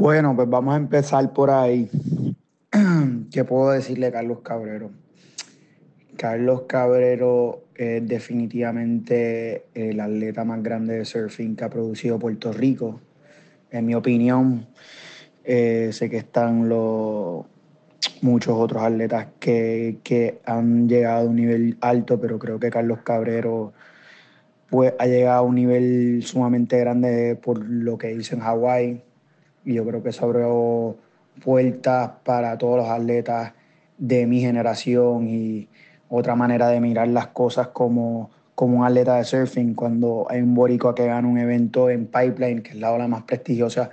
Bueno, pues vamos a empezar por ahí. ¿Qué puedo decirle Carlos Cabrero? Carlos Cabrero es definitivamente el atleta más grande de surfing que ha producido Puerto Rico. En mi opinión, eh, sé que están los muchos otros atletas que, que, han llegado a un nivel alto, pero creo que Carlos Cabrero pues, ha llegado a un nivel sumamente grande por lo que hizo en Hawái. Y yo creo que eso abrió puertas para todos los atletas de mi generación y otra manera de mirar las cosas como, como un atleta de surfing. Cuando hay un boricua que gana un evento en Pipeline, que es la ola más prestigiosa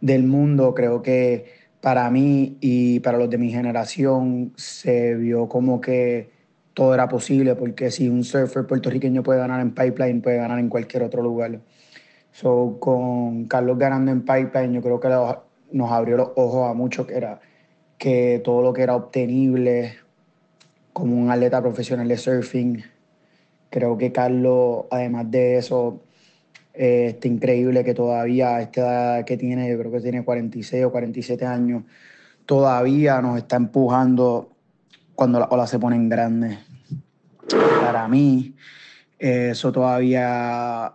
del mundo, creo que para mí y para los de mi generación se vio como que todo era posible, porque si un surfer puertorriqueño puede ganar en Pipeline, puede ganar en cualquier otro lugar. So, con Carlos ganando en Pipeline, yo creo que nos abrió los ojos a mucho que era que todo lo que era obtenible como un atleta profesional de surfing, creo que Carlos, además de eso, eh, está increíble que todavía a esta edad que tiene, yo creo que tiene 46 o 47 años, todavía nos está empujando cuando las olas se ponen grandes. Para mí, eso todavía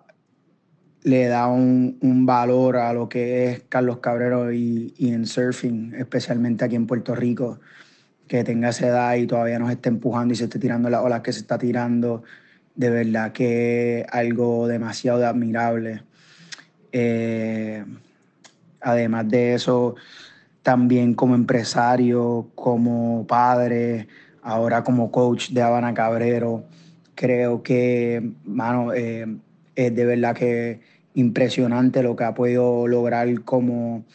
le da un, valor a lo que es Carlos Cabrero y, y, en surfing, especialmente aquí en Puerto Rico, que tenga esa edad y todavía nos esté empujando y se esté tirando las olas que se está tirando de verdad que es algo demasiado admirable. Eh, además de eso, también como empresario, como padre, ahora como coach de Habana Cabrero, creo que, mano, eh, es de verdad que impresionante lo que ha podido lograr como,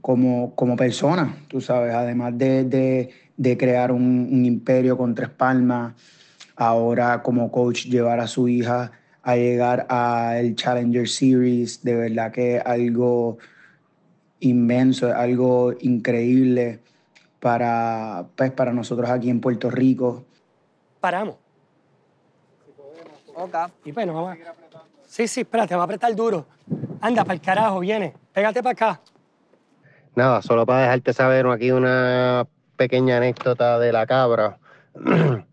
como, como persona, tú sabes, además de, crear un, un imperio con tres palmas ahora como coach llevar a su hija a llegar al Challenger Series, de verdad que es algo inmenso, algo increíble para, pues, para nosotros aquí en Puerto Rico. Paramos. Ok. Y pues, vamos Sí, sí, espérate, va a apretar duro. Anda, para el carajo, viene. Pégate para acá. Nada, solo para dejarte saber aquí una pequeña anécdota de la cabra.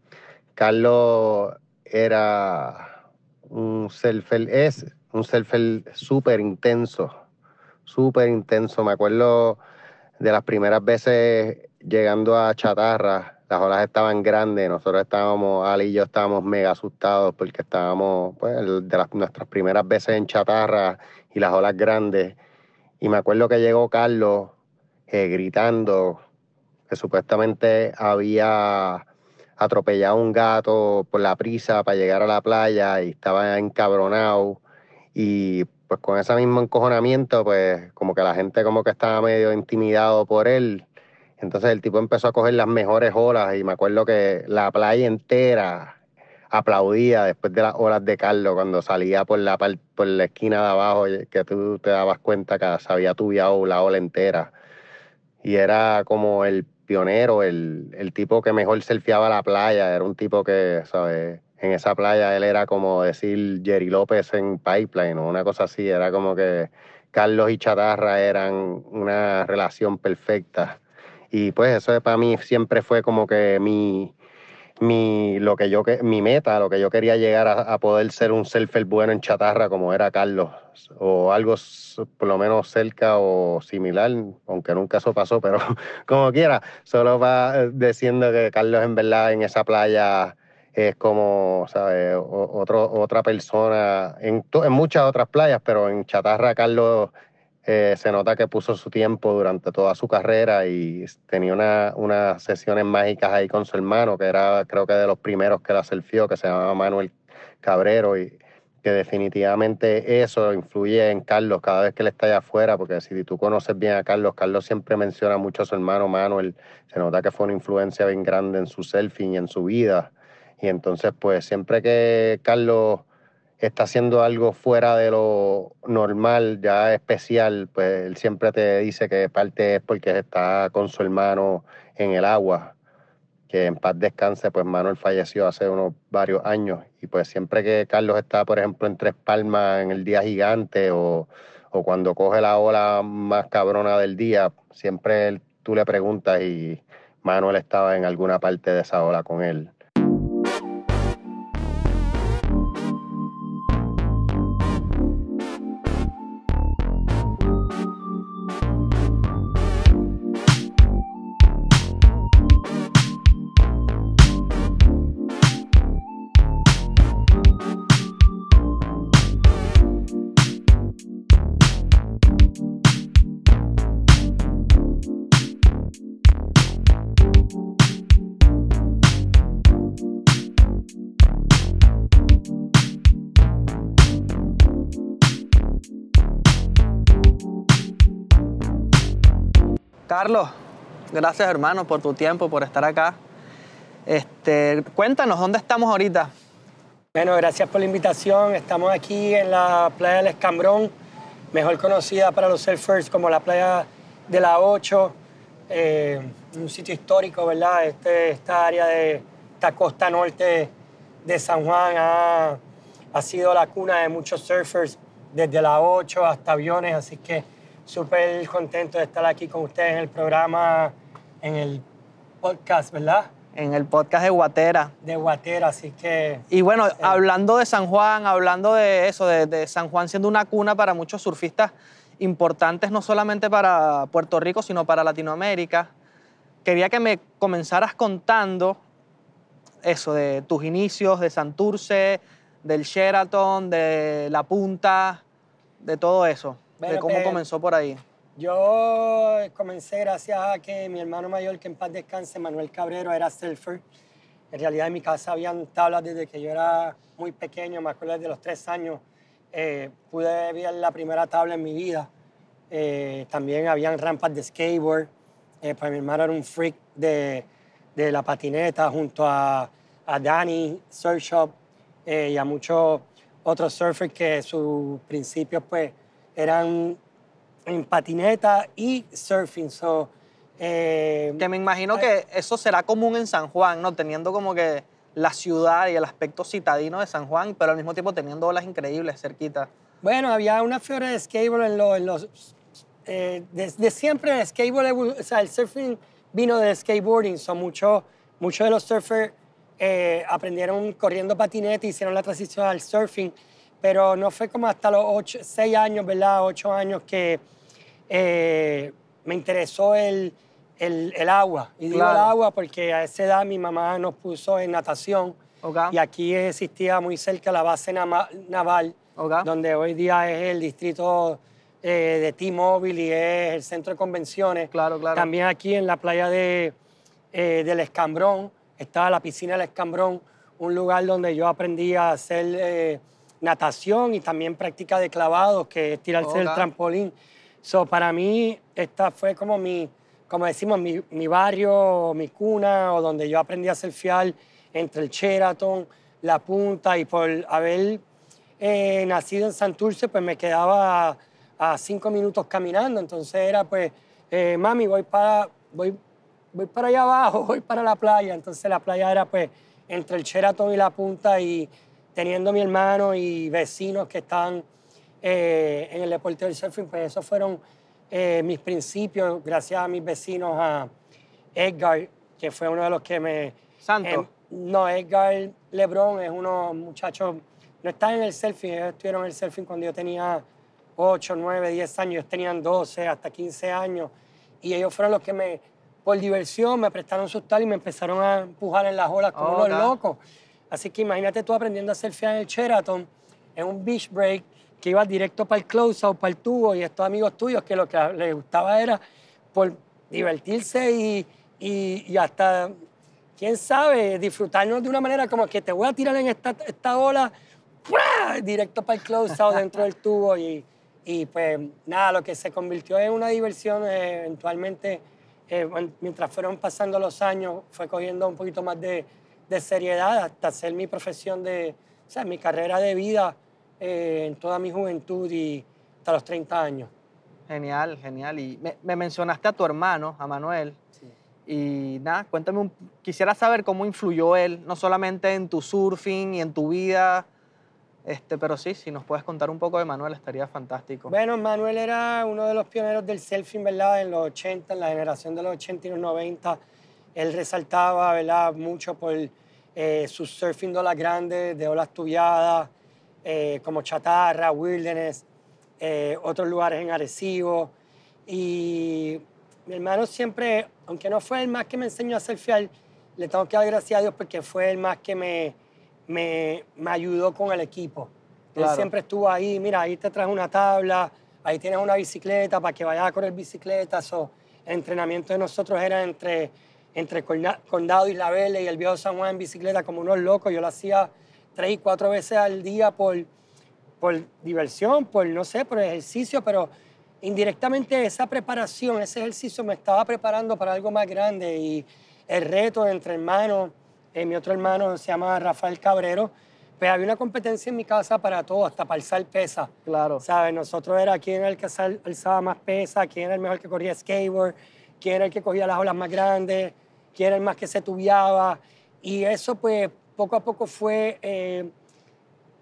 Carlos era un surfer, es un surfer súper intenso, súper intenso. Me acuerdo de las primeras veces llegando a Chatarra, las olas estaban grandes, nosotros estábamos, Ali y yo estábamos mega asustados porque estábamos, pues, de las, nuestras primeras veces en Chatarra y las olas grandes. Y me acuerdo que llegó Carlos eh, gritando que supuestamente había atropellado a un gato por la prisa para llegar a la playa y estaba encabronado. Y pues con ese mismo encojonamiento, pues como que la gente como que estaba medio intimidado por él. Entonces el tipo empezó a coger las mejores olas y me acuerdo que la playa entera aplaudía después de las horas de Carlos cuando salía por la, por la esquina de abajo, que tú te dabas cuenta que se había tubiado la ola entera. Y era como el pionero, el, el tipo que mejor surfeaba la playa, era un tipo que, ¿sabes? En esa playa él era como decir Jerry López en Pipeline o una cosa así, era como que Carlos y Chatarra eran una relación perfecta. Y pues eso para mí siempre fue como que mi, mi, lo que yo, mi meta, lo que yo quería llegar a, poder ser un surfer bueno en chatarra como era Carlos, o algo por lo menos cerca o similar, aunque nunca eso pasó, pero como quiera, solo va eh, diciendo que Carlos en verdad en esa playa es como, ¿sabes? Otro, otra persona, en, en muchas otras playas, pero en chatarra Carlos eh, se nota que puso su tiempo durante toda su carrera y tenía unas sesiones mágicas ahí con su hermano, que era creo que de los primeros que la selfió, que se llamaba Manuel Cabrero, y que definitivamente eso influye en Carlos cada vez que él está allá afuera, porque si tú conoces bien a Carlos, Carlos siempre menciona mucho a su hermano Manuel, se nota que fue una influencia bien grande en su selfie y en su vida. Y entonces, pues siempre que Carlos está haciendo algo fuera de lo normal, ya especial, pues él siempre te dice que parte es porque está con su hermano en el agua, que en paz descanse, pues Manuel falleció hace unos varios años y pues siempre que Carlos está, por ejemplo, en Tres Palmas en el Día Gigante o, o cuando coge la ola más cabrona del día, siempre tú le preguntas y Manuel estaba en alguna parte de esa ola con él. Gracias hermano por tu tiempo, por estar acá. Este, cuéntanos, ¿dónde estamos ahorita? Bueno, gracias por la invitación. Estamos aquí en la playa del Escambrón, mejor conocida para los surfers como la playa de la 8, eh, un sitio histórico, ¿verdad? Este, esta área de esta costa norte de San Juan ha, ha sido la cuna de muchos surfers, desde la 8 hasta aviones, así que súper contento de estar aquí con ustedes en el programa, en el podcast, ¿verdad? En el podcast de Guatera. De Guatera, así que... Y bueno, hablando de San Juan, hablando de eso, de, de, San Juan siendo una cuna para muchos surfistas importantes, no solamente para Puerto Rico, sino para Latinoamérica, quería que me comenzaras contando eso, de tus inicios, de Santurce, del Sheraton, de La Punta, de todo eso de cómo comenzó por ahí. Yo comencé gracias a que mi hermano mayor, que en paz descanse, Manuel Cabrero, era surfer. En realidad en mi casa habían tablas desde que yo era muy pequeño, me acuerdo de los tres años. Eh, pude ver la primera tabla en mi vida. Eh, también habían rampas de skateboard. Eh, pues mi hermano era un freak de, de la patineta junto a, a Danny Surf Shop y a muchos otros surfers que sus principios pues eran en patineta y surfing. So, eh, que me imagino que eso será común en San Juan, ¿no? Teniendo como que la ciudad y el aspecto citadino de San Juan, pero al mismo tiempo teniendo olas increíbles cerquita. Bueno, había una fiora de skateboard en, los... Eh, desde siempre el skateboard, o sea, el surfing vino del skateboarding, son muchos muchos de los surfers eh, aprendieron corriendo patineta y hicieron la transición al surfing pero no fue como hasta los ocho, seis años, ¿verdad? Ocho años que eh, me interesó el, el, el, agua. Y digo el agua porque a esa edad mi mamá nos puso en natación. Y aquí existía muy cerca la base naval, donde hoy día es el distrito eh, de T-Mobile y es el centro de convenciones. Claro, claro. También aquí en la playa de, eh, del Escambrón, estaba la piscina del Escambrón, un lugar donde yo aprendí a hacer natación y también práctica de clavados, que es tirarse del trampolín. So, para mí, esta fue como mi, como decimos, mi, mi, barrio, mi cuna, o donde yo aprendí a surfear entre el Sheraton, la punta, y por haber eh, nacido en Santurce, pues me quedaba a, cinco minutos caminando. Entonces era, pues, eh, mami, voy para, voy, voy para allá abajo, voy para la playa. Entonces la playa era, pues, entre el Sheraton y la punta, y teniendo mi hermano y vecinos que están eh, en el deporte del surfing, pues esos fueron eh, mis principios, gracias a mis vecinos, a Edgar, que fue uno de los que me... Santo. Em, no, Edgar Lebron es uno muchachos, no están en el surfing, ellos estuvieron en el surfing cuando yo tenía 8, 9, 10 años, ellos tenían 12, hasta 15 años, y ellos fueron los que me, por diversión, me prestaron sus tal y me empezaron a empujar en las olas como unos locos. Así que imagínate tú aprendiendo a surfear en el Sheraton, en un beach break, que ibas directo para el close-out, para el tubo, y estos amigos tuyos que lo que les gustaba era por divertirse y, y, hasta, quién sabe, disfrutarnos de una manera como que te voy a tirar en esta, esta ola, directo para el close-out dentro del tubo. Y, y, pues nada, lo que se convirtió en una diversión eh, eventualmente, eh, mientras fueron pasando los años, fue cogiendo un poquito más de de seriedad hasta hacer mi profesión de, o sea, mi carrera de vida eh, en toda mi juventud y hasta los 30 años. Genial, genial. Y me, mencionaste a tu hermano, a Manuel. Sí. Y nada, cuéntame, un, quisiera saber cómo influyó él, no solamente en tu surfing y en tu vida Este, pero sí, si nos puedes contar un poco de Manuel, estaría fantástico. Bueno, Manuel era uno de los pioneros del selfie, ¿verdad? En los 80, en la generación de los 80 y los 90. Él resaltaba, ¿verdad? Mucho por eh, sus surfing de olas grandes, de olas tubiadas, eh, como Chatarra, Wilderness, eh, otros lugares en Arecibo. Y mi hermano siempre, aunque no fue el más que me enseñó a surfear, le tengo que dar gracias a Dios porque fue el más que me, me, me ayudó con el equipo. Él siempre estuvo ahí, mira, ahí te traes una tabla, ahí tienes una bicicleta para que vayas a correr bicicleta. So, el entrenamiento de nosotros era entre, entre Condado y La Vela y el viejo San Juan en bicicleta como unos locos. Yo lo hacía tres y cuatro veces al día por, por diversión, por, no sé, por ejercicio, pero indirectamente esa preparación, ese ejercicio me estaba preparando para algo más grande y el reto entre hermanos eh, mi otro hermano se llama Rafael Cabrero, pues había una competencia en mi casa para todo, hasta para alzar pesa. Claro. ¿Sabes? Nosotros era quién era el que alzaba más pesa, quién era el mejor que corría skateboard, quién era el que cogía las olas más grandes, quién era el más que se tubiaba. Y eso, pues, poco a poco fue eh,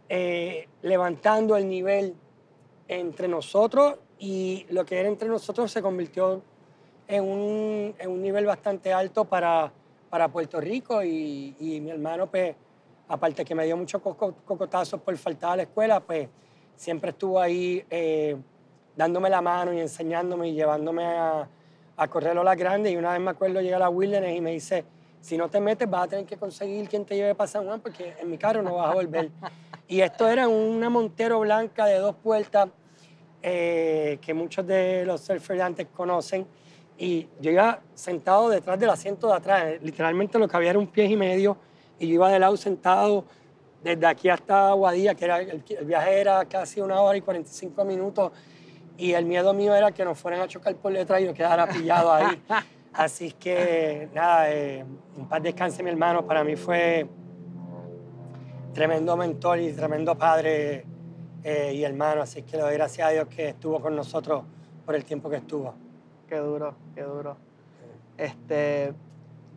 eh, levantando el nivel entre nosotros y lo que era entre nosotros se convirtió en un, en un nivel bastante alto para para Puerto Rico y, mi hermano, pues, aparte que me dio muchos cocotazos por faltar a la escuela, pues siempre estuvo ahí eh, dándome la mano y enseñándome y llevándome a, a correr olas grandes. Y una vez me acuerdo, llega a la Wilderness y me dice, si no te metes vas a tener que conseguir quien te lleve para San Juan porque en mi carro no vas a volver. y esto era una Montero blanca de dos puertas eh, que muchos de los surfers antes conocen y yo iba sentado detrás del asiento de atrás, literalmente lo que había era un pie y medio, y yo iba de lado sentado desde aquí hasta Guadilla, que era el, viaje era casi una hora y 45 minutos, y el miedo mío era que nos fueran a chocar por detrás y yo quedara pillado ahí. Así que, nada, eh, un paz descanse mi hermano, para mí fue tremendo mentor y tremendo padre eh, y hermano, así que le doy gracias a Dios que estuvo con nosotros por el tiempo que estuvo. Qué duro, qué duro. Este,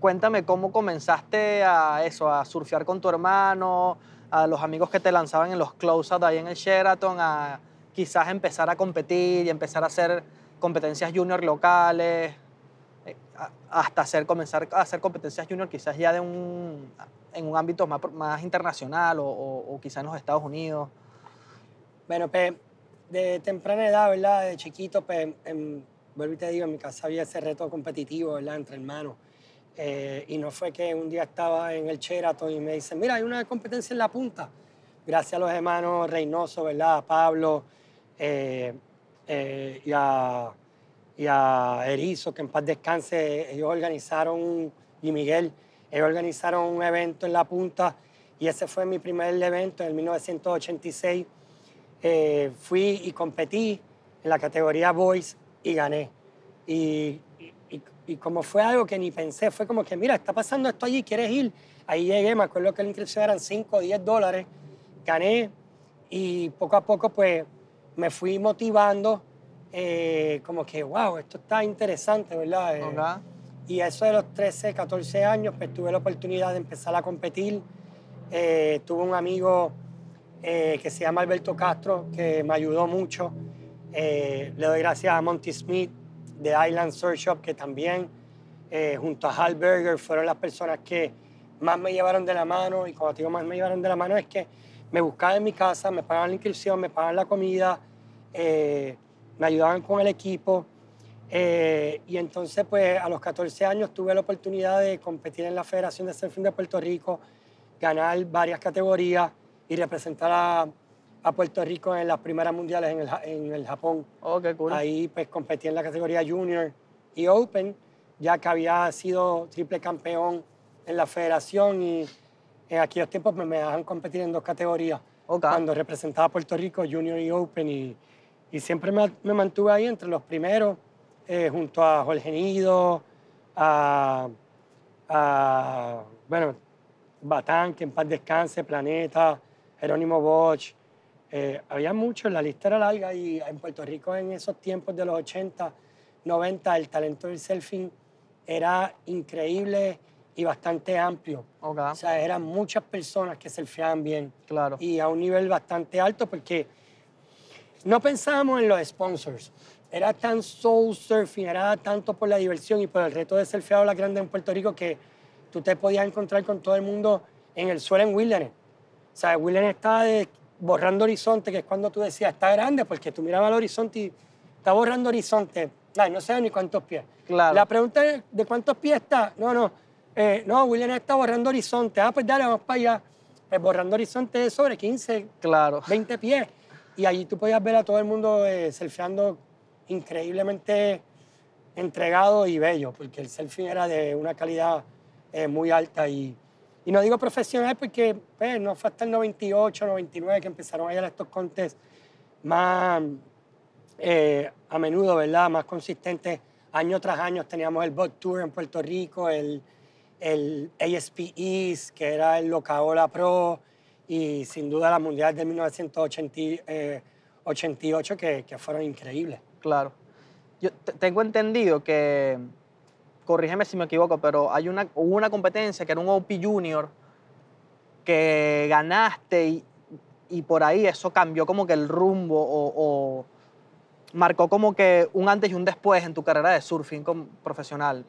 cuéntame cómo comenzaste a eso, a surfear con tu hermano, a los amigos que te lanzaban en los close-ups ahí en el Sheraton, a quizás empezar a competir y empezar a hacer competencias junior locales, eh, hasta hacer, comenzar a hacer competencias junior quizás ya de un, en un ámbito más, más internacional o, o, quizás en los Estados Unidos. Bueno, pues de temprana edad, ¿verdad? De chiquito, pues vuelvo y te digo, en mi casa había ese reto competitivo, ¿verdad? Entre hermanos. Eh, y no fue que un día estaba en el Sheraton y me dicen, mira, hay una competencia en la punta. Gracias a los hermanos Reynoso, ¿verdad? A Pablo eh, eh, y, a, y a Erizo, que en paz descanse, ellos organizaron, y Miguel, ellos organizaron un evento en la punta y ese fue mi primer evento en 1986. fui y competí en la categoría Boys y gané. Y, y, como fue algo que ni pensé, fue como que, mira, está pasando esto allí, ¿quieres ir? Ahí llegué, me acuerdo que la inscripción eran 5 o 10 dólares, gané y poco a poco pues me fui motivando, eh, como que, wow, esto está interesante, ¿verdad? Eh, y eso de los 13, 14 años, pues tuve la oportunidad de empezar a competir. Eh, tuve un amigo que se llama Alberto Castro, que me ayudó mucho. Eh, le doy gracias a Monty Smith de Island Surf Shop, que también, eh, junto a Hal Berger, fueron las personas que más me llevaron de la mano. Y cuando digo más me llevaron de la mano, es que me buscaban en mi casa, me pagaban la inscripción, me pagaban la comida, eh, me ayudaban con el equipo. y entonces, pues a los 14 años tuve la oportunidad de competir en la Federación de Surfing de Puerto Rico, ganar varias categorías y representar a a Puerto Rico en las primeras mundiales en el, en el Japón. Oh, qué cool. Ahí pues competí en la categoría Junior y Open, ya que había sido triple campeón en la federación y en aquellos tiempos me, me dejaban competir en dos categorías. Cuando representaba a Puerto Rico, Junior y Open, y, y siempre me, me, mantuve ahí entre los primeros, eh, junto a Jorge Nido, a, a, bueno, Batán, que en paz descanse, Planeta, Jerónimo Bosch, eh, había mucho, la lista era larga y en Puerto Rico en esos tiempos de los 80, 90, el talento del surfing era increíble y bastante amplio. Ok, O sea, eran muchas personas que surfeaban bien claro. y a un nivel bastante alto porque no pensábamos en los sponsors. Era tan soul surfing, era tanto por la diversión y por el reto de surfear la grande en Puerto Rico que tú te podías encontrar con todo el mundo en el suelo en Wilderness. O sea, Wilderness estaba de- borrando horizonte, que es cuando tú decías, está grande, porque tú mirabas al horizonte y está borrando horizonte. Ay, no sé ni cuántos pies. Claro. La pregunta es, ¿de cuántos pies está? No, no. Eh, no, Wilderness está borrando horizonte. Ah, pues dale, vamos para allá. Pues borrando horizonte es sobre 15, Claro. 20 pies. Y allí tú podías ver a todo el mundo eh, surfeando increíblemente entregado y bello, porque el surfing era de una calidad eh, muy alta. Y, y no digo profesional porque pues, no fue hasta el 98, 99 que empezaron a ir a estos contests más eh, a menudo, ¿verdad? Más consistentes. Año tras año teníamos el Boat Tour en Puerto Rico, el, el ASP East, que era el Locaola Pro, y sin duda la Mundial de 1988, que, que fueron increíbles. Claro. Yo te- tengo entendido que, corrígeme si me equivoco, pero hay una, hubo una competencia que era un OP Junior que ganaste y, y por ahí eso cambió como que el rumbo o, o marcó como que un antes y un después en tu carrera de surfing como profesional.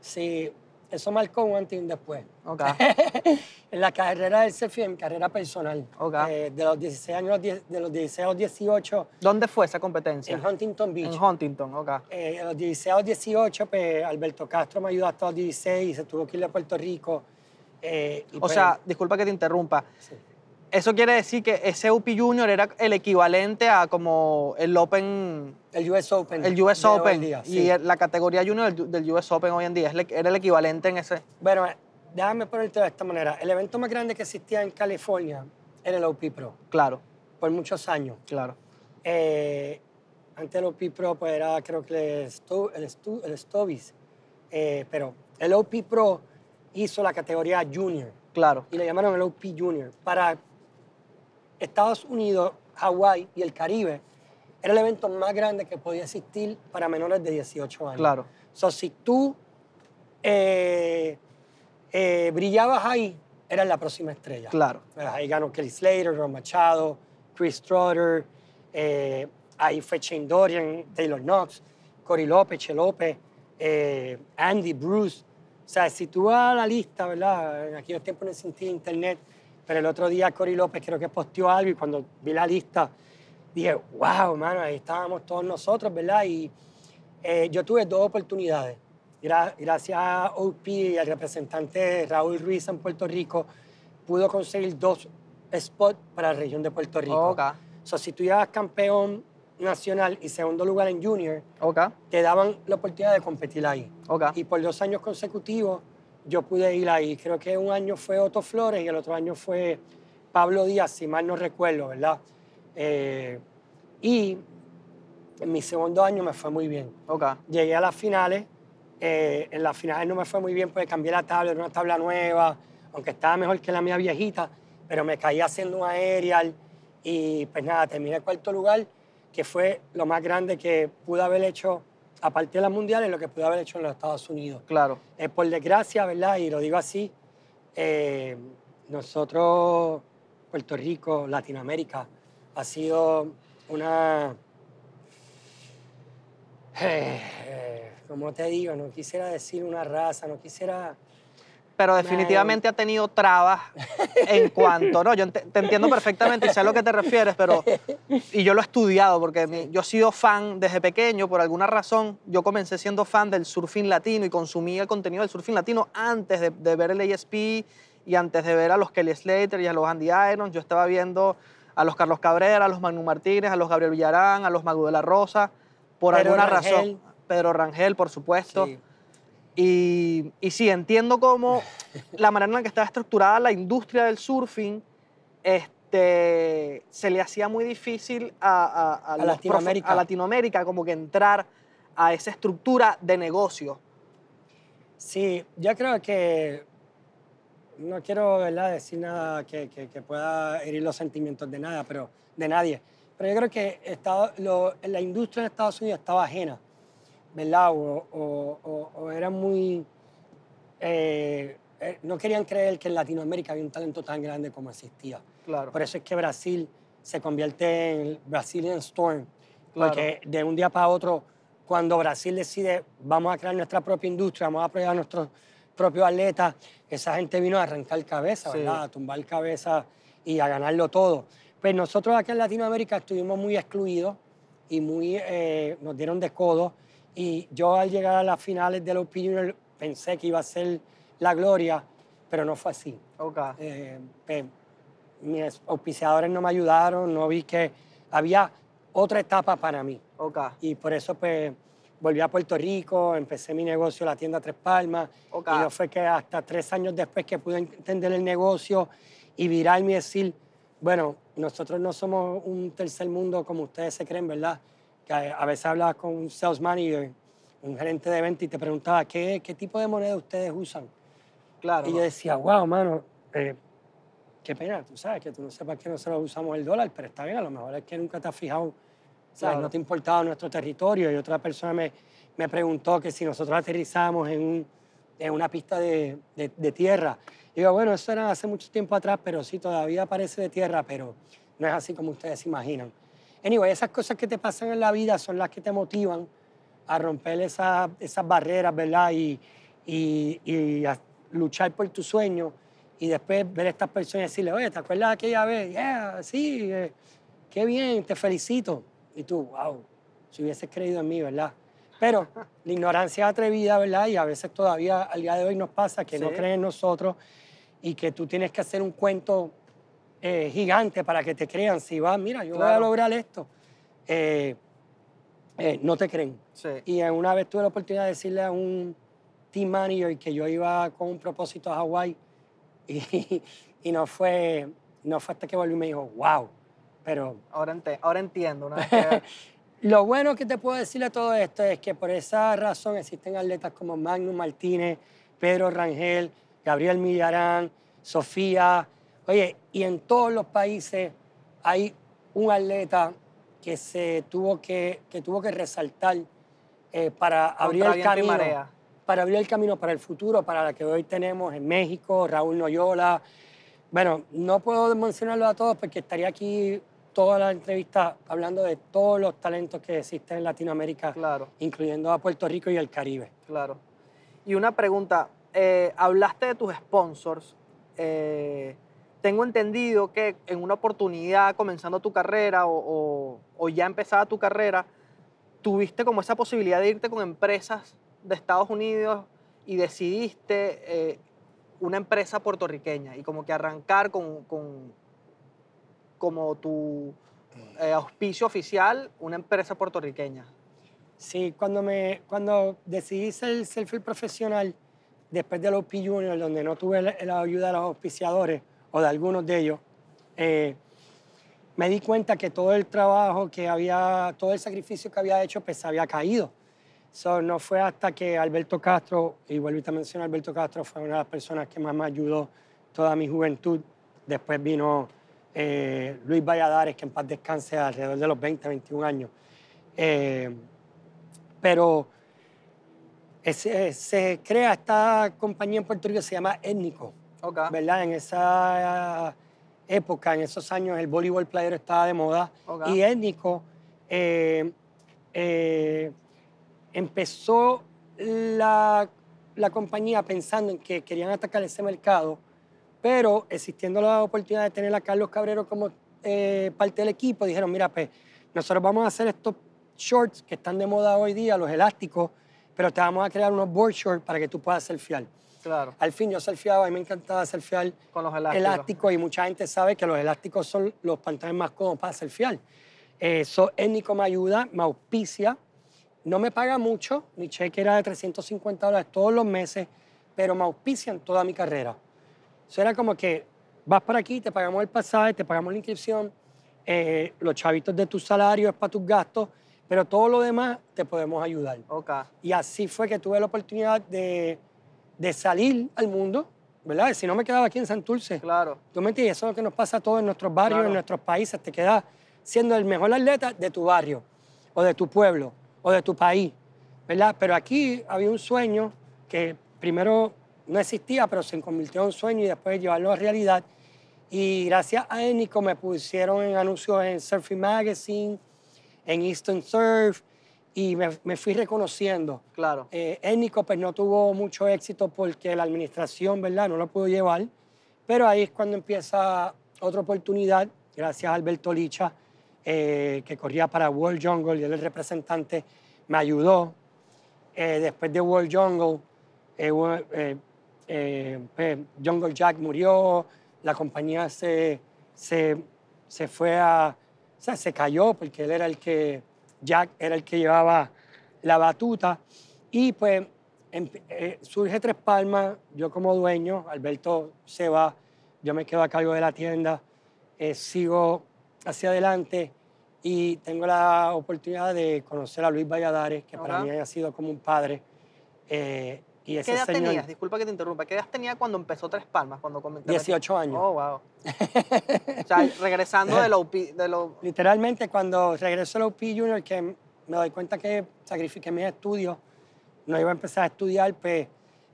Sí, eso marcó un antes y un después. Ok. en la carrera del mi carrera personal. Ok. Eh, de los 16 años, a los 10 de los 16 a los 18, ¿Dónde fue esa competencia? en Huntington Beach. En Huntington, ok. Eh, a los 16 a los 18, pues Alberto Castro me ayudó hasta los 16 y se tuvo que ir a Puerto Rico. Eh, O pues, sea, disculpa que te interrumpa. sí. Eso quiere decir que ese UP Junior era el equivalente a como el Open el US Open. El US Open día, y sí. la categoría junior del, del US Open hoy en día era el equivalente en ese. Bueno, déjame ponerte de esta manera. El evento más grande que existía en California era el OP Pro, Claro, por muchos años. claro. Eh, antes el OP Pro pues era creo que el, Sto- el, Stu- el Stovis, Eh, pero el OP Pro hizo la categoría Junior Claro, y le llamaron el OP Junior. Para Estados Unidos, Hawái y el Caribe era el evento más grande que podía existir para menores de 18 años. claro. So, si tú eh, eh, brillabas ahí, eras la próxima estrella. Claro. Pues ahí ganó Kelly Slater, Ron Machado, Chris Trotter, eh, ahí fue Shane Dorian, Taylor Knox, Cory López, Che López, eh, Andy, Bruce. O sea, si tú vas a la lista, ¿verdad? En aquellos tiempos no existía internet, pero el otro día Cory López creo que posteó algo y cuando vi la lista dije, wow, mano, ahí estábamos todos nosotros, ¿verdad? Y eh, yo tuve dos oportunidades. Gra- gracias a OP y al representante Raúl Ruiz en Puerto Rico, pudo conseguir dos spots para la región de Puerto Rico. Ok, So, si tú llevas campeón nacional y segundo lugar en junior, ok, te daban la oportunidad de competir ahí. ok. Y por dos años consecutivos yo pude ir ahí. Creo que un año fue Otto Flores y el otro año fue Pablo Díaz, si mal no recuerdo, ¿verdad? Eh, y en mi segundo año me fue muy bien. ok. Llegué a las finales. eh, en las finales no me fue muy bien porque cambié la tabla, era una tabla nueva, aunque estaba mejor que la mía viejita, pero me caí haciendo un aerial y pues nada, terminé en cuarto lugar, que fue lo más grande que pude haber hecho, aparte de las mundiales, lo que pude haber hecho en los Estados Unidos. Claro, Eh, por desgracia, ¿verdad? Y lo digo así, eh, nosotros, Puerto Rico, Latinoamérica, ha sido una... Eh, eh, como te digo, no quisiera decir una raza, no quisiera... pero definitivamente ha tenido trabas en cuanto, no, yo te entiendo perfectamente y sé a lo que te refieres, pero, y yo lo he estudiado porque mi- yo he sido fan desde pequeño, por alguna razón, yo comencé siendo fan del surfing latino y consumí el contenido del surfing latino antes de, de ver el ASP y antes de ver a los Kelly Slater y a los Andy Irons, yo estaba viendo a los Carlos Cabrera, a los Manu Martínez, a los Gabriel Villarán, a los Magu de la Rosa, por Pedro alguna Rangel. razón, Pedro Rangel, por supuesto. Sí. Y, y sí, entiendo cómo la manera en la que estaba estructurada la industria del surfing este, se le hacía muy difícil a, a- a profe- Latinoamérica. a Latinoamérica como que entrar a esa estructura de negocio. Sí, yo creo que no quiero ¿verdad? decir nada que, que- que pueda herir los sentimientos de nada, pero de nadie. Pero yo creo que Estado- lo- la industria de Estados Unidos estaba ajena, ¿verdad? O, o- o- o era muy eh, eh, no querían creer que en Latinoamérica había un talento tan grande como existía. Claro. Por eso es que Brasil se convierte en el Brazilian Storm. Claro. Porque de un día para otro, cuando Brasil decide, vamos a crear nuestra propia industria, vamos a apoyar a nuestros propios atletas, esa gente vino a arrancar cabeza, Sí. ¿verdad? A tumbar cabeza y a ganarlo todo. Pues nosotros aquí en Latinoamérica estuvimos muy excluidos y muy, eh, nos dieron de codo. Y yo al llegar a las finales de los Junior pensé que iba a ser la gloria, pero no fue así. Ok. Eh, pues, mis auspiciadores no me ayudaron, no vi que había otra etapa para mí. Ok. Y por eso pues volví a Puerto Rico, empecé mi negocio, la tienda Tres Palmas. Ok. Y no fue que hasta tres años después que pude entender el negocio y virarme y decir, bueno, nosotros no somos un tercer mundo como ustedes se creen, ¿verdad? A a veces hablabas con un sales manager, un gerente de venta y te preguntaba, ¿qué, qué tipo de moneda ustedes usan? Claro. Y yo decía, wow, mano, eh, qué pena, tú sabes, que tú no sepas que nosotros usamos el dólar, pero está bien, a lo mejor es que nunca te has fijado, ¿sabes? Claro. No te ha importado nuestro territorio. Y otra persona me, me preguntó que si nosotros aterrizamos en, un- en una pista de, de- de tierra. Y digo, bueno, eso era hace mucho tiempo atrás, pero sí, todavía parece de tierra, pero no es así como ustedes se imaginan. Anyway, esas cosas que te pasan en la vida son las que te motivan a romper esa- esas barreras, ¿verdad? Y, y, y a luchar por tu sueño y después ver a estas personas y decirle, oye, ¿te acuerdas de aquella vez? Yeah, sí, eh, qué bien, te felicito. Y tú, wow, si hubieses creído en mí, ¿verdad? Pero la ignorancia es atrevida, ¿verdad? Y a veces todavía al día de hoy nos pasa que no Sí. creen en nosotros y que tú tienes que hacer un cuento eh, gigante para que te crean. Si vas, mira, yo voy a Claro. lograr esto. Eh, eh, no te creen. Sí. Y una vez tuve la oportunidad de decirle a un team manager que yo iba con un propósito a Hawái y, y no, fue, no fue hasta que volví y me dijo, wow. Pero Ahora, ahora entiendo. Una vez que- lo bueno que te puedo decir de todo esto es que por esa razón existen atletas como Magnus Martínez, Pedro Rangel, Gabriel Millarán, Sofía. Oye, y en todos los países hay un atleta que se tuvo que, que tuvo que resaltar eh, para abrir el camino. Para abrir el camino para el futuro, para la que hoy tenemos en México, Raúl Noyola. Bueno, no puedo mencionarlo a todos porque estaría aquí toda la entrevista hablando de todos los talentos que existen en Latinoamérica, Claro. incluyendo a Puerto Rico y el Caribe. Claro. Y una pregunta, eh, hablaste de tus sponsors. eh, tengo entendido que en una oportunidad comenzando tu carrera o, o- o ya empezada tu carrera, tuviste como esa posibilidad de irte con empresas de Estados Unidos y decidiste eh, una empresa puertorriqueña y como que arrancar con, con- como tu eh, auspicio oficial una empresa puertorriqueña. Sí, cuando, me, cuando decidí ser surfer profesional, después de los P Junior, donde no tuve la, la ayuda de los auspiciadores o de algunos de ellos, eh, me di cuenta que todo el trabajo que había, todo el sacrificio que había hecho, pues había caído. So, no fue hasta que Alberto Castro, y vuelvo a mencionar, Alberto Castro fue una de las personas que más me ayudó toda mi juventud. Después vino eh, Luis Valladares, que en paz descanse alrededor de los 20, 21 años. Eh, pero ese- se crea esta compañía en Puerto Rico, se llama Étnico, Ok. ¿verdad? En esa época, en esos años, el voleibol player estaba de moda Ok. y Étnico eh, eh, empezó la, la compañía pensando en que querían atacar ese mercado, pero existiendo la oportunidad de tener a Carlos Cabrero como eh, parte del equipo, dijeron, mira, pues nosotros vamos a hacer estos shorts que están de moda hoy día, los elásticos, pero te vamos a crear unos board shorts para que tú puedas surfear. Claro. Al fin yo surfeaba, a mí me encantaba surfear Con los elásticos. elásticos y mucha gente sabe que los elásticos son los pantalones más cómodos para surfear. Eso étnico me ayuda, me auspicia, no me paga mucho, mi cheque era de 350 dólares todos los meses, pero me auspician toda mi carrera. Eso era como que vas para aquí, te pagamos el pasaje, te pagamos la inscripción, eh, los chavitos de tu salario es para tus gastos, pero todo lo demás te podemos ayudar. Ok. Y así fue que tuve la oportunidad de, de salir al mundo, ¿verdad? Si no me quedaba aquí en Santurce. Claro. ¿Tú me entiendes? Eso es lo que nos pasa a todos en nuestros barrios, Claro. en nuestros países. Te quedas siendo el mejor atleta de tu barrio, o de tu pueblo, o de tu país, ¿verdad? Pero aquí había un sueño que primero no existía, pero se convirtió en un sueño y después llevarlo a realidad. Y gracias a Énico me pusieron en anuncios en Surfing Magazine, en Eastern Surf, y me, me fui reconociendo. Claro. Eh, Énico pues no tuvo mucho éxito porque la administración, ¿verdad? No lo pudo llevar, pero ahí es cuando empieza otra oportunidad, gracias a Alberto Licha, eh, que corría para World Jungle y él el representante, me ayudó. Eh, después de World Jungle, eh, eh, eh, pues, Jungle Jack murió, la compañía se, se, se fue a, o sea, se cayó porque él era el que, Jack era el que llevaba la batuta y pues empe- eh, surge Tres Palmas, yo como dueño, Alberto se va, yo me quedo a cargo de la tienda, eh, sigo hacia adelante y tengo la oportunidad de conocer a Luis Valladares, que para mí ha sido como un padre. eh, y ese ¿Qué edad señor, tenías? Disculpa que te interrumpa. ¿Qué edad tenía cuando empezó Tres Palmas? Cuando comenté 18 años. Oh, wow. o sea, regresando de lo, de lo Literalmente, cuando regreso a la UP Junior, que me doy cuenta que sacrifiqué mis estudios, no iba a empezar a estudiar, pues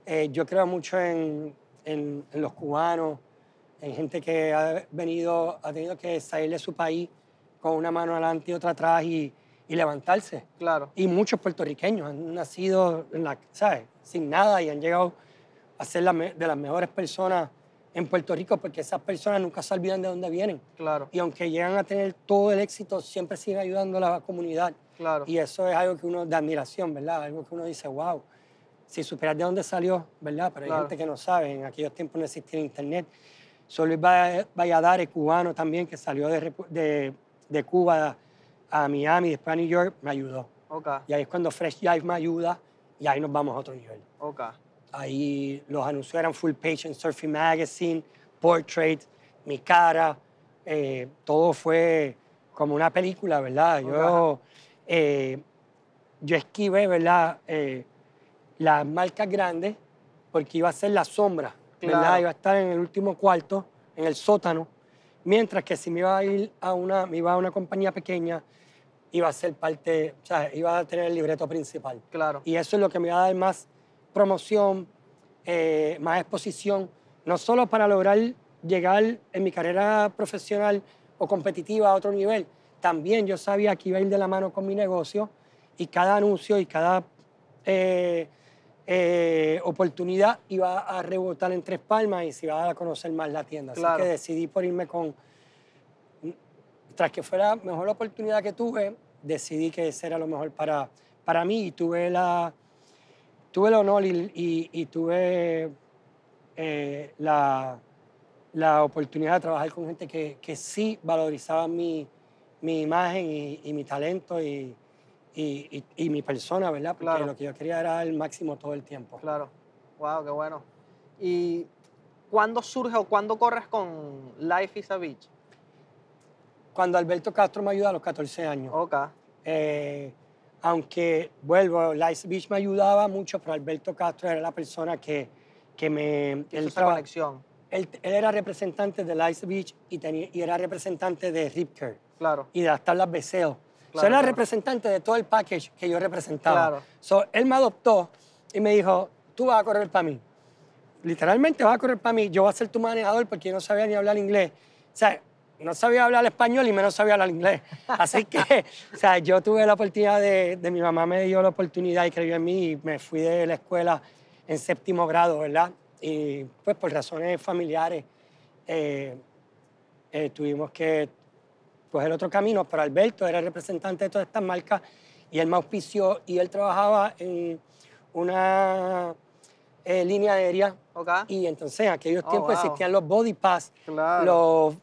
eh, yo creo mucho en, en- en los cubanos, en gente que ha venido, ha tenido que salir de su país con una mano adelante y otra atrás y, y levantarse. Claro. Y muchos puertorriqueños han nacido, en la, ¿sabes? sin nada y han llegado a ser la de las mejores personas en Puerto Rico porque esas personas nunca se olvidan de dónde vienen. Claro. Y aunque llegan a tener todo el éxito, siempre siguen ayudando a la comunidad. Claro. Y eso es algo que uno de admiración, ¿verdad? Algo que uno dice, wow, si supieras de dónde salió, ¿verdad? Pero hay Claro. gente que no sabe, en aquellos tiempos no existía internet. Solo Va- Valladares, cubano también, que salió de, de, de Cuba a Miami, después a New York, me ayudó. Ok. Y ahí es cuando Fresh Jive me ayuda y ahí nos vamos a otro nivel. Ok. Ahí los anuncios eran full page en Surfing Magazine, portrait, mi cara, eh, todo fue como una película, ¿verdad? Yo, eh, yo esquivé, ¿verdad? Eh, las marcas grandes porque iba a ser la sombra, ¿verdad? Claro. Iba a estar en el último cuarto, en el sótano, mientras que si me iba a ir a una, me iba a una compañía pequeña, iba a ser parte, o sea, iba a tener el libreto principal. Claro. Y eso es lo que me va a dar más promoción, eh, más exposición, no solo para lograr llegar en mi carrera profesional o competitiva a otro nivel, también yo sabía que iba a ir de la mano con mi negocio y cada anuncio y cada eh, eh, oportunidad iba a rebotar en Tres Palmas y se iba a dar a conocer más la tienda. Así Claro. que decidí por irme con, tras que fuera la mejor oportunidad que tuve, decidí que ese era lo mejor para, para mí y tuve la tuve el honor y, y- y tuve eh, la, la oportunidad de trabajar con gente que, que sí valorizaba mi, mi imagen y, y mi talento y, y- y- y mi persona, ¿verdad? Porque Claro. lo que yo quería era el máximo todo el tiempo. Claro. Wow, qué bueno. ¿Y cuándo surge o cuándo corres con Life is a Beach? Cuando Alberto Castro me ayudó a los 14 años. Ok. Eh, aunque, vuelvo, Lice Beach me ayudaba mucho, pero Alberto Castro era la persona que, que me... Hizo él, esa conexión. él, él era representante de Lice Beach y, tenía, y era representante de Rip Curl Claro. y de las tablas Beseo. Claro, era claro. representante de todo el package que yo representaba. Claro. So, él me adoptó y me dijo, tú vas a correr para mí. Literalmente vas a correr para mí. Yo voy a ser tu manejador porque yo no sabía ni hablar inglés. O sea, no sabía hablar español y menos sabía hablar inglés. Así que, o sea, yo tuve la oportunidad de, de mi mamá me dio la oportunidad y creyó en mí y me fui de la escuela en séptimo grado, ¿verdad? Y pues por razones familiares eh, eh, tuvimos que coger otro camino, pero Alberto era el representante de todas estas marcas y él me auspició y él trabajaba en una eh, línea aérea Ok. y entonces en aquellos Oh, tiempos wow. existían los body pass, Claro. los,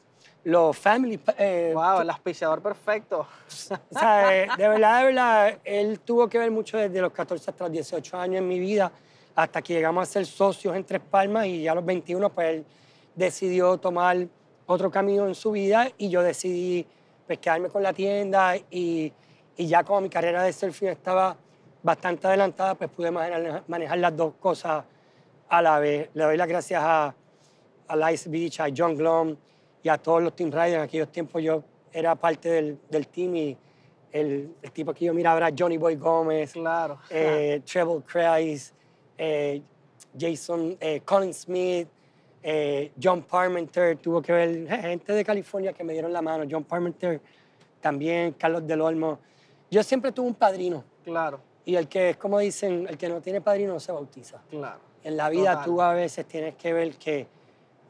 los family... eh, Wow, el auspiciador perfecto. o sea, eh, de verdad, de verdad, él tuvo que ver mucho desde los 14 hasta los 18 años en mi vida, hasta que llegamos a ser socios en Tres Palmas y ya a los 21, pues él decidió tomar otro camino en su vida y yo decidí pues, quedarme con la tienda y, y ya como mi carrera de surfing estaba bastante adelantada, pues pude manejar, manejar las dos cosas a la vez. Le doy las gracias a, a Lice Beach, a John Glom y a todos los Team Riders. En aquellos tiempos yo era parte del, del team y el, el tipo que yo miraba era Johnny Boy Gómez, Claro. eh, Treble Kreis, eh, Jason, eh, Colin Smith, eh, John Parmenter, tuvo que ver gente de California que me dieron la mano, John Parmenter también, Carlos del Olmo. Yo siempre tuve un padrino. Claro, Y el que es como dicen, el que no tiene padrino no se bautiza. claro. En la vida Total. tú a veces tienes que ver que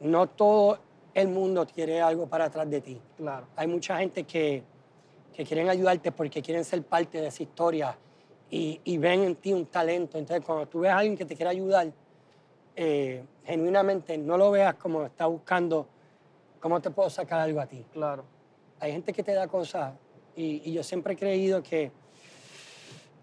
no todo el mundo quiere algo para atrás de ti. Claro. Hay mucha gente que, que quieren ayudarte porque quieren ser parte de esa historia y, y ven en ti un talento. Entonces, cuando tú ves a alguien que te quiere ayudar, eh, genuinamente no lo veas como está buscando cómo te puedo sacar algo a ti. Claro. Hay gente que te da cosas y, y yo siempre he creído que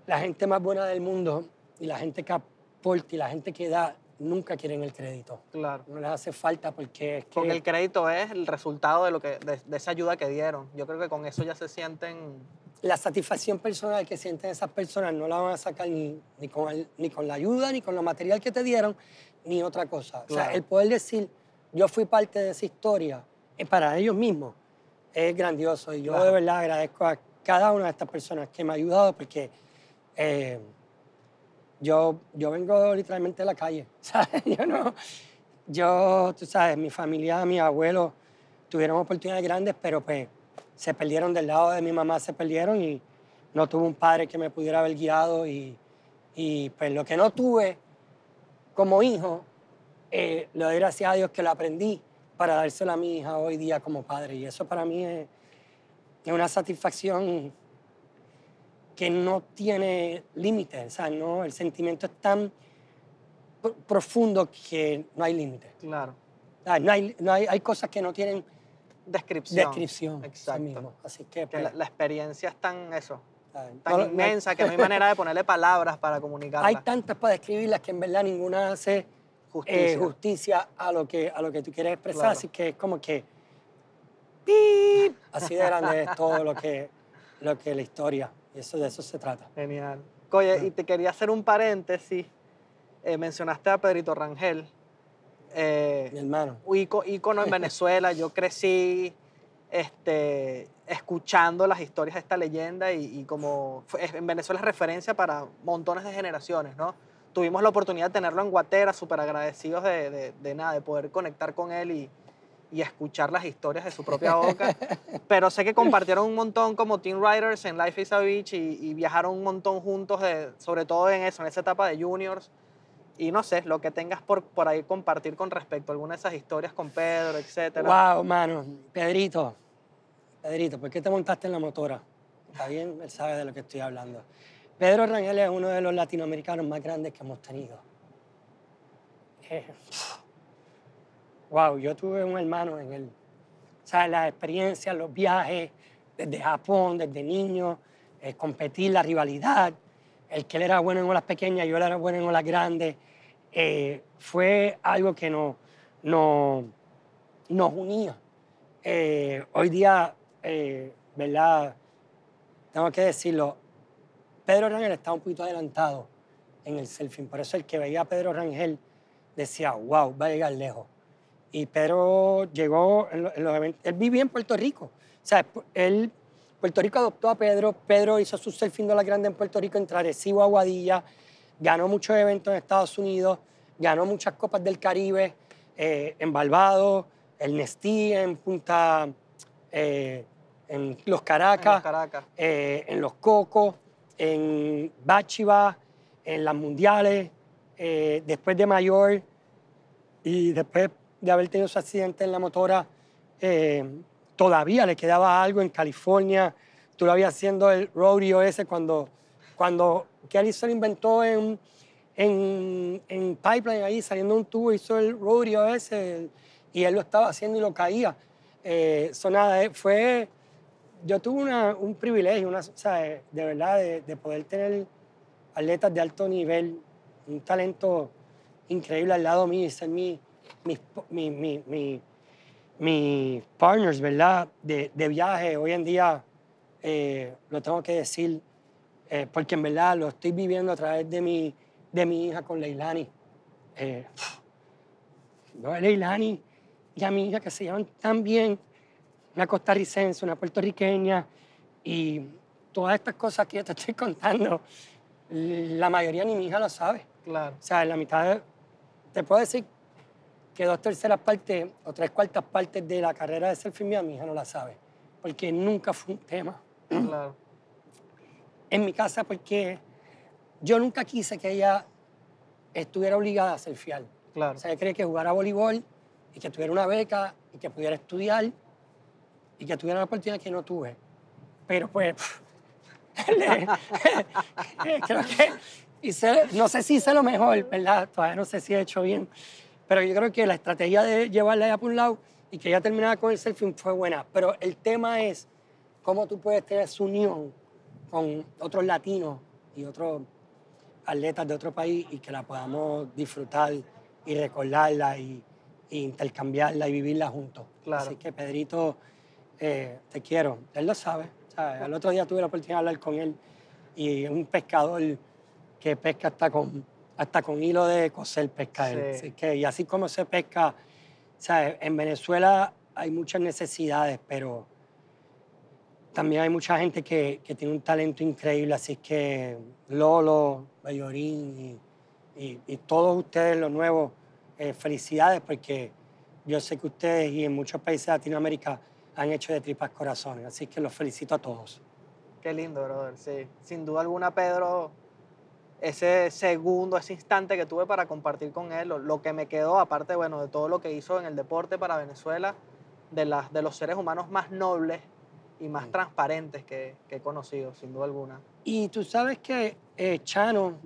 la gente más buena del mundo y la gente que aporta y la gente que da nunca quieren el crédito. Claro. No les hace falta porque es que... Porque el crédito es el resultado de, lo que, de, de esa ayuda que dieron. Yo creo que con eso ya se sienten... la satisfacción personal que sienten esas personas no la van a sacar ni, ni, con, el- ni con la ayuda, ni con lo material que te dieron, ni otra cosa. O sea, el poder decir, yo fui parte de esa historia, para ellos mismos, es grandioso. Y yo Claro. de verdad agradezco a cada una de estas personas que me ha ayudado porque eh, yo, yo vengo literalmente de la calle. ¿sabes? Yo no... Yo, tú sabes, mi familia, mi abuelo tuvieron oportunidades grandes, pero pues se perdieron del lado de mi mamá, se perdieron y no tuve un padre que me pudiera haber guiado y, y pues lo que no tuve como hijo, eh, le doy gracias a Dios que lo aprendí para dárselo a mi hija hoy día como padre y eso para mí es, es una satisfacción que no tiene límites, o sea, no, el sentimiento es tan pro- profundo que no hay límites. Claro. Sea, No hay, no hay, hay cosas que no tienen Descripción. descripción. Exacto. Mismo. Así que, Que pues, la, la experiencia es tan eso. Tan No- no hay- inmensa que no hay manera de ponerle palabras para comunicarla. Hay tantas para describirlas que en verdad ninguna hace Justicia. eh, justicia a lo, que, a lo que tú quieres expresar. Claro. Así que es como que. ¡pip! Así de grande es todo lo que, lo que la historia. Y eso, de eso se trata. Genial. Oye, y te quería hacer un paréntesis. Eh, mencionaste a Pedrito Rangel. Eh, Mi hermano. íco- ícono en Venezuela. Yo crecí este, escuchando las historias de esta leyenda y, y como en Venezuela es referencia para montones de generaciones, ¿no? Tuvimos la oportunidad de tenerlo en Guatera, súper agradecidos de, de- de nada, de poder conectar con él y, y escuchar las historias de su propia boca. Pero sé que compartieron un montón como Team Riders en Life is a Beach y, y viajaron un montón juntos, de- sobre todo en eso, en esa etapa de juniors. Y no sé, lo que tengas por, por ahí compartir con respecto a alguna de esas historias con Pedro, etcétera. Wow, mano. Pedrito. Pedrito, ¿por qué te montaste en la motora? Está bien, él sabe de lo que estoy hablando. Pedro Rangel es uno de los latinoamericanos más grandes que hemos tenido. Eh, wow, yo tuve un hermano en él. O sea, las experiencias, los viajes, desde Japón, desde niño, eh, competir, la rivalidad, el que él era bueno en olas pequeñas, yo era bueno en olas grandes, eh, fue algo que no, no, nos unía. Hoy día, eh, ¿verdad? Tengo que decirlo, Pedro Rangel está un poquito adelantado en el surfing. Por eso el que veía a Pedro Rangel decía, wow, va a llegar lejos. Y Pedro llegó en los eventos. Él vivía en Puerto Rico. O sea, él, Puerto Rico adoptó a Pedro. Pedro hizo su surfing de la grande en Puerto Rico, entre Arecibo, Aguadilla. Ganó muchos eventos en Estados Unidos. Ganó muchas copas del Caribe eh, en Barbados, el Nestí, en Punta, eh, en Los Caracas En los Caracas. eh, en los Cocos, en Bachiba, en las mundiales, eh, después de mayor y después de haber tenido su accidente en la motora, eh, todavía le quedaba algo en California. Tú lo habías haciendo el rodeo ese cuando, cuando Kelly se lo inventó en, en, en Pipeline, ahí saliendo un tubo, hizo el rodeo ese y él lo estaba haciendo y lo caía. Eh, so eh, fue yo tuve un privilegio, una, sea, de verdad, de, de poder tener atletas de alto nivel, un talento increíble al lado mío y ser mi, mis, mi, mi, mi- mis partners, ¿verdad? De, de viaje. Hoy en día, eh, lo tengo que decir, eh, porque en verdad lo estoy viviendo a través de mi, de mi hija con Leilani. Eh, a Leilani y a mi hija que se llevan tan bien, una costarricense, una puertorriqueña, y todas estas cosas que yo te estoy contando, la mayoría ni mi hija lo sabe. Claro. O sea, la mitad de, te puedo decir que dos terceras partes o tres cuartas partes de la carrera de selfie mía mi hija no la sabe, porque nunca fue un tema Claro. en mi casa porque yo nunca quise que ella estuviera obligada a selfiear. Claro. O sea, ella quería que jugara voleibol y que tuviera una beca y que pudiera estudiar y que tuviera una oportunidad que no tuve. Pero pues, creo que hice, no sé si hice lo mejor, ¿verdad? Todavía no sé si he hecho bien. Pero yo creo que la estrategia de llevarla allá por un lado y que ella terminara con el selfie fue buena. Pero el tema es cómo tú puedes tener esa unión con otros latinos y otros atletas de otro país y que la podamos disfrutar y recordarla y, y intercambiarla y vivirla juntos. Claro. Así que Pedrito, eh, te quiero. Él lo sabe. ¿sabes? El otro día tuve la oportunidad de hablar con él y es un pescador que pesca hasta con, hasta con hilo de coser pesca él. Sí. Así que, y así como se pesca, ¿sabes? en Venezuela hay muchas necesidades, pero también hay mucha gente que, que tiene un talento increíble, así que Lolo, Bayorín y, y- y todos ustedes, los nuevos, eh, felicidades porque yo sé que ustedes y en muchos países de Latinoamérica han hecho de tripas corazones, así que los felicito a todos. Qué lindo, brother. Sí, sin duda alguna, Pedro, ese segundo, ese instante que tuve para compartir con él, lo, lo que me quedó, aparte, bueno, de todo lo que hizo en el deporte para Venezuela, de, las, de los seres humanos más nobles y más Mm. transparentes que, que he conocido, sin duda alguna. Y tú sabes que eh, Chano,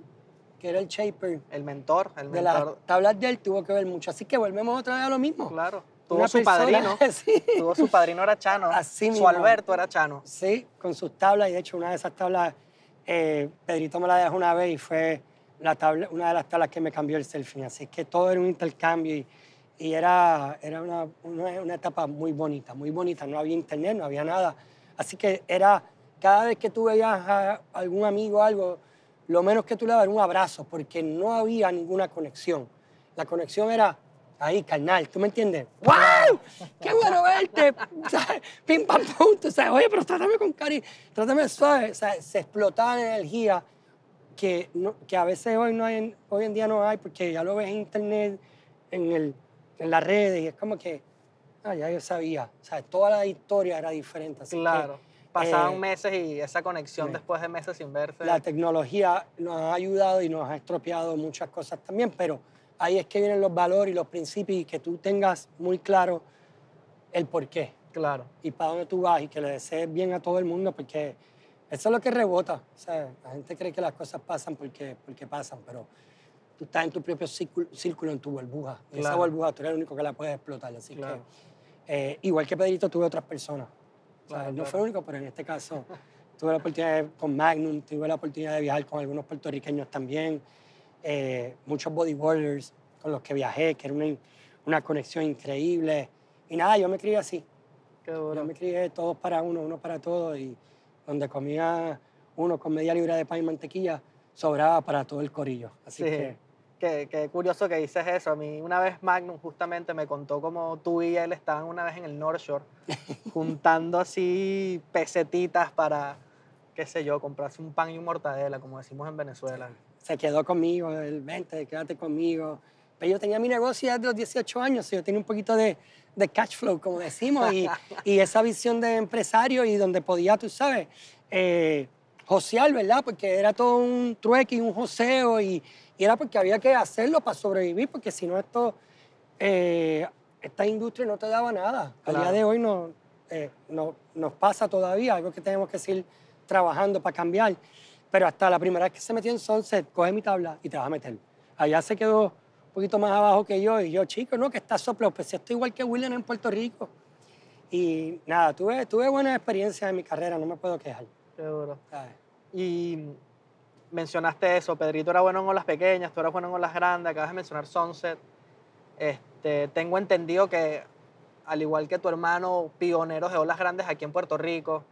que era el shaper El mentor, el de mentor, las tablas de él, tuvo que ver mucho, así que volvemos otra vez a lo mismo. claro. Tuvo Una su persona- padrino, sí. tuvo su padrino era Chano, Así su mismo. Alberto era Chano. Sí, con sus tablas. Y de hecho, una de esas tablas, eh, Pedrito me la dejó una vez y fue la tabla, una de las tablas que me cambió el selfie. Así que todo era un intercambio y, y era, era una, una, una etapa muy bonita, muy bonita. No había internet, no había nada. Así que era, cada vez que tú veías a algún amigo o algo, lo menos que tú le dabas era un abrazo, porque no había ninguna conexión. La conexión era ahí, carnal, ¿tú me entiendes? ¡Wow! ¡Qué bueno verte! Pim, pam, pum. Tú sabes, oye, pero trátame con cariño, trátame suave. O sea, se explotaba la energía que, no- que a veces hoy, no hay, hoy en día no hay, porque ya lo ves en internet, en, el, en las redes, y es como que, ah, ya yo sabía. O sea, toda la historia era diferente. Así que, Claro. Pasaban eh, meses y esa conexión después de meses sin verse. la tecnología nos ha ayudado y nos ha estropeado muchas cosas también, pero ahí es que vienen los valores y los principios y que tú tengas muy claro el por qué Claro. y para dónde tú vas y que le desees bien a todo el mundo porque eso es lo que rebota. O sea, la gente cree que las cosas pasan porque, porque pasan, pero tú estás en tu propio círculo, círculo, en tu burbuja. Y esa Claro. burbuja tú eres el único que la puedes explotar. Así Claro. que, eh, igual que Pedrito, tuve otras personas. O sea, no claro. fue único, pero en este caso tuve la oportunidad de- con Magnum, tuve la oportunidad de viajar con algunos puertorriqueños también, eh, muchos bodyboarders con los que viajé, que era una, una conexión increíble. Y nada, yo me crié así. Qué Yo me crié todos para uno, uno para todos, y donde comía uno con media libra de pan y mantequilla, sobraba para todo el corillo. Así Sí. que, Qué, qué curioso que dices eso. A mí una vez Magnum justamente me contó cómo tú y él estaban una vez en el North Shore juntando así pesetitas para, qué sé yo, comprarse un pan y un mortadela, como decimos en Venezuela. se quedó conmigo, el 20, quédate conmigo. Pero yo tenía mi negocio desde los 18 años, yo tenía un poquito de, de cash flow, como decimos, y, y esa visión de empresario y donde podía, tú sabes, eh, josear, ¿verdad? Porque era todo un trueque y un joseo y, y era porque había que hacerlo para sobrevivir, porque si no esto, eh, esta industria no te daba nada. A Claro. día de hoy no, eh, no- nos pasa todavía, algo que tenemos que seguir trabajando para cambiar. Pero hasta la primera vez que se metió en Sunset, coge mi tabla y te vas a meter. Allá se quedó un poquito más abajo que yo y yo, chico, no, que está soplo, pues estoy igual que William en Puerto Rico. Y nada, tuve, tuve buenas experiencias en mi carrera, no me puedo quejar. Qué duro. ¿sabes? Y mencionaste eso, Pedrito era bueno en olas pequeñas, tú eras bueno en olas grandes, acabas de mencionar Sunset. Este, tengo entendido que, al igual que tu hermano, pioneros de olas grandes aquí en Puerto Rico,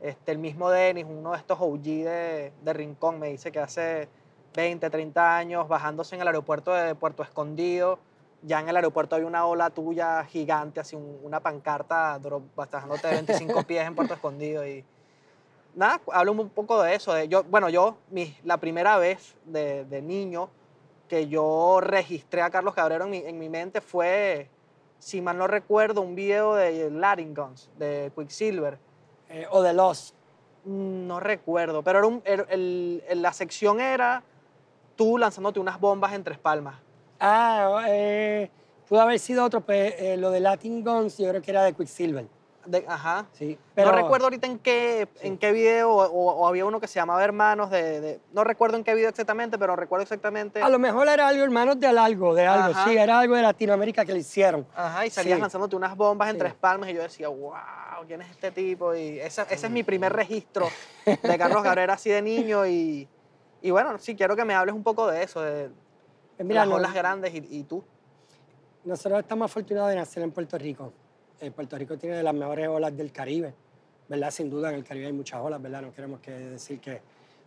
este, el mismo Denis, uno de estos OG de, de Rincón, me dice que hace 20, 30 años, bajándose en el aeropuerto de Puerto Escondido, ya en el aeropuerto había una ola tuya gigante, así un- una pancarta bajándote de 25 pies en Puerto Escondido y nada, hablo un poco de eso. De yo, bueno, yo mi- la primera vez de, de niño que yo registré a Carlos Cabrero en mi, en mi mente fue, si mal no recuerdo, un video de Latin Guns, de Quicksilver. Eh, o de Lost. Mm, No recuerdo, pero era un- era- el- el- la sección era tú lanzándote unas bombas en Tres Palmas. Ah, eh, pudo haber sido otro, pues eh, lo de Latin Guns, yo creo que era de Quicksilver. De- ajá. Sí, pero no recuerdo ahorita en qué, en qué video, o, o había uno que se llamaba Hermanos de, de- No recuerdo en qué video exactamente, pero recuerdo exactamente... A lo mejor era algo, hermanos, de algo, de algo. Ajá. Sí, era algo de Latinoamérica que le hicieron. Ajá, y salías Sí. lanzándote unas bombas en Sí. Tres Palmas y yo decía, wow, ¿quién es este tipo? Y esa- ese es mi primer registro de Carlos Cabrera así de niño y, y bueno, sí, quiero que me hables un poco de eso, de Pues mira, las no- olas grandes y, y tú. Nosotros estamos afortunados de nacer en Puerto Rico. Eh, Puerto Rico tiene de las mejores olas del Caribe, ¿verdad? Sin duda en el Caribe hay muchas olas, ¿verdad? No queremos que decir que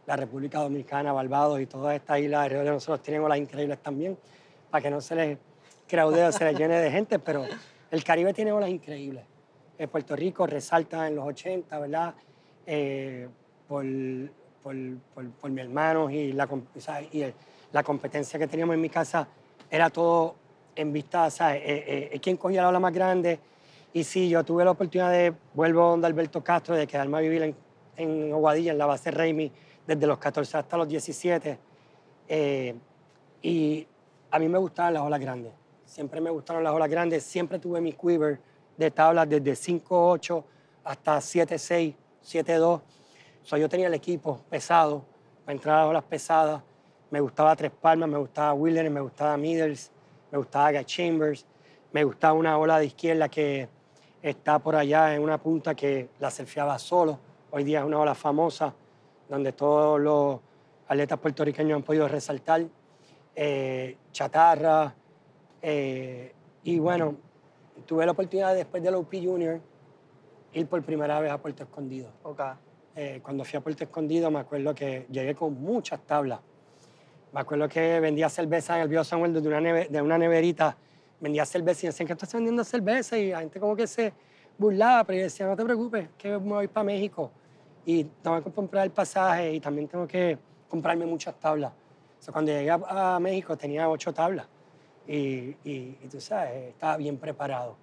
la República Dominicana, Barbados y todas estas islas alrededor de nosotros tienen olas increíbles también, para que no se les craudee o se les llene de gente, pero el Caribe tiene olas increíbles. Eh, Puerto Rico resalta en los 80, ¿verdad? Eh, por, por, por- por mi hermano y, la, o sea, y el- la competencia que teníamos en mi casa era todo en vista, ¿sabes? Eh, eh, quién cogía la ola más grande. Y sí, yo tuve la oportunidad de, vuelvo donde Alberto Castro, de quedarme a vivir en, en Aguadilla, en la base Raimi, desde los 14 hasta los 17. Eh, y a mí me gustaban las olas grandes. Siempre me gustaron las olas grandes. Siempre tuve mi quiver de tablas desde 5-8 hasta 7-6, 7-2. So, yo tenía el equipo pesado para entrar a las olas pesadas. Me gustaba Tres Palmas, me gustaba Wilderness, me gustaba Middles, me gustaba Guy Chambers, me gustaba una ola de izquierda que está por allá en una punta que la surfeaba solo. Hoy día es una ola famosa donde todos los atletas puertorriqueños han podido resaltar. Eh, chatarra. eh, y bueno, tuve la oportunidad después del OP Junior ir por primera vez a Puerto Escondido. Ok. Eh, cuando fui a Puerto Escondido me acuerdo que llegué con muchas tablas. Me acuerdo que vendía cerveza en el Bio Samuel de una, neve- de una neverita. Vendía cerveza y decían que estás vendiendo cerveza y la gente como que se burlaba, pero yo decía, no te preocupes, que me voy para México y tengo que comprar el pasaje y también tengo que comprarme muchas tablas. O sea, cuando llegué a, a México tenía ocho tablas y, y, y tú sabes, estaba bien preparado.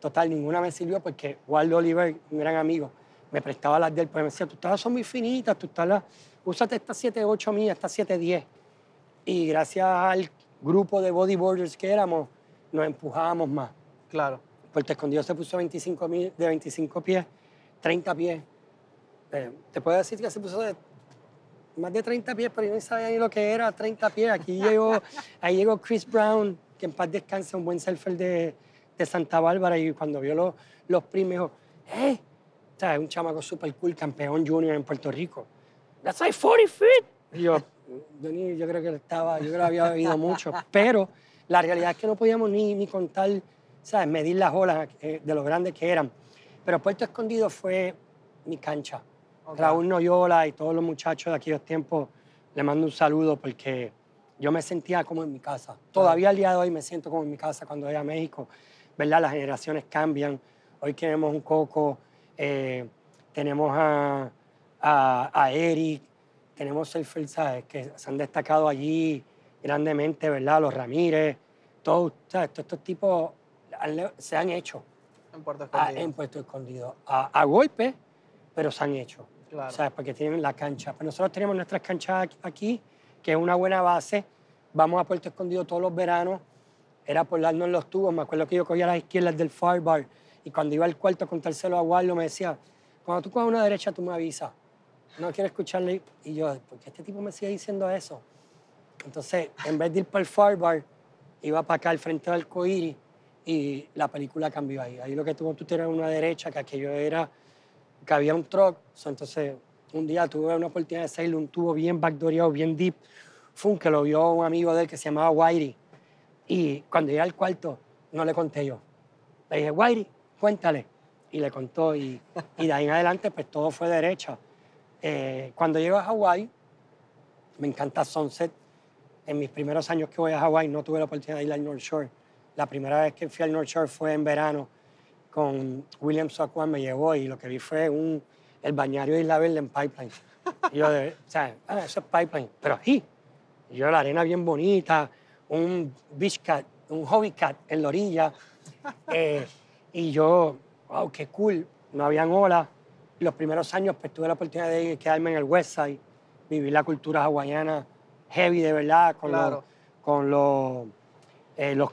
Total, ninguna me sirvió porque Waldo Oliver, un gran amigo, me prestaba las de él, porque me decía, tus tablas son muy finitas, tus tablas, úsate estas 7.8 mías, estas 7.10. Y gracias al grupo de bodyboarders que éramos, nos empujábamos más. Claro. Puerto Escondido se puso 25 mil- de 25 pies, 30 pies. Eh, te puedo decir que se puso de más de 30 pies, pero yo no sabía ni lo que era 30 pies. Aquí llegó, ahí llegó Chris Brown, que en paz descanse, un buen surfer de, de Santa Bárbara, y cuando vio los, los primeros, ¡eh! O sea, un chamaco super cool, campeón junior en Puerto Rico. That's like 40 feet. Y yo, yo, ni- yo creo que estaba, yo creo que había bebido mucho, pero la realidad es que no podíamos ni, ni contar, ¿sabes? Medir las olas eh, de lo grandes que eran. Pero Puerto Escondido fue mi cancha. Raúl Noyola y todos los muchachos de aquellos tiempos, le mando un saludo porque yo me sentía como en mi casa. Todavía al día de hoy me siento como en mi casa cuando voy a México. ¿Verdad? Las generaciones cambian. Hoy tenemos un Coco, eh, tenemos a, a, a Eric, tenemos surfers, ¿sabes? Que se han destacado allí grandemente, ¿verdad? Los Ramírez, todos, ¿sabes? Todos estos tipos se han hecho En Puerto a- Escondido. en Puerto Escondido. A, a golpe, pero se han hecho. Claro. ¿Sabes? Porque tienen la cancha. Pero nosotros tenemos nuestras canchas aquí- que es una buena base. Vamos a Puerto Escondido todos los veranos. Era por darnos los tubos. Me acuerdo que yo cogía las izquierdas del far bar y cuando iba al cuarto a contárselo a Waldo me decía, cuando tú coges una derecha tú me avisas. No quiero escucharle. Y yo, ¿por qué este tipo me sigue diciendo eso? Entonces, en vez de ir para el far bar, iba para acá al frente del arcoíris y la película cambió ahí. Ahí lo que tuvo tú tenías una derecha, que aquello era, que había un truck. Entonces, un día tuve una oportunidad de salir un tubo bien backdoreado, bien deep. Fue que lo vio un amigo de él que se llamaba Whitey. Y cuando llegué al cuarto, no le conté yo. Le dije, Whitey, cuéntale. Y le contó. Y, y de ahí en adelante, pues todo fue derecha. Eh, cuando llego a Hawái, me encanta Sunset. En mis primeros años que voy a Hawái no tuve la oportunidad de ir al North Shore. La primera vez que fui al North Shore fue en verano con William Socwan, me llevó y lo que vi fue un, el bañario de Isla Verde en Pipeline. Y yo, de, o sea, ah, eso es Pipeline, pero aquí. Yo, la arena bien bonita, un beach cat, un hobby cat en la orilla. Eh, y yo, wow, qué cool, no habían olas. Los primeros años pues tuve la oportunidad de quedarme en el West Side, vivir la cultura hawaiana heavy de verdad, con Claro. los, con los, eh, los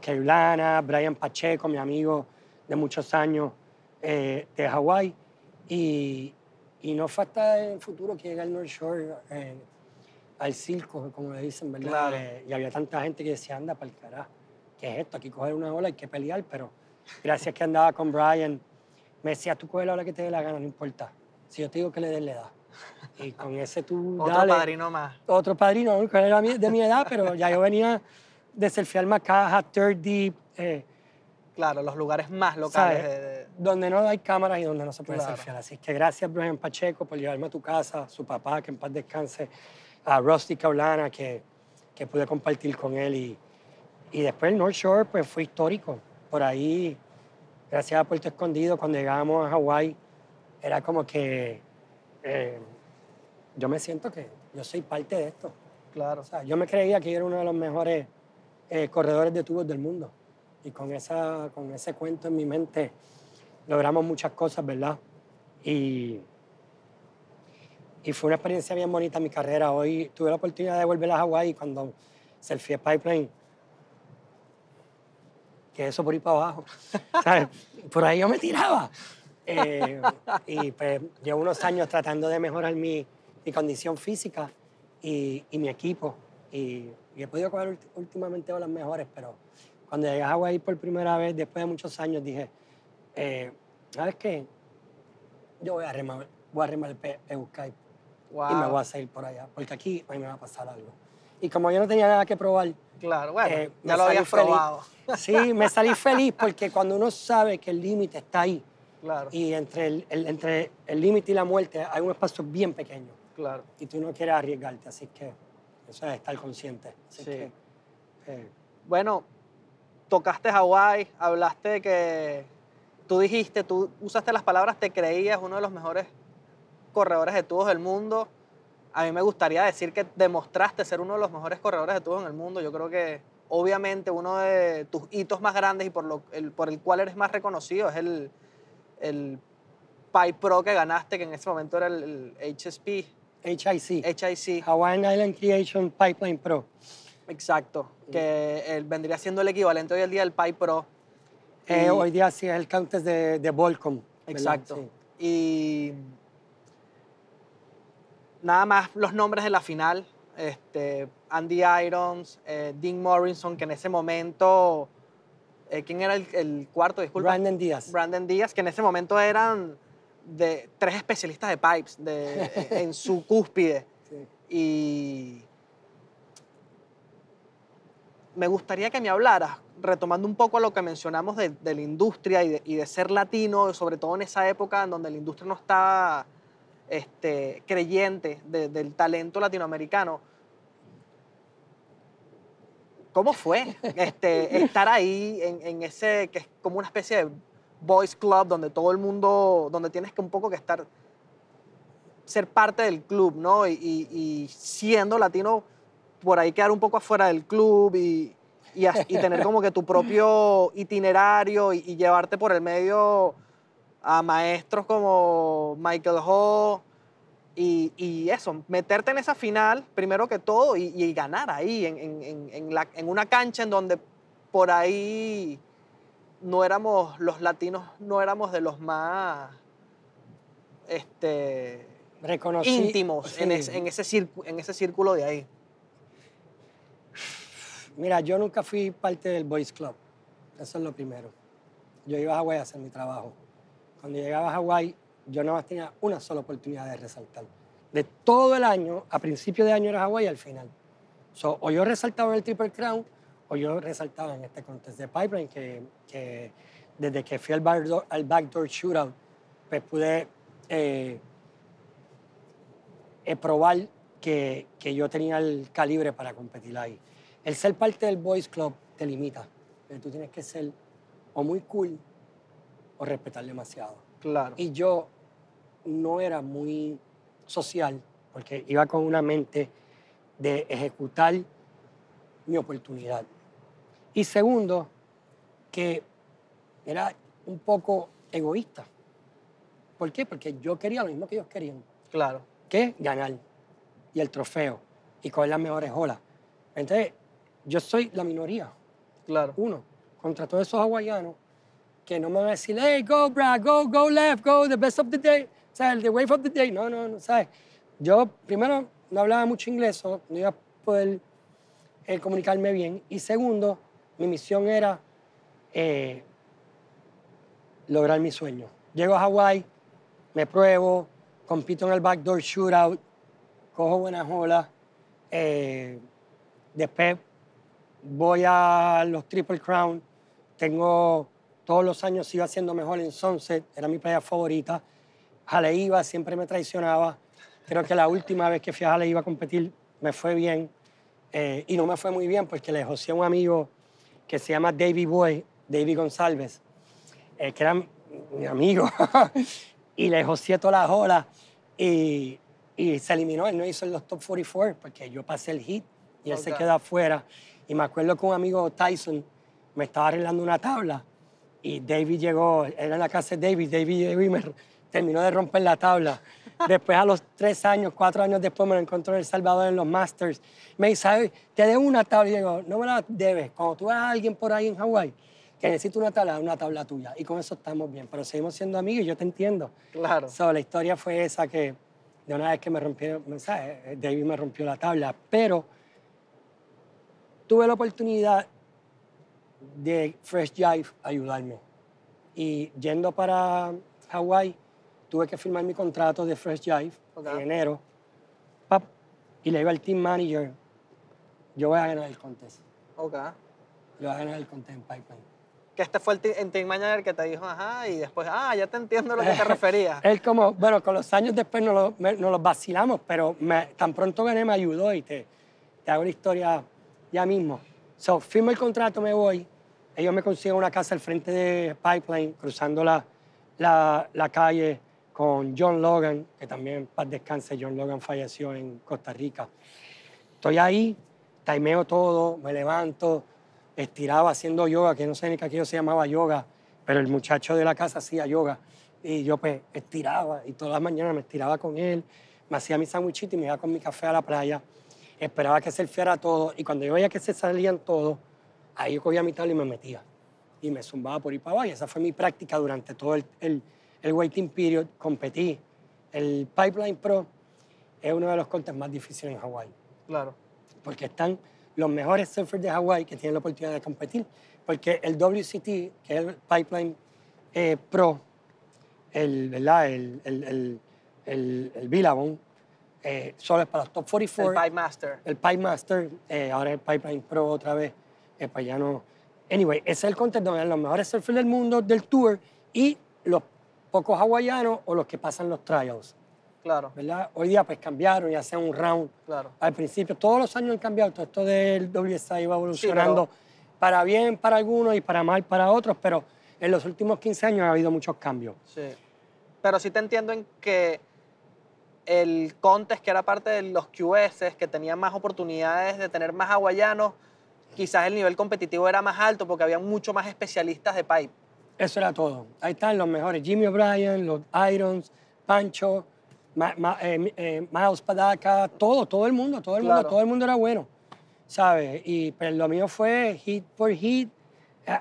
Brian Pacheco, mi amigo de muchos años eh, de Hawái. Y, y no fue hasta en el futuro que llegué al North Shore, eh, al circo, como le dicen, ¿verdad? Claro. Eh, y había tanta gente que decía, anda, para el carajo, ¿qué es esto? Aquí coger una ola hay que pelear, pero gracias que andaba con Brian, me decía, tú coge la ola que te dé la gana, no importa. Si yo te digo que le des, le das. Y con ese tú Otro dale. padrino más. Otro padrino, ¿no? que era de mi edad, pero ya yo venía de surfear Macaja, Third Deep, eh, Claro, los lugares más locales. ¿sabes? de- de- donde no hay cámaras y donde no se puede Claro. surfear. Así que gracias, Brian Pacheco, por llevarme a tu casa, su papá, que en paz descanse, a Rusty Caulana, que, que pude compartir con él. Y, y después el North Shore, pues fue histórico. Por ahí, gracias a Puerto Escondido, cuando llegábamos a Hawái, era como que eh, yo me siento que yo soy parte de esto. Claro. O sea, yo me creía que yo era uno de los mejores eh, corredores de tubos del mundo. Y con, esa, con ese cuento en mi mente logramos muchas cosas, ¿verdad? Y, y fue una experiencia bien bonita mi carrera. Hoy tuve la oportunidad de volver a Hawái y cuando surfé Pipeline, que eso por ir para abajo. ¿sabes? Por ahí yo me tiraba. Eh, y pues llevo unos años tratando de mejorar mi, mi condición física y, y mi equipo. Y, y he podido coger últimamente olas mejores, pero cuando llegué a Hawái por primera vez, después de muchos años, dije, eh, ¿sabes qué? Yo voy a remar, voy a remar el Pe- Euskay Wow. y me voy a salir por allá, porque aquí a mí me va a pasar algo. Y como yo no tenía nada que probar, Claro, bueno, eh, ya lo habías feliz. probado. Sí, me salí feliz porque cuando uno sabe que el límite está ahí Claro, y entre el el- entre el límite y la muerte hay un espacio bien pequeño claro. y tú no quieres arriesgarte, así que eso es estar consciente. Así Sí. que, eh, Bueno, tocaste Hawái, hablaste de que tú dijiste, tú usaste las palabras, te creías uno de los mejores corredores de tubos del mundo. A mí me gustaría decir que demostraste ser uno de los mejores corredores de tubos en el mundo. Yo creo que obviamente uno de tus hitos más grandes y por, lo, el, por el cual eres más reconocido es el, el Pipe Pro que ganaste, que en ese momento era el, el HSP, HIC, HIC. Hawaiian Island Creation Pipeline Pro. Exacto, que él vendría siendo el equivalente hoy en día del Pipe Pro. Eh, Y- hoy día sí es el Countess de, de Volcom. Exacto. Sí. Y nada más los nombres de la final. Este, Andy Irons, eh, Dean Morrison, que en ese momento. eh, ¿Quién era el, el cuarto? Disculpa. Brandon Díaz. Brandon Díaz, que en ese momento eran de tres especialistas de pipes de, en su cúspide. Sí. Y me gustaría que me hablaras, retomando un poco a lo que mencionamos de, de la industria y de, y de ser latino, sobre todo en esa época en donde la industria no estaba este, creyente de- del talento latinoamericano. ¿Cómo fue este, estar ahí en, en ese que es como una especie de boys club donde todo el mundo, donde tienes que un poco que estar, ser parte del club, ¿no? Y, siendo latino, por ahí quedar un poco afuera del club y, y, tener como que tu propio itinerario y, llevarte por el medio a maestros como Michael Ho y, eso, meterte en esa final primero que todo y, ganar ahí en, en- en una cancha en donde por ahí no éramos, los latinos no éramos de los más este, Reconocí. íntimos en, ese, en, ese círculo, en ese círculo de ahí. Mira, yo nunca fui parte del Boys Club. Eso es lo primero. Yo iba a Hawái a hacer mi trabajo. Cuando llegaba a Hawái, yo nada más tenía una sola oportunidad de resaltar. De todo el año, a principio de año era Hawái y al final. So, o yo resaltaba en el Triple Crown o yo resaltaba en este contest de Pipeline, que, que desde que fui al backdoor, al backdoor shootout, pues pude eh, eh, probar que, que yo tenía el calibre para competir ahí. El ser parte del Boys Club te limita. Tú tienes que ser o muy cool o respetar demasiado. Claro. Y yo no era muy social porque iba con una mente de ejecutar mi oportunidad. Y segundo, que era un poco egoísta. ¿Por qué? Porque yo quería lo mismo que ellos querían, Claro. que ganar y el trofeo y coger las mejores olas. Entonces, yo soy la minoría, Claro. uno, contra todos esos hawaianos que no me van a decir, hey, go, Brad, go, go left, go, the best of the day, o sea, el the wave of the day. No, no, no, ¿sabes? Yo, primero, no hablaba mucho inglés, o no iba a poder eh, comunicarme bien. Y segundo, mi misión era eh, lograr mi sueño. Llego a Hawái, me pruebo, compito en el backdoor shootout, cojo buenas olas, eh, después voy a los Triple Crown, tengo todos los años iba haciendo mejor en Sunset, era mi playa favorita. Jaleiva siempre me traicionaba. Creo que la última vez que fui a Jaleiva a competir me fue bien. eh, y no me fue muy bien porque le josé a un amigo que se llama Davey Boy, Davey González, eh, que era mi amigo. y le josé todas las olas y, y se eliminó. Él no hizo los top 44 porque yo pasé el hit y él se Ok. quedó afuera. Y me acuerdo que un amigo Tyson me estaba arreglando una tabla y David llegó, era en la casa de David, David llegó y me terminó de romper la tabla. Después, a los tres años, cuatro años después, me lo encontró en El Salvador en los Masters. Me dice, "Ay, te debo una tabla. Y digo, no me la debes. Cuando tú veas a alguien por ahí en Hawái que necesita una tabla, una tabla tuya. Y con eso estamos bien. Pero seguimos siendo amigos y yo te entiendo. Claro. So, la historia fue esa que de una vez que me rompió, ¿sabes? David me rompió la tabla, pero tuve la oportunidad de Fresh Jive ayudarme. Y yendo para Hawái, tuve que firmar mi contrato de Fresh Jive Ok. en enero. Pap, y le digo al team manager, yo voy a ganar el contest. Ok. Yo voy a ganar el contest en Pipeline. Que este fue el el team manager que te dijo, ajá, y después, ah, ya te entiendo a lo que te referías. Él como, bueno, con los años después nos lo, me- nos los vacilamos, pero me- tan pronto gané me ayudó y te, te hago la historia ya mismo. So, firmo el contrato, me voy. Ellos me consiguen una casa al frente de Pipeline, cruzando la, la, la calle con John Logan, que también, paz descanse, John Logan falleció en Costa Rica. Estoy ahí, timeo todo, me levanto, estiraba haciendo yoga, que no sé ni que aquello se llamaba yoga, pero el muchacho de la casa hacía yoga. Y yo pues estiraba y todas las mañanas me estiraba con él, me hacía mi sandwichito y me iba con mi café a la playa. Esperaba que se enfriara todo y cuando yo veía que se salían todos, ahí yo cogía mi tabla y me metía. Y me zumbaba por ahí para abajo. Y esa fue mi práctica durante todo el, el, el waiting period. Competí. El Pipeline Pro es uno de los contests más difíciles en Hawái Claro. porque están los mejores surfers de Hawái que tienen la oportunidad de competir. Porque el WCT, que es el Pipeline eh, Pro, el, ¿verdad? el, el, el, el, el Billabong, eh, solo es para los top 44. El Pipe Master. El Pipe Master, eh, ahora el Pipeline Pro otra vez, eh, pues ya no. Anyway, ese es el contest donde los mejores surfers del mundo del tour y los pocos hawaianos o los que pasan los trials. Claro, ¿verdad? Hoy día pues cambiaron y hacen un round. claro. Al principio, todos los años han cambiado, todo esto del WSI va evolucionando para bien para algunos y para mal para otros, pero en los últimos 15 años ha habido muchos cambios. Sí. Pero sí te entiendo en que el contest, que era parte de los QS, que tenían más oportunidades de tener más hawaianos, quizás el nivel competitivo era más alto porque había mucho más especialistas de pipe. Eso era todo. Ahí están los mejores, Jimmy O'Brien, los Irons, Pancho, Ma- Ma- eh, eh, Miles Padaca, todo, todo el mundo, todo el Claro. mundo, todo el mundo era bueno, ¿sabes? Y pues, lo mío fue hit por hit, eh,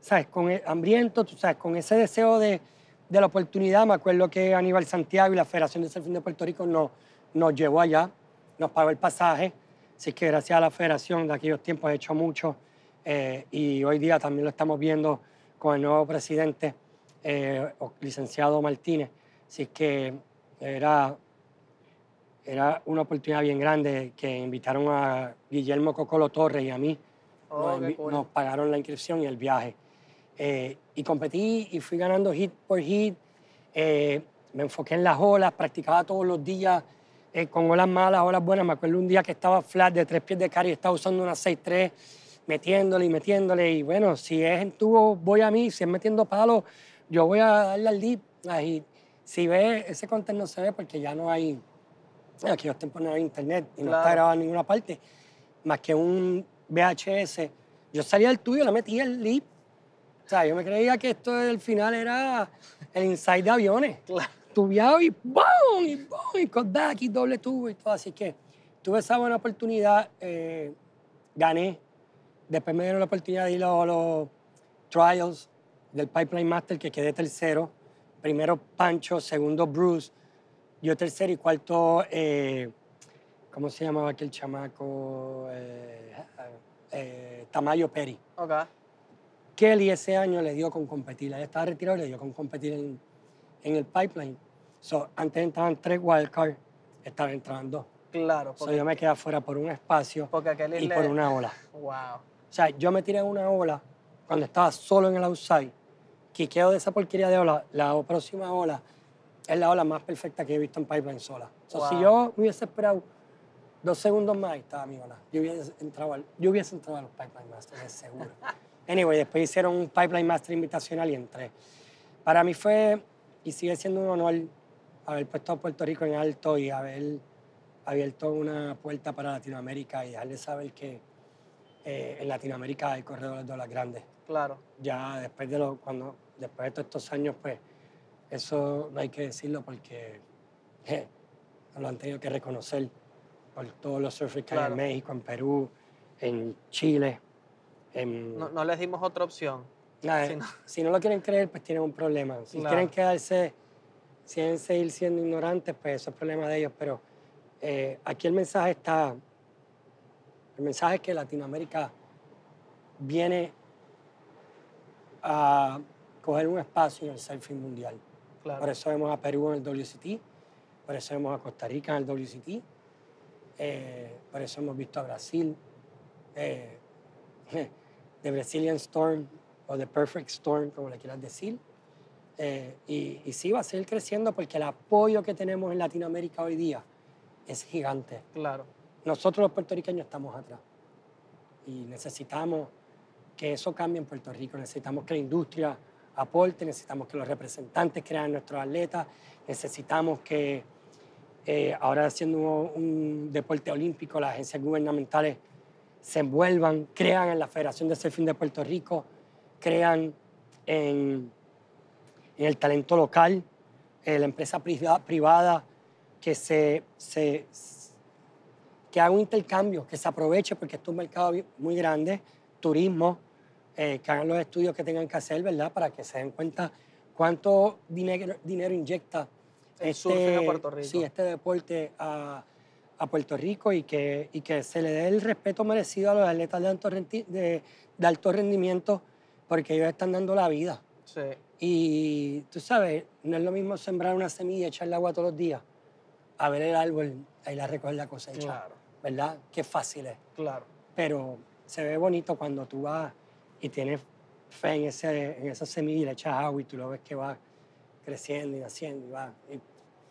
¿sabes? Con el- hambriento, tú sabes, con ese deseo de, de la oportunidad. Me acuerdo que Aníbal Santiago y la Federación de Surfing de Puerto Rico nos, nos llevó allá, nos pagó el pasaje. Así que gracias a la Federación de aquellos tiempos he hecho mucho eh, y hoy día también lo estamos viendo con el nuevo presidente, eh, licenciado Martínez. Así que era, era una oportunidad bien grande que invitaron a Guillermo Cocolo Torres y a mí. Oh, nos, cool. nos pagaron la inscripción y el viaje. Eh, y competí y fui ganando hit por hit. Eh, me enfoqué en las olas, practicaba todos los días eh, con olas malas, olas buenas. Me acuerdo un día que estaba flat de tres pies de cara y estaba usando una 6-3, metiéndole y metiéndole. Y bueno, si es en tubo, voy a mí. Si es metiendo palos, yo voy a darle al deep. Y si ves, ese contenido no se ve porque ya no hay, en aquellos tiempos no hay internet y no está grabado en ninguna parte, más que un VHS Yo salía del tuyo, le metía el lip. O sea, yo me creía que esto del final era el inside de aviones. Claro. Tubiado y ¡boom! Y ¡boom! Y back y doble tubo y todo. Así que tuve esa buena oportunidad, eh, gané. Después me dieron la oportunidad de ir a los, trials del Pipeline Master, que quedé tercero. Primero Pancho, segundo Bruce, yo tercero y cuarto, eh, ¿cómo se llamaba aquel chamaco? Eh, eh, Tamayo Peri. Ok. Kelly ese año le dio con competir. Ella estaba retirado y le dio con competir en, en el pipeline. So, antes entraban tres wildcards, estaban entrando dos. Claro. So, Porque, yo me quedé afuera por un espacio porque y le- por una ola. Wow. O sea, yo me tiré en una ola cuando estaba solo en el outside. Quiqueo de esa porquería de ola. La próxima ola es la ola más perfecta que he visto en pipeline sola. So, Si Wow. yo hubiese esperado dos segundos más, ahí estaba mi ola. Yo hubiese entrado, al- yo hubiese entrado a los Pipeline Masters, seguro. anyway, después hicieron un Pipeline Master invitacional y entré. Para mí fue y sigue siendo un honor haber puesto a Puerto Rico en alto y haber abierto una puerta para Latinoamérica y dejarle saber que eh, en Latinoamérica hay corredores de olas grandes. Claro. Ya después de, lo, cuando, después de todos estos años, pues eso no hay que decirlo porque eh, lo han tenido que reconocer por todos los surfers que hay Claro. en México, en Perú, en Chile. En, No, no les dimos otra opción. Nada, Sí, no. Si no lo quieren creer, pues tienen un problema. Si Claro. quieren quedarse, si quieren seguir siendo ignorantes, pues eso es problema de ellos. Pero eh, aquí el mensaje está, el mensaje es que Latinoamérica viene a coger un espacio en el surfing mundial. Claro. Por eso vemos a Perú en el WCT, por eso vemos a Costa Rica en el WCT, eh, por eso hemos visto a Brasil, eh, The Brazilian Storm o The Perfect Storm, como le quieras decir. Eh, y, y sí, va a seguir creciendo porque el apoyo que tenemos en Latinoamérica hoy día es gigante. Claro. Nosotros los puertorriqueños estamos atrás y necesitamos que eso cambie en Puerto Rico. Necesitamos que la industria aporte, necesitamos que los representantes crean nuestros atletas, necesitamos que eh, ahora siendo un, deporte olímpico, las agencias gubernamentales se envuelvan, crean en la Federación de Surfing de Puerto Rico, crean en, el talento local, en la empresa priva- privada, que se, se, que haga un intercambio, que se aproveche, porque esto es un mercado muy grande, turismo, eh, que hagan los estudios que tengan que hacer, ¿verdad? Para que se den cuenta cuánto dinero, dinero inyecta El surfing a Puerto Rico. sí, este deporte a, a Puerto Rico y que, y que se le dé el respeto merecido a los atletas de alto, renti- de, de alto rendimiento, porque ellos están dando la vida. Sí. Y tú sabes, no es lo mismo sembrar una semilla y echarle agua todos los días, a ver el árbol y la recoger la cosecha. Claro. ¿Verdad? Qué fácil es. Claro. Pero se ve bonito cuando tú vas y tienes fe en, ese, en esa semilla y le echas agua y tú lo ves que va creciendo y naciendo y va. Y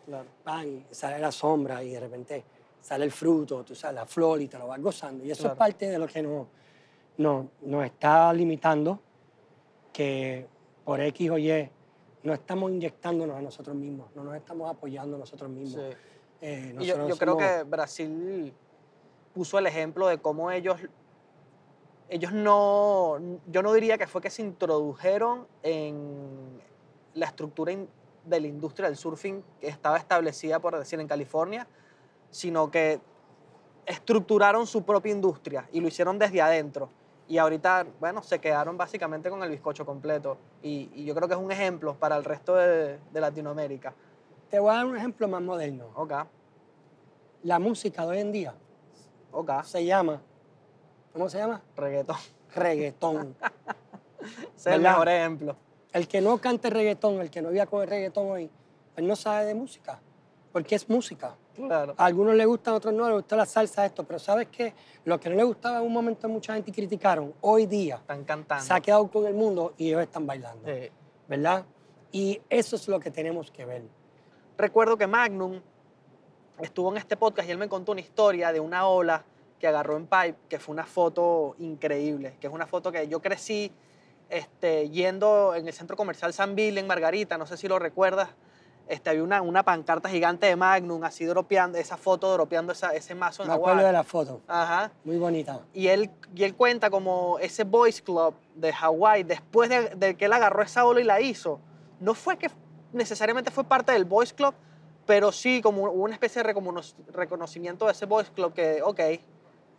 Claro. van y sale la sombra y de repente sale el fruto, tú sabes, la flor y te lo vas gozando. Y eso Claro. es parte de lo que nos, nos, nos está limitando, que por X o Y no estamos inyectándonos a nosotros mismos, no nos estamos apoyando a nosotros mismos. Sí. Eh, Y yo, yo creo somos- que Brasil puso el ejemplo de cómo ellos, ellos no, yo no diría que fue que se introdujeron en la estructura in- de la industria del surfing que estaba establecida, por decir, en California, sino que estructuraron su propia industria y lo hicieron desde adentro. Y ahorita, bueno, se quedaron básicamente con el bizcocho completo. Y, y yo creo que es un ejemplo para el resto de, de Latinoamérica. Te voy a dar un ejemplo más moderno. Ok, La música de hoy en día ok, se llama, ¿cómo se llama? reggaetón. Reggaetón. Es el mejor ejemplo. El que no cante reggaetón, el que no viva con el reggaetón hoy, él no sabe de música, porque es música. Claro. A algunos le gustan, a otros no, le gusta la salsa, esto, pero ¿sabes qué? Lo que no le gustaba en un momento mucha gente criticaron, hoy día Están cantando. se ha quedado con el mundo y ellos están bailando, Sí. ¿verdad? Y eso es lo que tenemos que ver. Recuerdo que Magnum estuvo en este podcast y él me contó una historia de una ola que agarró en Pipe, que fue una foto increíble, que es una foto que yo crecí este, yendo en el centro comercial San Bill en Margarita, no sé si lo recuerdas, Este, había una, una pancarta gigante de Magnum, así dropeando, esa foto dropeando esa, ese mazo en Me acuerdo de la foto. Ajá. Muy bonita. Y él, y él cuenta como ese Boys Club de Hawái, después de, de que él agarró esa ola y la hizo, no fue que necesariamente fue parte del Boys Club, pero sí como una especie de recono- reconocimiento de ese Boys Club que, ok,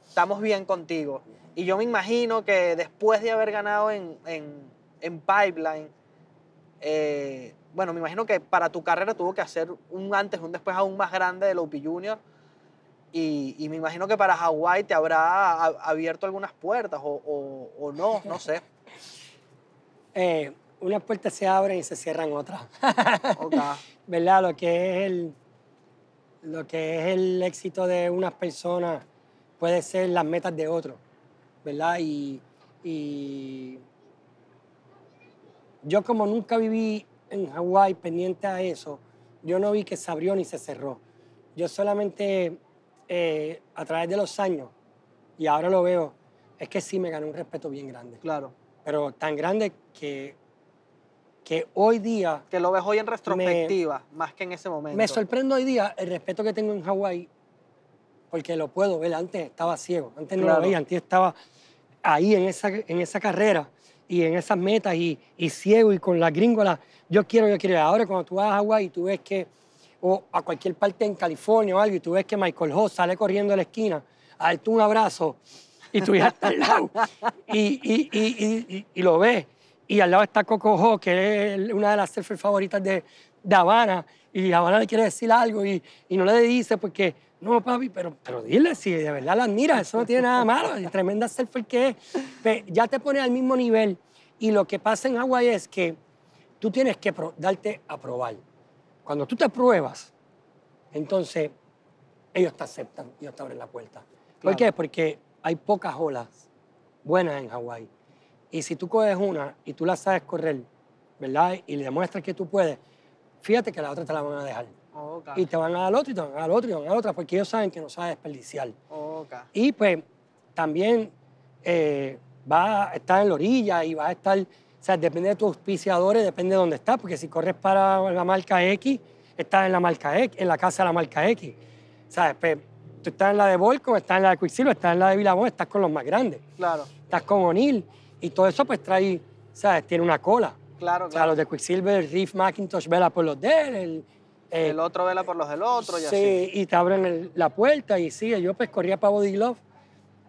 estamos bien contigo. Y yo me imagino que después de haber ganado en, en, en Pipeline, eh, bueno, me imagino que para tu carrera tuvo que hacer un antes, un después aún más grande del OP Junior. Y, me imagino que para Hawái te habrá abierto algunas puertas o, o- o no, no sé. Eh, unas puertas se abren y se cierran otras. Ok. ¿Verdad? Lo que es el, lo que es el éxito de unas personas puede ser las metas de otros, ¿verdad? Y, y yo como nunca viví en Hawái pendiente a eso, yo no vi que se abrió ni se cerró. Yo solamente eh, a través de los años, y ahora lo veo, es que sí me gané un respeto bien grande. Claro. Pero tan grande que, que hoy día Que lo ves hoy en retrospectiva, más que en ese momento. me sorprende hoy día el respeto que tengo en Hawái, porque lo puedo ver. Antes estaba ciego, antes no Claro. lo veía, antes estaba ahí en esa, en esa carrera y en esas metas y, y ciego y con la gringola. Yo quiero, yo quiero. Ahora cuando tú vas a Hawái y tú ves que, o a cualquier parte en California o algo, y tú ves que Michael Ho sale corriendo de la esquina a darte un abrazo y tú ya estás al lado y, y, y- y lo ves. Y al lado está Coco Ho, que es una de las surfers favoritas de, de Habana, y Habana le quiere decir algo y, y no le dice porque, no, papi, pero, pero dile si de verdad la admiras, eso no tiene nada malo, y tremenda surfer que es. Pe- ya te pone al mismo nivel. Y lo que pasa en Hawái es que tú tienes que darte a probar. Cuando tú te pruebas, entonces ellos te aceptan, ellos te abren la puerta. ¿Por Claro. qué? Porque hay pocas olas buenas en Hawái. Y si tú coges una y tú la sabes correr, ¿verdad? Y le demuestras que tú puedes, fíjate que la otra te la van a dejar. Ok. Y te van a dar al otro y te van a dar al otro y te van a dar al otro, porque ellos saben que no sabes desperdiciar. Ok. Y pues también eh, va a estar en la orilla y va a estar, o sea, depende de tus auspiciadores, depende de dónde estás, porque si corres para la marca X, estás en la marca X, en la casa de la marca X. ¿Sabes? Pues, tú estás en la de Volcom, estás en la de Quicksilver, estás en la de Villamón, estás con los más grandes. Claro, Estás con O'Neill y todo eso pues trae, ¿sabes? Tiene una cola. claro, O sea, claro. los de Quicksilver, Reef McIntosh vela por los de él, el, eh, el otro vela por los del otro y sí, así. y te abren el- la puerta y sí, yo pues corría para Body Glove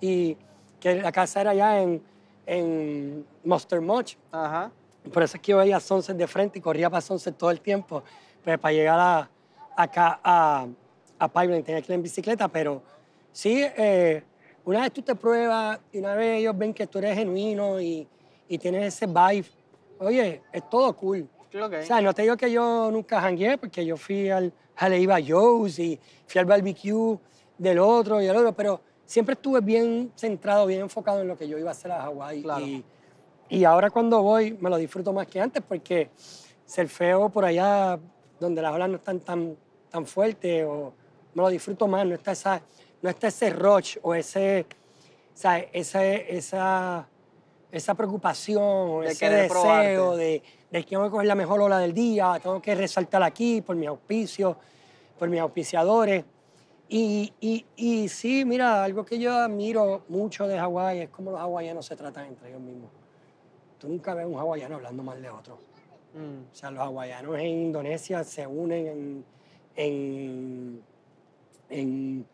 y que la casa era allá en, en Monster Much. Ajá. Por eso es que yo veía Sunset de frente y corría para Sunset todo el tiempo, pues para llegar a, acá a, a Pipeline tenía que ir en bicicleta, pero sí, eh, una vez tú te pruebas y una vez ellos ven que tú eres genuino y, y tienes ese vibe, oye, es todo cool. Ok. O sea, no te digo que yo nunca jangué, porque yo fui al Haleiwa Joe's y fui al barbecue del otro y del otro, pero siempre estuve bien centrado, bien enfocado en lo que yo iba a hacer a Hawái. Claro. Y, y ahora cuando voy me lo disfruto más que antes porque surfeo por allá donde las olas no están tan, tan fuertes o me lo disfruto más, no está, esa, no está ese rush o ese, o sea, ese- esa, esa preocupación o De ese deseo probarte. de, de que tengo que coger la mejor ola del día, tengo que resaltar aquí por mis auspicios, por mis auspiciadores. Y, y, y sí, mira, algo que yo admiro mucho de Hawái es cómo los hawaianos se tratan entre ellos mismos. Tú nunca ves un hawaiano hablando mal de otro. Mm, O sea, los hawaianos en Indonesia se unen en, en, en,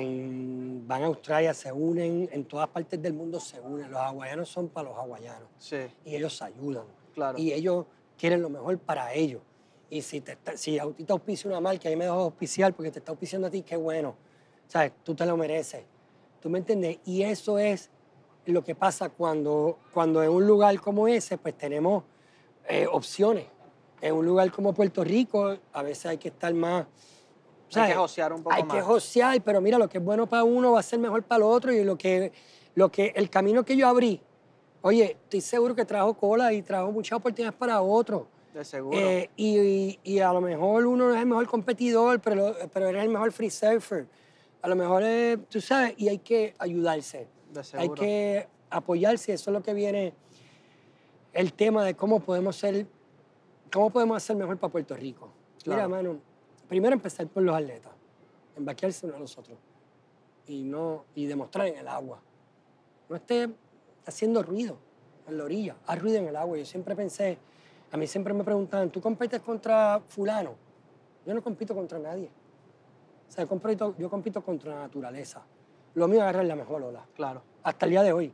en- van a Australia, se unen, en todas partes del mundo se unen. Los hawaianos son para los hawaianos sí, y ellos se ayudan. claro. Y ellos quieren lo mejor para ellos. Y si, te, está- si a ti te auspicia una marca a mí me dejas auspiciar porque te está auspiciando a ti, qué bueno. ¿Sabes? Tú te lo mereces. ¿Tú me entiendes? Y eso es lo que pasa cuando, cuando en un lugar como ese, pues tenemos eh, opciones. En un lugar como Puerto Rico, a veces hay que estar más... Hay ¿sabes? que josear un poco Hay más. que josear, pero mira, lo que es bueno para uno va a ser mejor para el otro y lo que, lo que, el camino que yo abrí, oye, estoy seguro que trajo cola y trajo muchas oportunidades para otro. De seguro. Eh, y, y- y a lo mejor uno no es el mejor competidor, pero, pero eres el mejor free surfer. A lo mejor, es, tú sabes, y hay que ayudarse. de Hay seguro. que apoyarse, eso es lo que viene el tema de cómo podemos ser, cómo podemos hacer mejor para Puerto Rico. Mira, Claro. mano, primero empezar por los atletas, embaquearse uno a los otros y, no, y demostrar en el agua. No esté haciendo ruido en la orilla, haz ruido en el agua. Yo siempre pensé, a mí siempre me preguntaban, ¿tú compites contra fulano? Yo no compito contra nadie. O sea, yo compito, yo compito contra la naturaleza. Lo mío es agarrar la mejor ola Claro. hasta el día de hoy.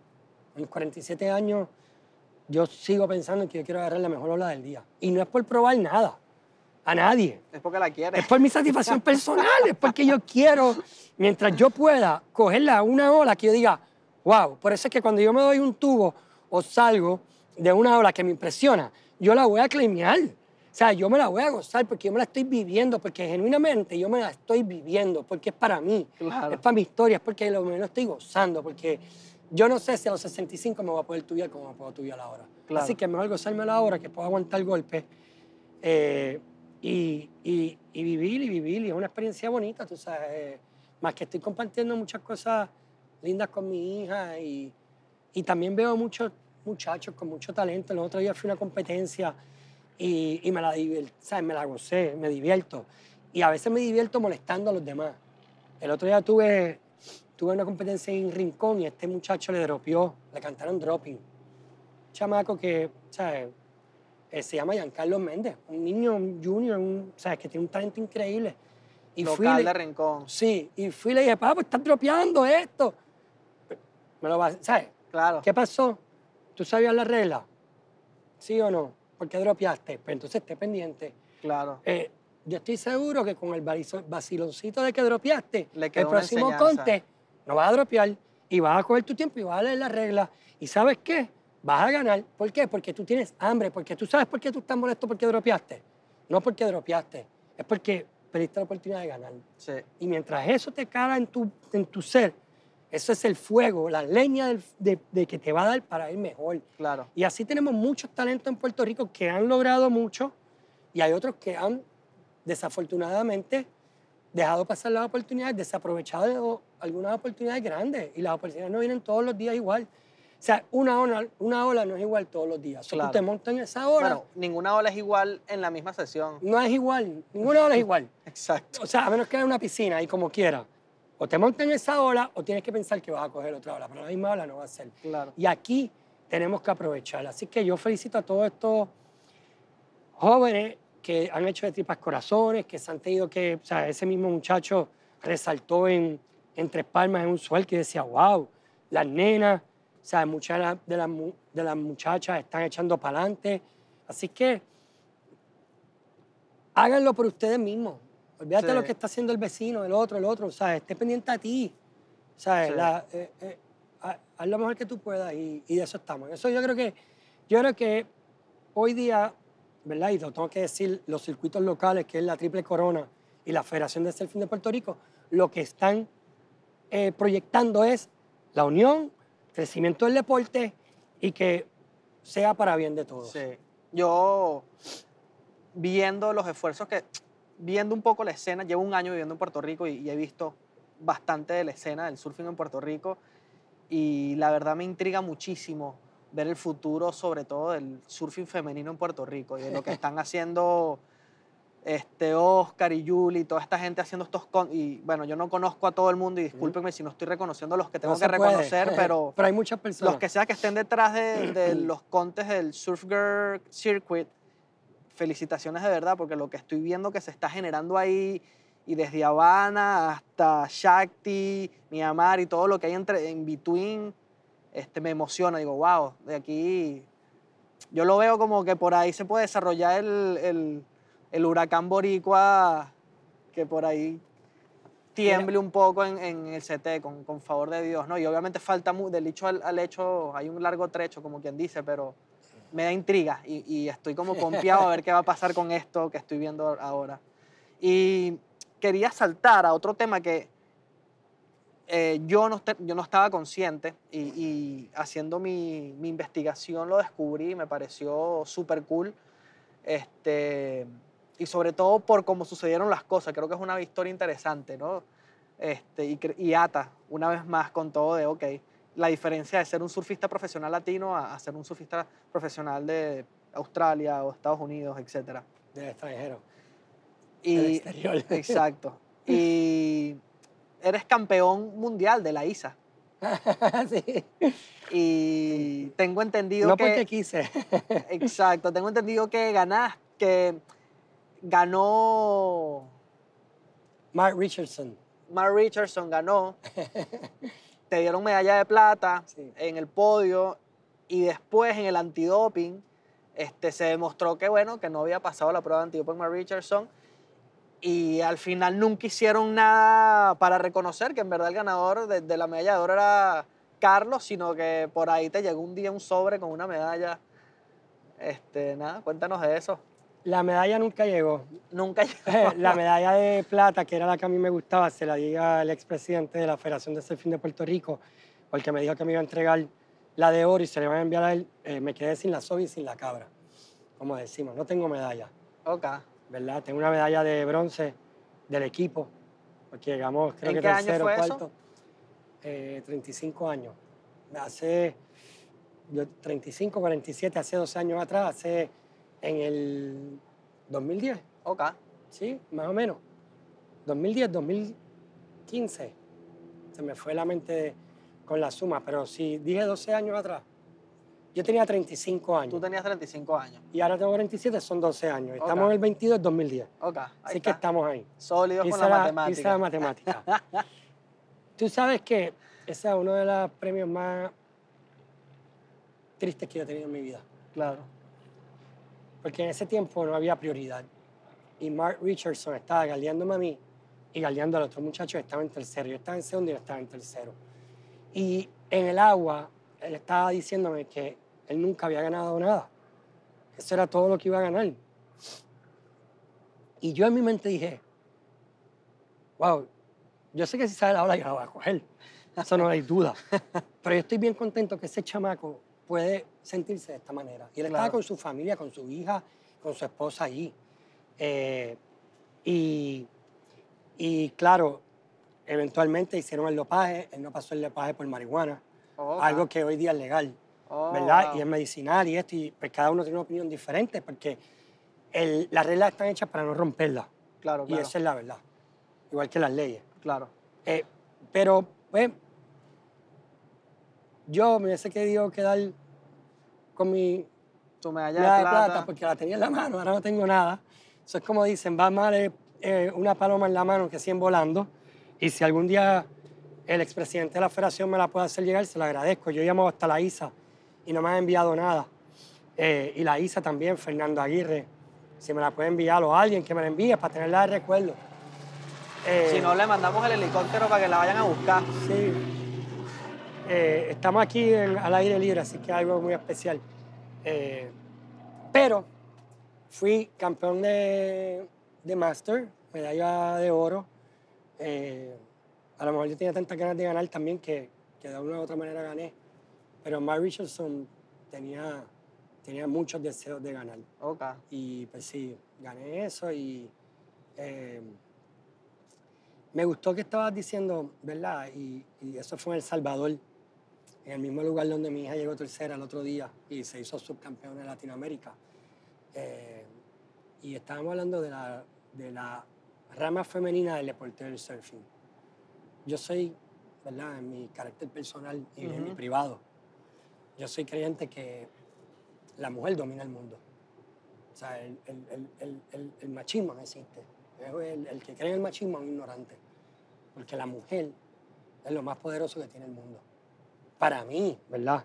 A mis 47 años, yo sigo pensando en que yo quiero agarrar la mejor ola del día. Y no es por probar nada, a nadie. Es porque la quieres. Es por mi satisfacción personal, es porque yo quiero, mientras yo pueda, cogerla una ola que yo diga, wow. Por eso es que cuando yo me doy un tubo o salgo de una ola que me impresiona, yo la voy a claimear. O sea, yo me la voy a gozar porque yo me la estoy viviendo, porque genuinamente yo me la estoy viviendo, porque es para mí, Claro. es para mi historia, es porque lo, me lo estoy gozando, porque yo no sé si a los 65 me voy a poder tubiar como me puedo tubiar ahora. Claro. Así que mejor gozármelo ahora, que puedo aguantar golpes eh, y, y- y vivir y vivir. Y es una experiencia bonita, tú sabes. más que estoy compartiendo muchas cosas lindas con mi hija y, y también veo muchos muchachos con mucho talento. El otro día fui a una competencia y, y me, la ¿sabes? me la gocé, me divierto. Y a veces me divierto molestando a los demás. El otro día tuve, tuve una competencia en Rincón y este muchacho le dropió, le cantaron dropping. Chamaco que, ¿sabes? Eh, se llama Giancarlo Méndez, un niño un junior, un, ¿sabes? que tiene un talento increíble. Y fui, Local le- de Rincón. Sí, y fui y le dije, papá, pues estás dropeando esto. Me lo va, ¿sabes? Claro. ¿Qué pasó? ¿Tú sabías la regla? ¿Sí o no? ¿Por qué dropeaste? Pues entonces esté pendiente. Claro. Eh, yo estoy seguro que con el vaciloncito de que dropeaste, Le el próximo conte no vas a dropear y vas a coger tu tiempo y vas a leer las reglas. ¿Y sabes qué? Vas a ganar. ¿Por qué? Porque tú tienes hambre, porque tú sabes por qué tú estás molesto porque dropeaste. No porque dropeaste, es porque perdiste la oportunidad de ganar. Sí. Y mientras eso te cala en tu, en tu ser, eso es el fuego, la leña del- de, de que te va a dar para ir mejor. Claro. Y así tenemos muchos talentos en Puerto Rico que han logrado mucho y hay otros que han desafortunadamente dejado pasar las oportunidades, desaprovechado algunas oportunidades grandes y las oportunidades no vienen todos los días igual. O sea, una ola, una ola no es igual todos los días. Claro. tú te montas en esa ola, Bueno, ninguna ola es igual en la misma sesión. no es igual, ninguna ola es igual. Exacto. O sea, a menos que haya una piscina y como quiera. O te montas en esa ola o tienes que pensar que vas a coger otra ola, pero la misma ola no va a ser. Claro. Y aquí tenemos que aprovechar. Así que yo felicito a todos estos jóvenes que han hecho de tripas corazones, que se han tenido que, o sea, ese mismo muchacho resaltó en, en Tres Palmas en un suel que decía, wow, las nenas, o sea, muchas de las, de las muchachas están echando para adelante. Así que háganlo por ustedes mismos. Olvídate de lo que está haciendo el vecino, el otro, el otro, ¿sabes? Esté pendiente a ti. ¿Sabes? Sí. La- eh, eh, ha- haz lo mejor que tú puedas y, y de eso estamos. Eso yo creo que, yo creo que hoy día, ¿verdad? Y lo tengo que decir, los circuitos locales, que es la Triple Corona y la Federación de Surfing de Puerto Rico, lo que están eh, proyectando es la unión, crecimiento del deporte y que sea para bien de todos. Sí. Yo, viendo los esfuerzos que, viendo un poco la escena, llevo un año viviendo en Puerto Rico y, y he visto bastante de la escena del surfing en Puerto Rico y la verdad me intriga muchísimo ver el futuro, sobre todo del surfing femenino en Puerto Rico y de lo que están haciendo este Oscar y Julie toda esta gente haciendo estos con y bueno yo no conozco a todo el mundo y discúlpenme si no estoy reconociendo a los que tengo No que puede, reconocer pero pero hay muchas personas. los que sea que estén detrás de, de los contes del Surf Girl Circuit, felicitaciones de verdad, porque lo que estoy viendo que se está generando ahí, y desde Habana hasta Shakti, Myanmar y todo lo que hay entre, en between, este, me emociona. Digo, wow, de aquí. Yo lo veo como que por ahí se puede desarrollar el, el, el huracán boricua, que por ahí tiemble un poco en, el CT, con, con favor de Dios, ¿no? Y obviamente falta, del dicho al, hecho, hay un largo trecho, como quien dice, pero me da intriga y, estoy como confiado a ver qué va a pasar con esto que estoy viendo ahora. Y quería saltar a otro tema que eh, yo, no yo no estaba consciente y, y haciendo mi, mi investigación lo descubrí y me pareció súper cool. Este, y sobre todo por cómo sucedieron las cosas. Creo que es una historia interesante, ¿no? Este, y, y ata una vez más con todo de, ok, la diferencia de ser un surfista profesional latino a, a ser un surfista profesional de Australia o Estados Unidos, etc. del extranjero. Y, exterior. Exacto. Y eres campeón mundial de la ISA. sí. Y tengo entendido No que... porque quise. Exacto, tengo entendido que ganás, que ganó Mark Richardson. Mark Richardson, ganó, te dieron medalla de plata Sí. en el podio y después en el antidoping este, se demostró que, bueno, que no había pasado la prueba de antidoping Mark Richardson y al final nunca hicieron nada para reconocer que en verdad el ganador de, de la medalla de oro era Carlos, sino que por ahí te llegó un día un sobre con una medalla. Este, nada, cuéntanos de eso. La medalla nunca llegó. Nunca llegó. la medalla de plata, que era la que a mí me gustaba, se la di al expresidente de la Federación de Surfing de Puerto Rico, porque me dijo que me iba a entregar la de oro y se le iba a enviar a él. Eh, me quedé sin la soga y sin la cabra, como decimos. No tengo medalla, Ok. ¿verdad? Tengo una medalla de bronce del equipo, porque llegamos, creo ¿En que qué año tercero, fue eso? cuarto. Eh, 35 años. Hace yo, 35, 47, hace 12 años atrás, hace en el 2010. Ok. Sí, más o menos. 2010, 2015. Se me fue la mente con la suma, pero si dije 12 años atrás, yo tenía 35 años Tú tenías 35 años. y ahora tengo 47, son 12 años. Estamos en el 22, 2010. Ok. Ahí Así que estamos ahí. Sólidos con la, la- matemática. hice la matemática. Tú sabes que ese es uno de los premios más tristes que yo he tenido en mi vida. Claro. Porque en ese tiempo no había prioridad. Y Mark Richardson estaba galeándome a mí y galeando al otro muchacho que estaba en tercero. Yo estaba en segundo y él estaba en tercero. Y en el agua, él estaba diciéndome que él nunca había ganado nada. Eso era todo lo que iba a ganar. Y yo en mi mente dije, wow, yo sé que si sale la ola yo la voy a coger. Eso no hay duda. Pero yo estoy bien contento que ese chamaco puede sentirse de esta manera. Y él estaba Claro. con su familia, con su hija, con su esposa allí. Eh, y, y claro, eventualmente hicieron el dopaje, él no pasó el dopaje por marihuana, Ok. algo que hoy día es legal, Oh, ¿verdad? wow. Y es medicinal y esto, y pues cada uno tiene una opinión diferente porque el- las reglas están hechas para no romperlas. Claro, Y claro. esa es la verdad, igual que las leyes. Claro. Eh, pero, pues, yo me hubiese querido quedar con mi Tu medalla medalla de plata. porque la tenía en la mano, ahora no tengo nada. Eso es como dicen, va mal eh, eh, una paloma en la mano que 100 volando. Y si algún día el expresidente de la federación me la puede hacer llegar, se lo agradezco. Yo he llamado hasta la ISA y no me han enviado nada. Eh, y la ISA también, Fernando Aguirre, si me la puede enviar o alguien que me la envíe para tenerla de recuerdo. Eh, Si no, le mandamos el helicóptero para que la vayan a buscar. Sí. Eh, estamos aquí en- al aire libre, así que algo muy especial. Eh, pero fui campeón de, de Master, medalla de oro. Eh, a lo mejor yo tenía tantas ganas de ganar también que, que de una u otra manera gané. Pero Mark Richardson tenía, tenía muchos deseos de ganar. Ok. Y pues sí, gané eso y eh, me gustó que estabas diciendo, ¿verdad? Y, y eso fue en El Salvador, en el mismo lugar donde mi hija llegó tercera el otro día y se hizo subcampeona de Latinoamérica. Eh, y estábamos hablando de la, de la rama femenina del deporte del surfing. Yo soy, ¿verdad? En mi carácter personal y en mi privado, yo soy creyente que la mujer domina el mundo. O sea, el, el- machismo no existe. El, el que cree en el machismo es un ignorante. Porque la mujer es lo más poderoso que tiene el mundo. Para mí, ¿verdad?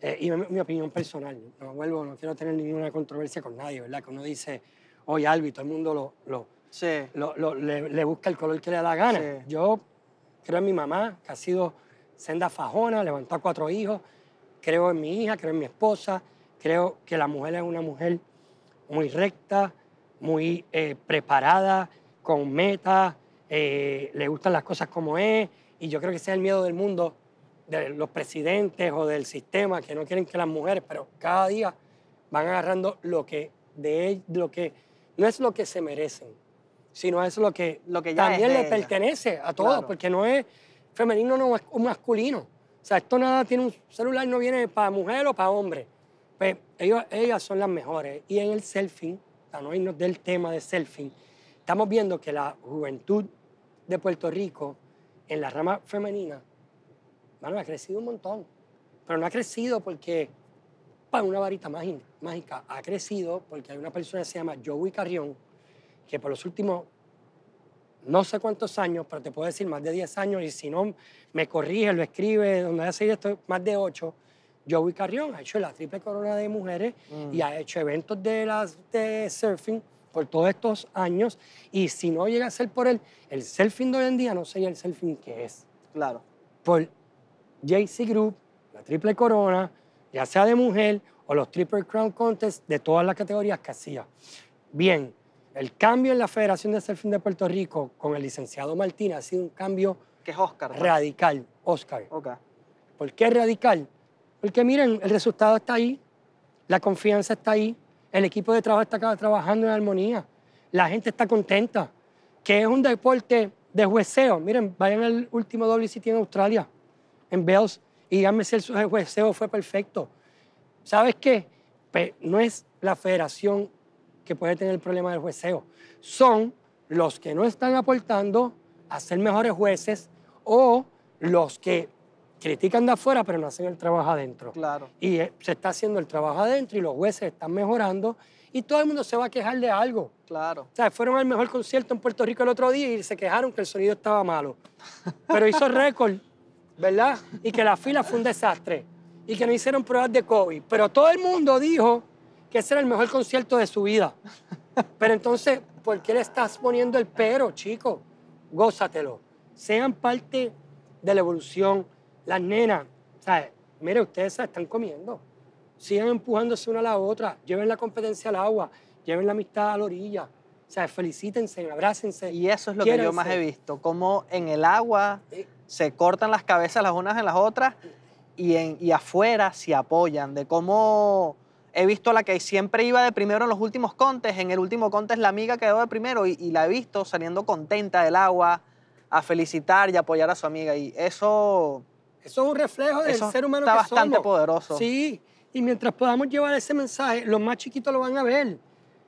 Eh, y mi, mi opinión personal. No vuelvo, no quiero tener ninguna controversia con nadie, ¿verdad? Que uno dice, oye, Albi, todo el mundo lo, lo, Sí. lo- lo- le, le busca el color que le da la gana. Sí. Yo creo en mi mamá, que ha sido senda fajona, levantó a cuatro hijos. Creo en mi hija, creo en mi esposa. Creo que la mujer es una mujer muy recta, muy eh, preparada, con metas, eh, le gustan las cosas como es. Y yo creo que ese es el miedo del mundo, de los presidentes o del sistema, que no quieren que las mujeres, pero cada día van agarrando lo que, de lo que no es lo que se merecen, sino es lo que, Lo que ya también le pertenece a todos, Claro. porque no es femenino, no es masculino. O sea, esto nada tiene un celular, no viene para mujer o para hombre. Pues ellos, ellas son las mejores. Y en el selfing, para no irnos del tema de selfing, estamos viendo que la juventud de Puerto Rico en la rama femenina, bueno, ha crecido un montón, pero no ha crecido porque para una varita mágica, ha crecido porque hay una persona que se llama Joey Carrión, que por los últimos no sé cuántos años, pero te puedo decir más de 10 años, y si no me corrige, lo escribe, donde seguido esto, más de 8, Joey Carrión ha hecho la triple corona de mujeres y ha hecho eventos de, las, de surfing por todos estos años. Y si no llega a ser por él, el surfing de hoy en día no sería el surfing que es. Claro. Por JC Group, la triple corona, ya sea de mujer o los triple crown contest de todas las categorías que hacía. Bien, el cambio en la Federación de Surfing de Puerto Rico con el licenciado Martín ha sido un cambio Que es Oscar. ¿no? radical, Oscar. Ok. ¿Por qué radical? Porque miren, el resultado está ahí, la confianza está ahí, el equipo de trabajo está acá trabajando en armonía, la gente está contenta, que es un deporte de jueceo. Miren, vayan al último WCT en Australia, en Bells, y díganme si el jueceo fue perfecto. ¿Sabes qué? No es la federación que puede tener el problema del jueceo, son los que no están aportando a ser mejores jueces o los que critican de afuera pero no hacen el trabajo adentro. Claro. Y eh, se está haciendo el trabajo adentro y los jueces están mejorando y todo el mundo se va a quejar de algo. Claro. O sea, fueron al mejor concierto en Puerto Rico el otro día y se quejaron que el sonido estaba malo. Pero hizo récord, ¿verdad? Y que la fila fue un desastre. Y que no hicieron pruebas de COVID. Pero todo el mundo dijo que ese era el mejor concierto de su vida. Pero entonces, ¿por qué le estás poniendo el pero, chico? Gózatelo. Sean parte de la evolución. Las nenas, ¿sabes? Mire, ustedes se están comiendo. Sigan empujándose una a la otra. Lleven la competencia al agua. Lleven la amistad a la orilla. O sea, felicítense, abrácense. Y eso es lo que yo más he visto, cómo en el agua Sí. Se cortan las cabezas las unas en las otras y, en, y afuera se apoyan, de cómo he visto a la que siempre iba de primero en los últimos contes, en el último contest la amiga quedó de primero y, y la he visto saliendo contenta del agua a felicitar y apoyar a su amiga y eso, Eso es un reflejo del ser humano está que bastante somos. poderoso. Sí, y mientras podamos llevar ese mensaje, los más chiquitos lo van a ver.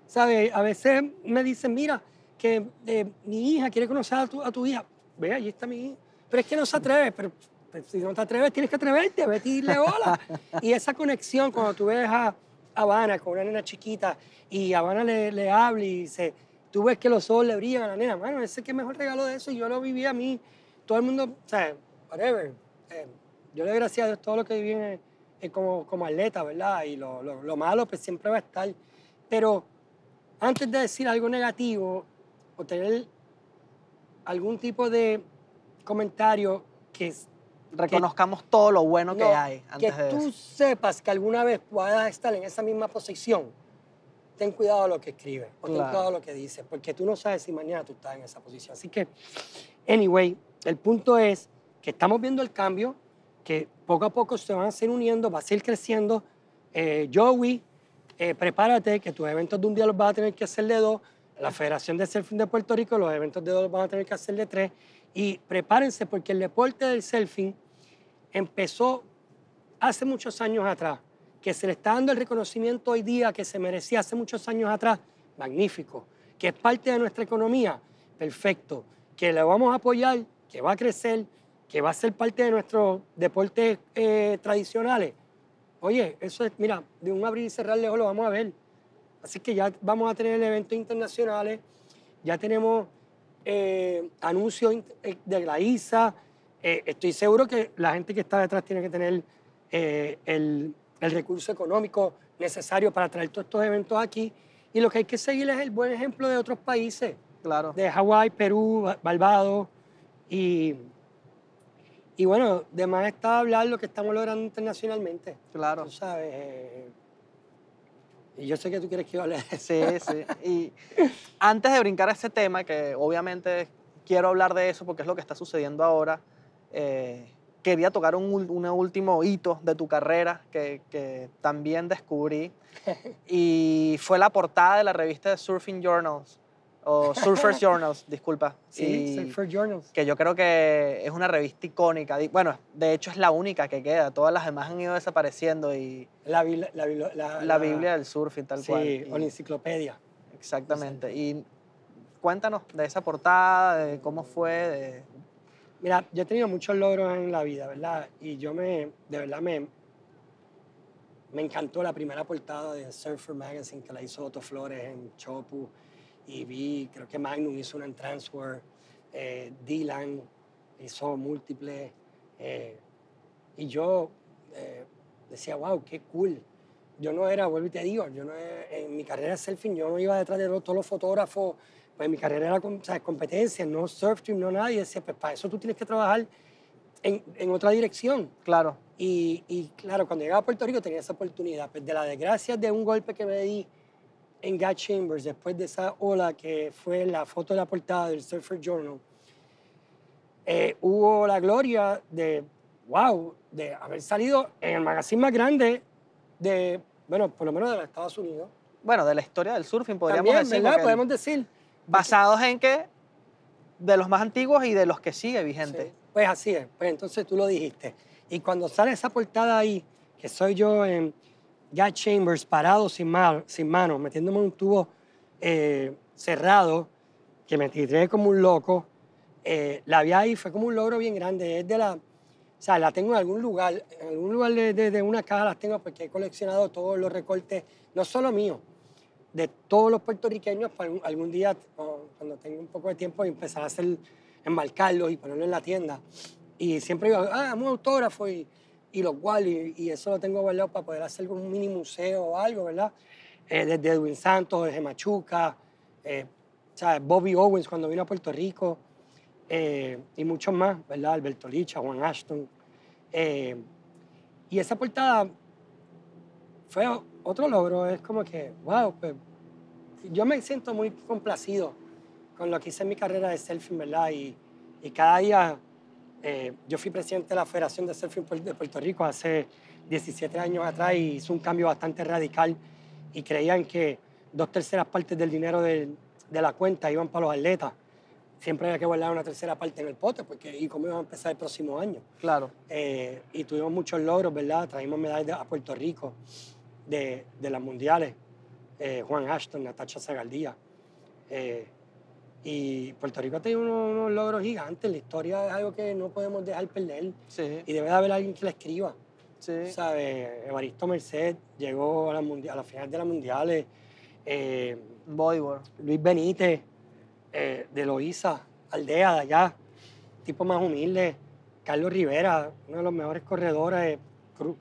¿Sabes? A veces me dicen, mira, que eh, mi hija quiere conocer a tu, a tu hija. Ve, allí está mi hija. Pero es que no se atreve. Pero, pero si no te atreves, tienes que atreverte, vete y dile hola. y esa conexión, cuando tú ves a Habana con una nena chiquita y Habana le, le habla y se, tú ves que los ojos le brillan a la nena, mano, ese que mejor regalo de eso y yo lo viví a mí. Todo el mundo, o sea, whatever. Eh, yo le doy gracias a Dios todo lo que viví en- en como, como atleta, ¿verdad? Y lo, lo- lo malo pues siempre va a estar. Pero antes de decir algo negativo o tener algún tipo de comentario que, es- Reconozcamos todo lo bueno que no, hay antes que de tú eso. sepas que alguna vez puedas estar en esa misma posición, ten cuidado lo que escribes o ten Claro. cuidado lo que dices, porque tú no sabes si mañana tú estás en esa posición. Así que, anyway, el punto es que estamos viendo el cambio, que poco a poco se van a seguir uniendo, va a seguir creciendo. Eh, Joey, eh, prepárate que tus eventos de un día los vas a tener que hacer de dos. La Federación de Surfing de Puerto Rico, los eventos de dos los van a tener que hacer de tres. Y prepárense porque el deporte del surfing empezó hace muchos años atrás, que se le está dando el reconocimiento hoy día que se merecía hace muchos años atrás, magnífico. Que es parte de nuestra economía, perfecto. Que le vamos a apoyar, que va a crecer, que va a ser parte de nuestros deportes eh, tradicionales. Oye, eso es, mira, de un abrir y cerrar lejos lo vamos a ver. Así que ya vamos a tener eventos internacionales, ya tenemos eh, anuncios eh, de la ISA. Eh, estoy seguro que la gente que está detrás tiene que tener eh, el, el recurso económico necesario para traer todos estos eventos aquí. Y lo que hay que seguir es el buen ejemplo de otros países, Claro. de Hawái, Perú, Ba- Barbados. Y, y bueno, de más está hablar lo que estamos logrando internacionalmente. Claro. Tú sabes. Y yo sé que tú quieres que yo hable de. Sí, sí. Y antes de brincar a ese tema, que obviamente quiero hablar de eso porque es lo que está sucediendo ahora, eh, quería tocar un, un último hito de tu carrera que, que también descubrí. Y fue la portada de la revista de Surfing Journals, o Surfers Journals, disculpa. Sí, Y- Surfer Journals. que yo creo que es una revista icónica. Bueno, de hecho es la única que queda. Todas las demás han ido desapareciendo y La, biblia- la, la- la Biblia del surfing tal sí, cual. o la enciclopedia. Exactamente. Y cuéntanos de esa portada, de cómo fue, de... Mira, yo he tenido muchos logros en la vida, ¿verdad? Y yo me, de verdad me, me encantó la primera portada de Surfer Magazine que la hizo Otto Flores en Chopu. Y vi, creo que Magnum hizo una en Transfer, eh, Dylan hizo múltiples. eh, y yo eh, decía, wow, qué cool. Yo no era, vuelvo y te digo, yo no, en mi carrera de surfing yo no iba detrás de todos los fotógrafos. Pues mi carrera era com- ¿sabes? competencia, no surf team, no nada. Y decía, pues para eso tú tienes que trabajar en, en otra dirección. Claro, Y, y, claro, cuando llegaba a Puerto Rico tenía esa oportunidad. Pues de la desgracia de un golpe que me di en Gat Chambers, después de esa ola que fue la foto de la portada del Surfer Journal, eh, hubo la gloria de, wow, de haber salido en el magazine más grande de, bueno, por lo menos de los Estados Unidos. bueno, de la historia del surfing podríamos También, decir, ¿verdad? Podemos decir. basados en que de los más antiguos y de los que sigue vigente. Sí, Pues así es. Pues entonces tú lo dijiste. Y cuando sale esa portada ahí, que soy yo en Gat Chambers, parado sin, ma- sin manos, metiéndome en un tubo eh, cerrado, que me tiré como un loco, eh, la vi ahí, fue como un logro bien grande. Es de la, o sea, la tengo en algún lugar, en algún lugar de, de- de una caja las tengo porque he coleccionado todos los recortes, no solo míos, de todos los puertorriqueños para algún, algún día, cuando tenga un poco de tiempo, empezar a hacer, enmarcarlos y ponerlos en la tienda. Y siempre digo, ah, un autógrafo y, y los guardo. Y, y eso lo tengo guardado para poder hacer un mini museo o algo, ¿verdad? Eh, desde Edwin Santos, desde Machuca, eh, ¿sabes? Bobby Owens cuando vino a Puerto Rico eh, y muchos más, ¿verdad? Alberto Licha, Juan Ashton. Eh, y esa portada fue otro logro, es como que, wow, pues, yo me siento muy complacido con lo que hice en mi carrera de surfing, ¿verdad? Y, y cada día, eh, yo fui presidente de la Federación de Surfing de Puerto Rico hace 17 años atrás y hizo un cambio bastante radical y creían que dos terceras partes del dinero del- de la cuenta iban para los atletas. Siempre había que guardar una tercera parte en el pote, porque ¿y cómo iban a empezar el próximo año? Claro. Eh, y tuvimos muchos logros, ¿verdad? Traímos medallas de- a Puerto Rico de, de las mundiales. Eh, Juan Ashton, Natacha Zagaldía. Eh, y Puerto Rico ha tenido unos, unos logros gigantes. La historia es algo que no podemos dejar perder. Sí, Y debe de haber alguien que la escriba. sí. ¿Sabes? Evaristo Merced llegó a la, mundi- a la final de las mundiales. Eh, Bodyboard. Luis Benítez, eh, de Loíza, aldea de allá, tipo más humilde. Carlos Rivera, uno de los mejores corredores, cru-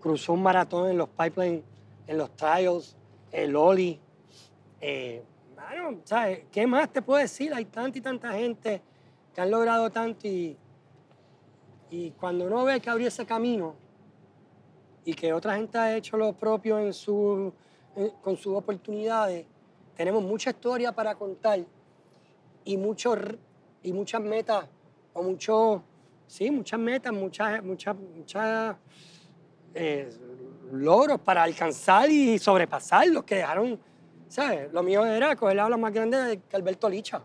cruzó un maratón en los pipelines, en los trials, el Loli. Eh, bueno, ¿sabes? ¿Qué más te puedo decir? Hay tanta y tanta gente que han logrado tanto y, y cuando uno ve que abrió ese camino y que otra gente ha hecho lo propio en su, en- con sus oportunidades, tenemos mucha historia para contar y, muchos r- y muchas metas, o muchos, sí, muchas metas, muchas, muchas, muchas eh, logros para alcanzar y sobrepasar los que dejaron, ¿sabes? Lo mío era coger la ola más grande que Alberto Licha.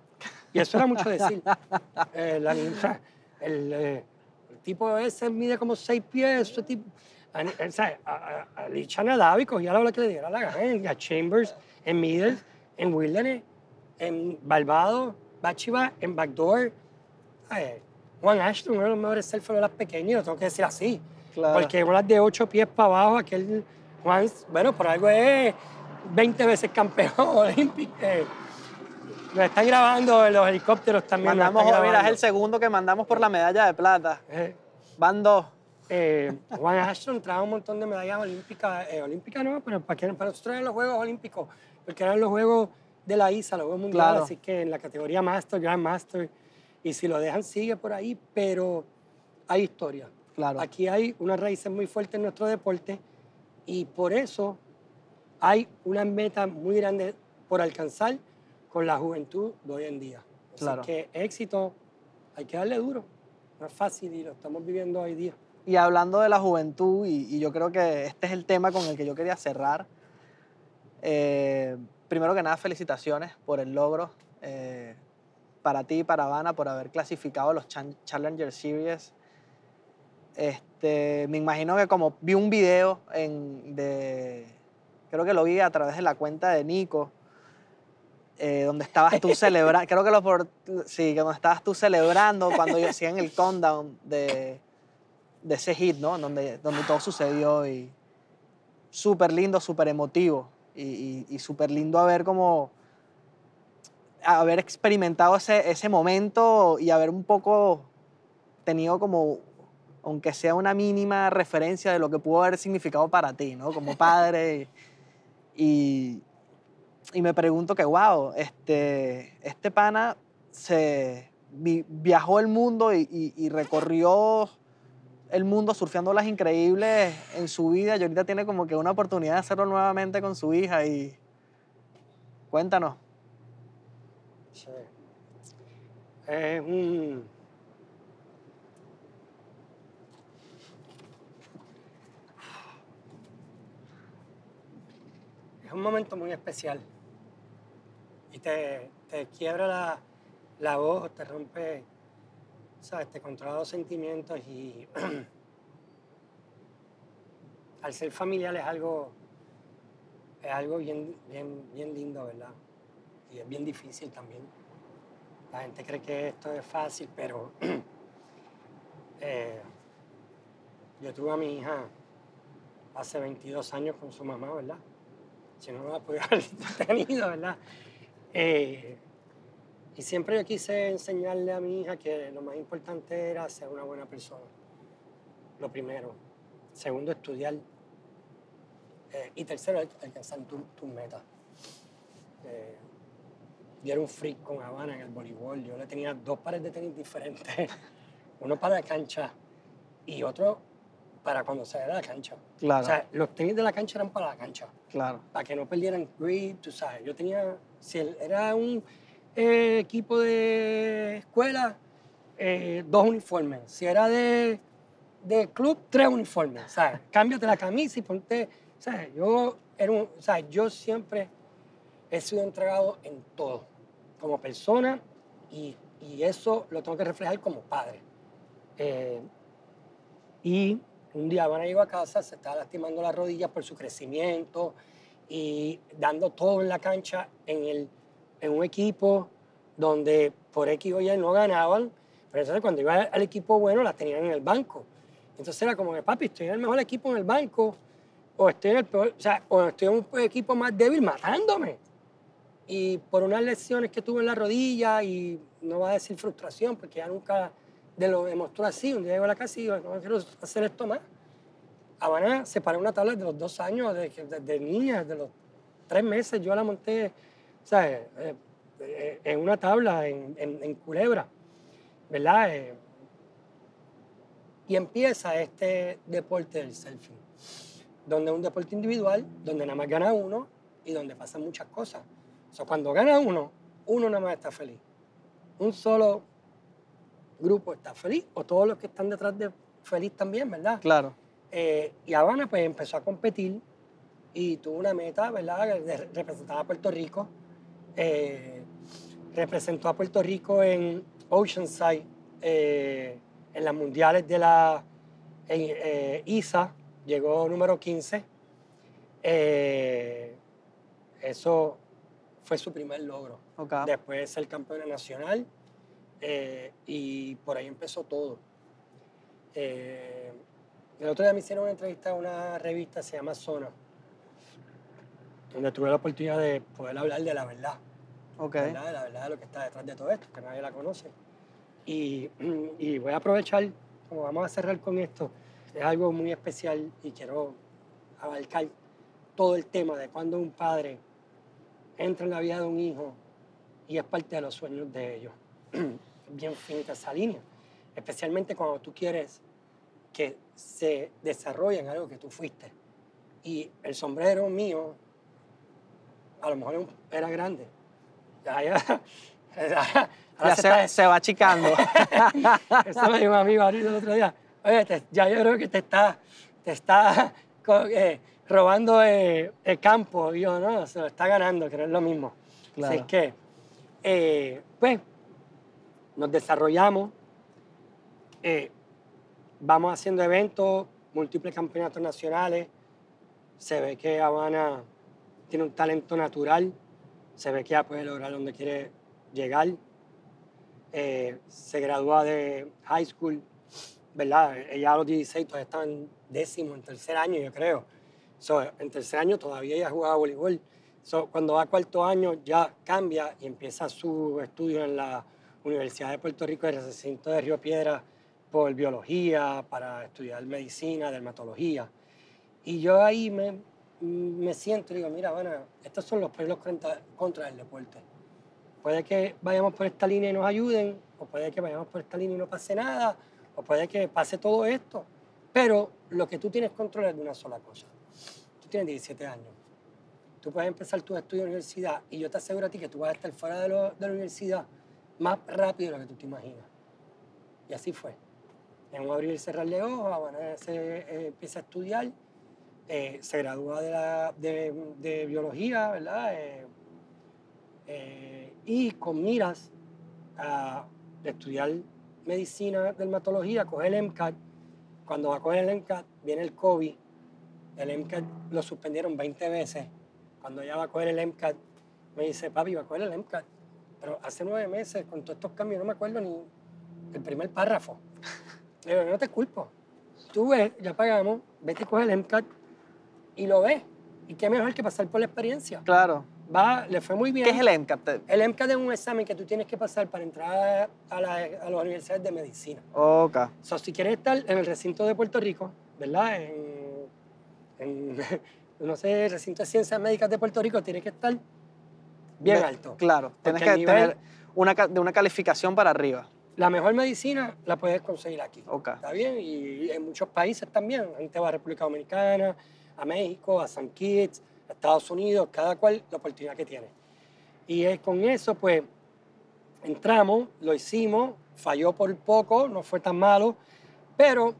Y eso era mucho decir. Eh, la el, eh, el tipo ese mide como seis pies, ese tipo, a, a- ¿sabes? a, a- a Licha nadaba y cogía la ola que le diera la gana en a Chambers, en Middle, en Wilderness, en Barbados, Bachiba, en Backdoor. ¿sabes? Juan Ashton, uno de los mejores surfers de las pequeñas, lo tengo que decir así. Claro. Porque unas de ocho pies para abajo, aquel Juan, bueno, por algo es 20 veces campeón olímpico. Eh, nos están grabando en los helicópteros también. Mandamos, mira, es el segundo que mandamos por la medalla de plata. Eh, Van dos. eh, Juan Ashton trajo un montón de medallas olímpicas, eh, olímpicas no, pero para, que, para nosotros eran los Juegos Olímpicos, porque eran los Juegos de la ISA, los Juegos Mundiales, Claro. así que en la categoría Master, Grand Master, y si lo dejan sigue por ahí, pero hay historia. Claro. Aquí hay unas raíces muy fuertes en nuestro deporte y por eso hay una meta muy grande por alcanzar con la juventud de hoy en día. Así Claro. que éxito, hay que darle duro. No es fácil y lo estamos viviendo hoy día. Y hablando de la juventud, y, y yo creo que este es el tema con el que yo quería cerrar. eh, primero que nada, felicitaciones por el logro eh, para ti y para Habana por haber clasificado a los Challenger Series. Este, me imagino que como vi un video en, de, creo que lo vi a través de la cuenta de Nico, eh, donde estabas tú celebrando, creo que lo por, sí, donde estabas tú celebrando cuando yo hacían el countdown de, de ese hit, ¿no? Donde, donde todo sucedió y súper lindo, súper emotivo y, y, y súper lindo haber como haber experimentado ese, ese momento y haber un poco tenido como, aunque sea una mínima referencia de lo que pudo haber significado para ti, ¿no? Como padre. Y, y me pregunto que, wow, este, este pana se vi- viajó el mundo y recorrió el mundo surfeando las increíbles en su vida y ahorita tiene como que una oportunidad de hacerlo nuevamente con su hija y cuéntanos. Sí. Es un. Un momento muy especial. Y te, te quiebra la, la voz, te rompe, ¿sabes? Te controla los sentimientos y. al ser familiar es algo. Es algo bien, bien, bien lindo, ¿verdad? y es bien difícil también. La gente cree que esto es fácil, pero eh, yo tuve a mi hija hace 22 años con su mamá, ¿verdad? Si no, no la podía haber tenido, ¿verdad? Eh, y siempre yo quise enseñarle a mi hija que lo más importante era ser una buena persona. Lo primero. Segundo, estudiar. Eh, y tercero, alcanzar tus tu metas. Eh, yo era un freak con Habana en el voleibol. Yo le tenía dos pares de tenis diferentes. Uno para la cancha y otro para cuando saliera de la cancha. Claro, O sea, los tenis de la cancha eran para la cancha, claro. para que no perdieran grip, tú sabes. Yo tenía, si era un eh, equipo de escuela, eh, dos uniformes. Si era de, de club, tres uniformes. ¿sabes? Cámbiate la camisa y ponte, ¿sabes? Yo, era un, sea, yo siempre he sido entregado en todo, como persona, y, y eso lo tengo que reflejar como padre. Eh, y un día Habana llegó a casa, se estaba lastimando las rodillas por su crecimiento y dando todo en la cancha en, el, en un equipo donde por X o Y no ganaban, pero entonces cuando iba al equipo bueno las tenían en el banco. Entonces era como que, papi, estoy en el mejor equipo en el banco, o estoy en el peor, o sea, o estoy en un equipo más débil matándome. Y por unas lesiones que tuve en la rodilla, y no va a decir frustración, porque ya nunca de lo demostró así. Un día llegó a la casa y digo, no quiero hacer esto más. Habana se paró una tabla de los dos años, de, de, de niña, de los tres meses, yo la monté, ¿sabes? Eh, eh, en una tabla, en, en- en Culebra, ¿verdad? Eh, y empieza este deporte del selfie, donde es un deporte individual, donde nada más gana uno y donde pasan muchas cosas. O sea, cuando gana uno, uno nada más está feliz. Un solo grupo está feliz, o todos los que están detrás de feliz también, ¿verdad? Claro. Eh, y Habana pues empezó a competir y tuvo una meta, ¿verdad? De representar a Puerto Rico. Eh, representó a Puerto Rico en Oceanside, eh, en las mundiales de la en, eh, ISA, llegó número 15. Eh, eso fue su primer logro. Ok. Después ser campeona nacional eh, y por ahí empezó todo. Eh, el otro día me hicieron una entrevista a una revista, se llama Zona, donde tuve la oportunidad de poder hablar de la verdad, Ok. ¿verdad? de la verdad de lo que está detrás de todo esto, que nadie la conoce. Y, y voy a aprovechar, como vamos a cerrar con esto, es algo muy especial y quiero abarcar todo el tema de cuando un padre entra en la vida de un hijo y es parte de los sueños de ellos. Bien finita esa línea, especialmente cuando tú quieres que se desarrolle en algo que tú fuiste. Y el sombrero mío, a lo mejor era grande. Ya, ya, se se, está- se va achicando. eso me dijo un amigo ahorita el otro día. Oye, te- ya yo creo que te está, te está eh, robando eh, el campo. Y yo, no, se lo está ganando, que no es lo mismo. Así Claro. es que, eh, pues, nos desarrollamos, eh, vamos haciendo eventos, múltiples campeonatos nacionales. Se ve que Habana tiene un talento natural se ve que ya puede lograr donde quiere llegar. Eh, se gradúa de high school, ¿verdad? Ella a los 16 todavía está en décimo, en tercer año, yo creo. So, en tercer año todavía ella jugaba voleibol. So, cuando va a cuarto año ya cambia y empieza su estudio en la Universidad de Puerto Rico, en el recinto de Río Piedra, por biología, para estudiar medicina, dermatología. Y yo ahí me, me siento y digo, mira, bueno, estos son los pros contra, contra el deporte. Puede que vayamos por esta línea y nos ayuden, o puede que vayamos por esta línea y no pase nada, o puede que pase todo esto. Pero lo que tú tienes control es de una sola cosa. Tú tienes 17 años. Tú puedes empezar tu estudio en universidad y yo te aseguro a ti que tú vas a estar fuera de, lo, de la universidad más rápido de lo que tú te imaginas. Y así fue. En un abrir y cerrar de ojos, bueno, se eh, empieza a estudiar, eh, se gradúa de, la, de, biología, ¿verdad? Eh, eh, y con miras a estudiar medicina, dermatología, coger el MCAT. Cuando va a coger el MCAT, viene el COVID. El MCAT lo suspendieron 20 veces. Cuando ella va a coger el MCAT, me dice, papi, va a coger el MCAT. Pero hace nueve meses, con todos estos cambios, no me acuerdo ni el primer párrafo. Le digo, no te culpo. Tú ves, ya pagamos, vete y coge el MCAT y lo ves. Y qué mejor que pasar por la experiencia. Claro. Va, le fue muy bien. ¿Qué es el MCAT? El MCAT es un examen que tú tienes que pasar para entrar a, la, a las universidades de medicina. Ok. So, si quieres estar en el recinto de Puerto Rico, ¿verdad? En, en no sé, el recinto de ciencias médicas de Puerto Rico, tienes que estar bien alto. Claro. Tienes que nivel- tener una, de una calificación para arriba. La mejor medicina la puedes conseguir aquí. Ok. ¿Está bien? Y en muchos países también. La gente va a República Dominicana, a México, a San Kitts, a Estados Unidos, cada cual la oportunidad que tiene. Y eh, con eso, pues, entramos, lo hicimos, falló por poco, no fue tan malo, pero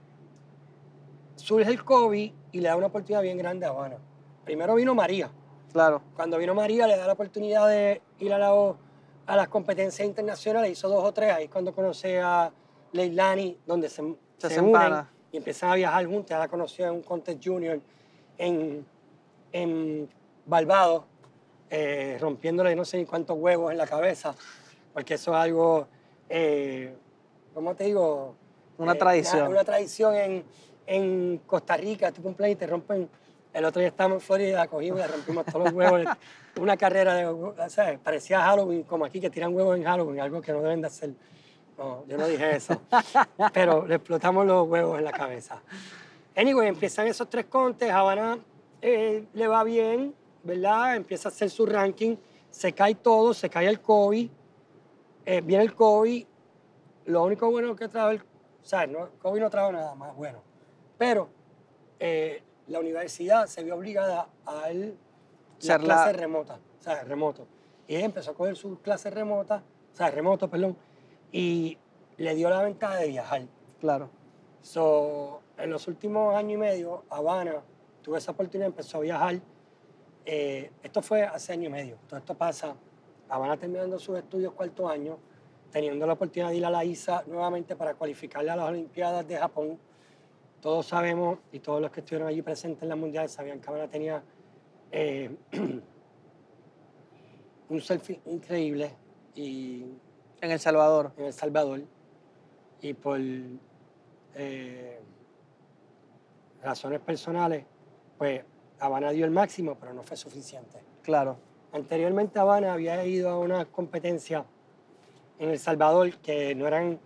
surge el COVID y le da una oportunidad bien grande a Habana. Primero vino María. Claro. Cuando vino María, le da la oportunidad de ir a, la- a las competencias internacionales, hizo dos o tres, ahí cuando conoce a Leilani, donde se, Se unen y empiezan a viajar juntos, ya la conoció en un contest junior en, en Barbados, eh, rompiéndole no sé ni cuántos huevos en la cabeza, porque eso es algo, eh, ¿cómo te digo? Una Eh, tradición. Una, una tradición en, en Costa Rica, tu cumpleaños y te rompen. El otro día estábamos en Florida, cogimos y rompimos todos los huevos. Una carrera de, ¿sabes? Parecía Halloween, como aquí que tiran huevos en Halloween, algo que no deben de hacer. No, yo no dije eso. Pero le explotamos los huevos en la cabeza. Anyway, empiezan esos tres contes, Habana eh, le va bien, ¿verdad? Empieza a hacer su ranking, se cae todo, se cae el COVID, eh, viene el COVID, lo único bueno que trajo el, ¿sabes? No, COVID no trajo nada más bueno, pero eh, la universidad se vio obligada a dar las la- clases remotas, ¿sabes? Remoto. Y ella empezó a coger sus clases remotas, o sea, remoto, perdón, y le dio la ventaja de viajar. Claro. So, en los últimos años y medio, Habana tuvo esa oportunidad, empezó a viajar. Eh, esto fue hace año y medio. Todo esto pasa, Habana terminando sus estudios cuarto año, teniendo la oportunidad de ir a la ISA nuevamente para cualificarle a las Olimpiadas de Japón. Todos sabemos, y todos los que estuvieron allí presentes en las mundiales sabían que Habana tenía eh, un selfie increíble y En El Salvador. en El Salvador y por eh, razones personales, pues Habana dio el máximo, pero no fue suficiente. Claro. Anteriormente Habana había ido a una competencia en El Salvador que no eran,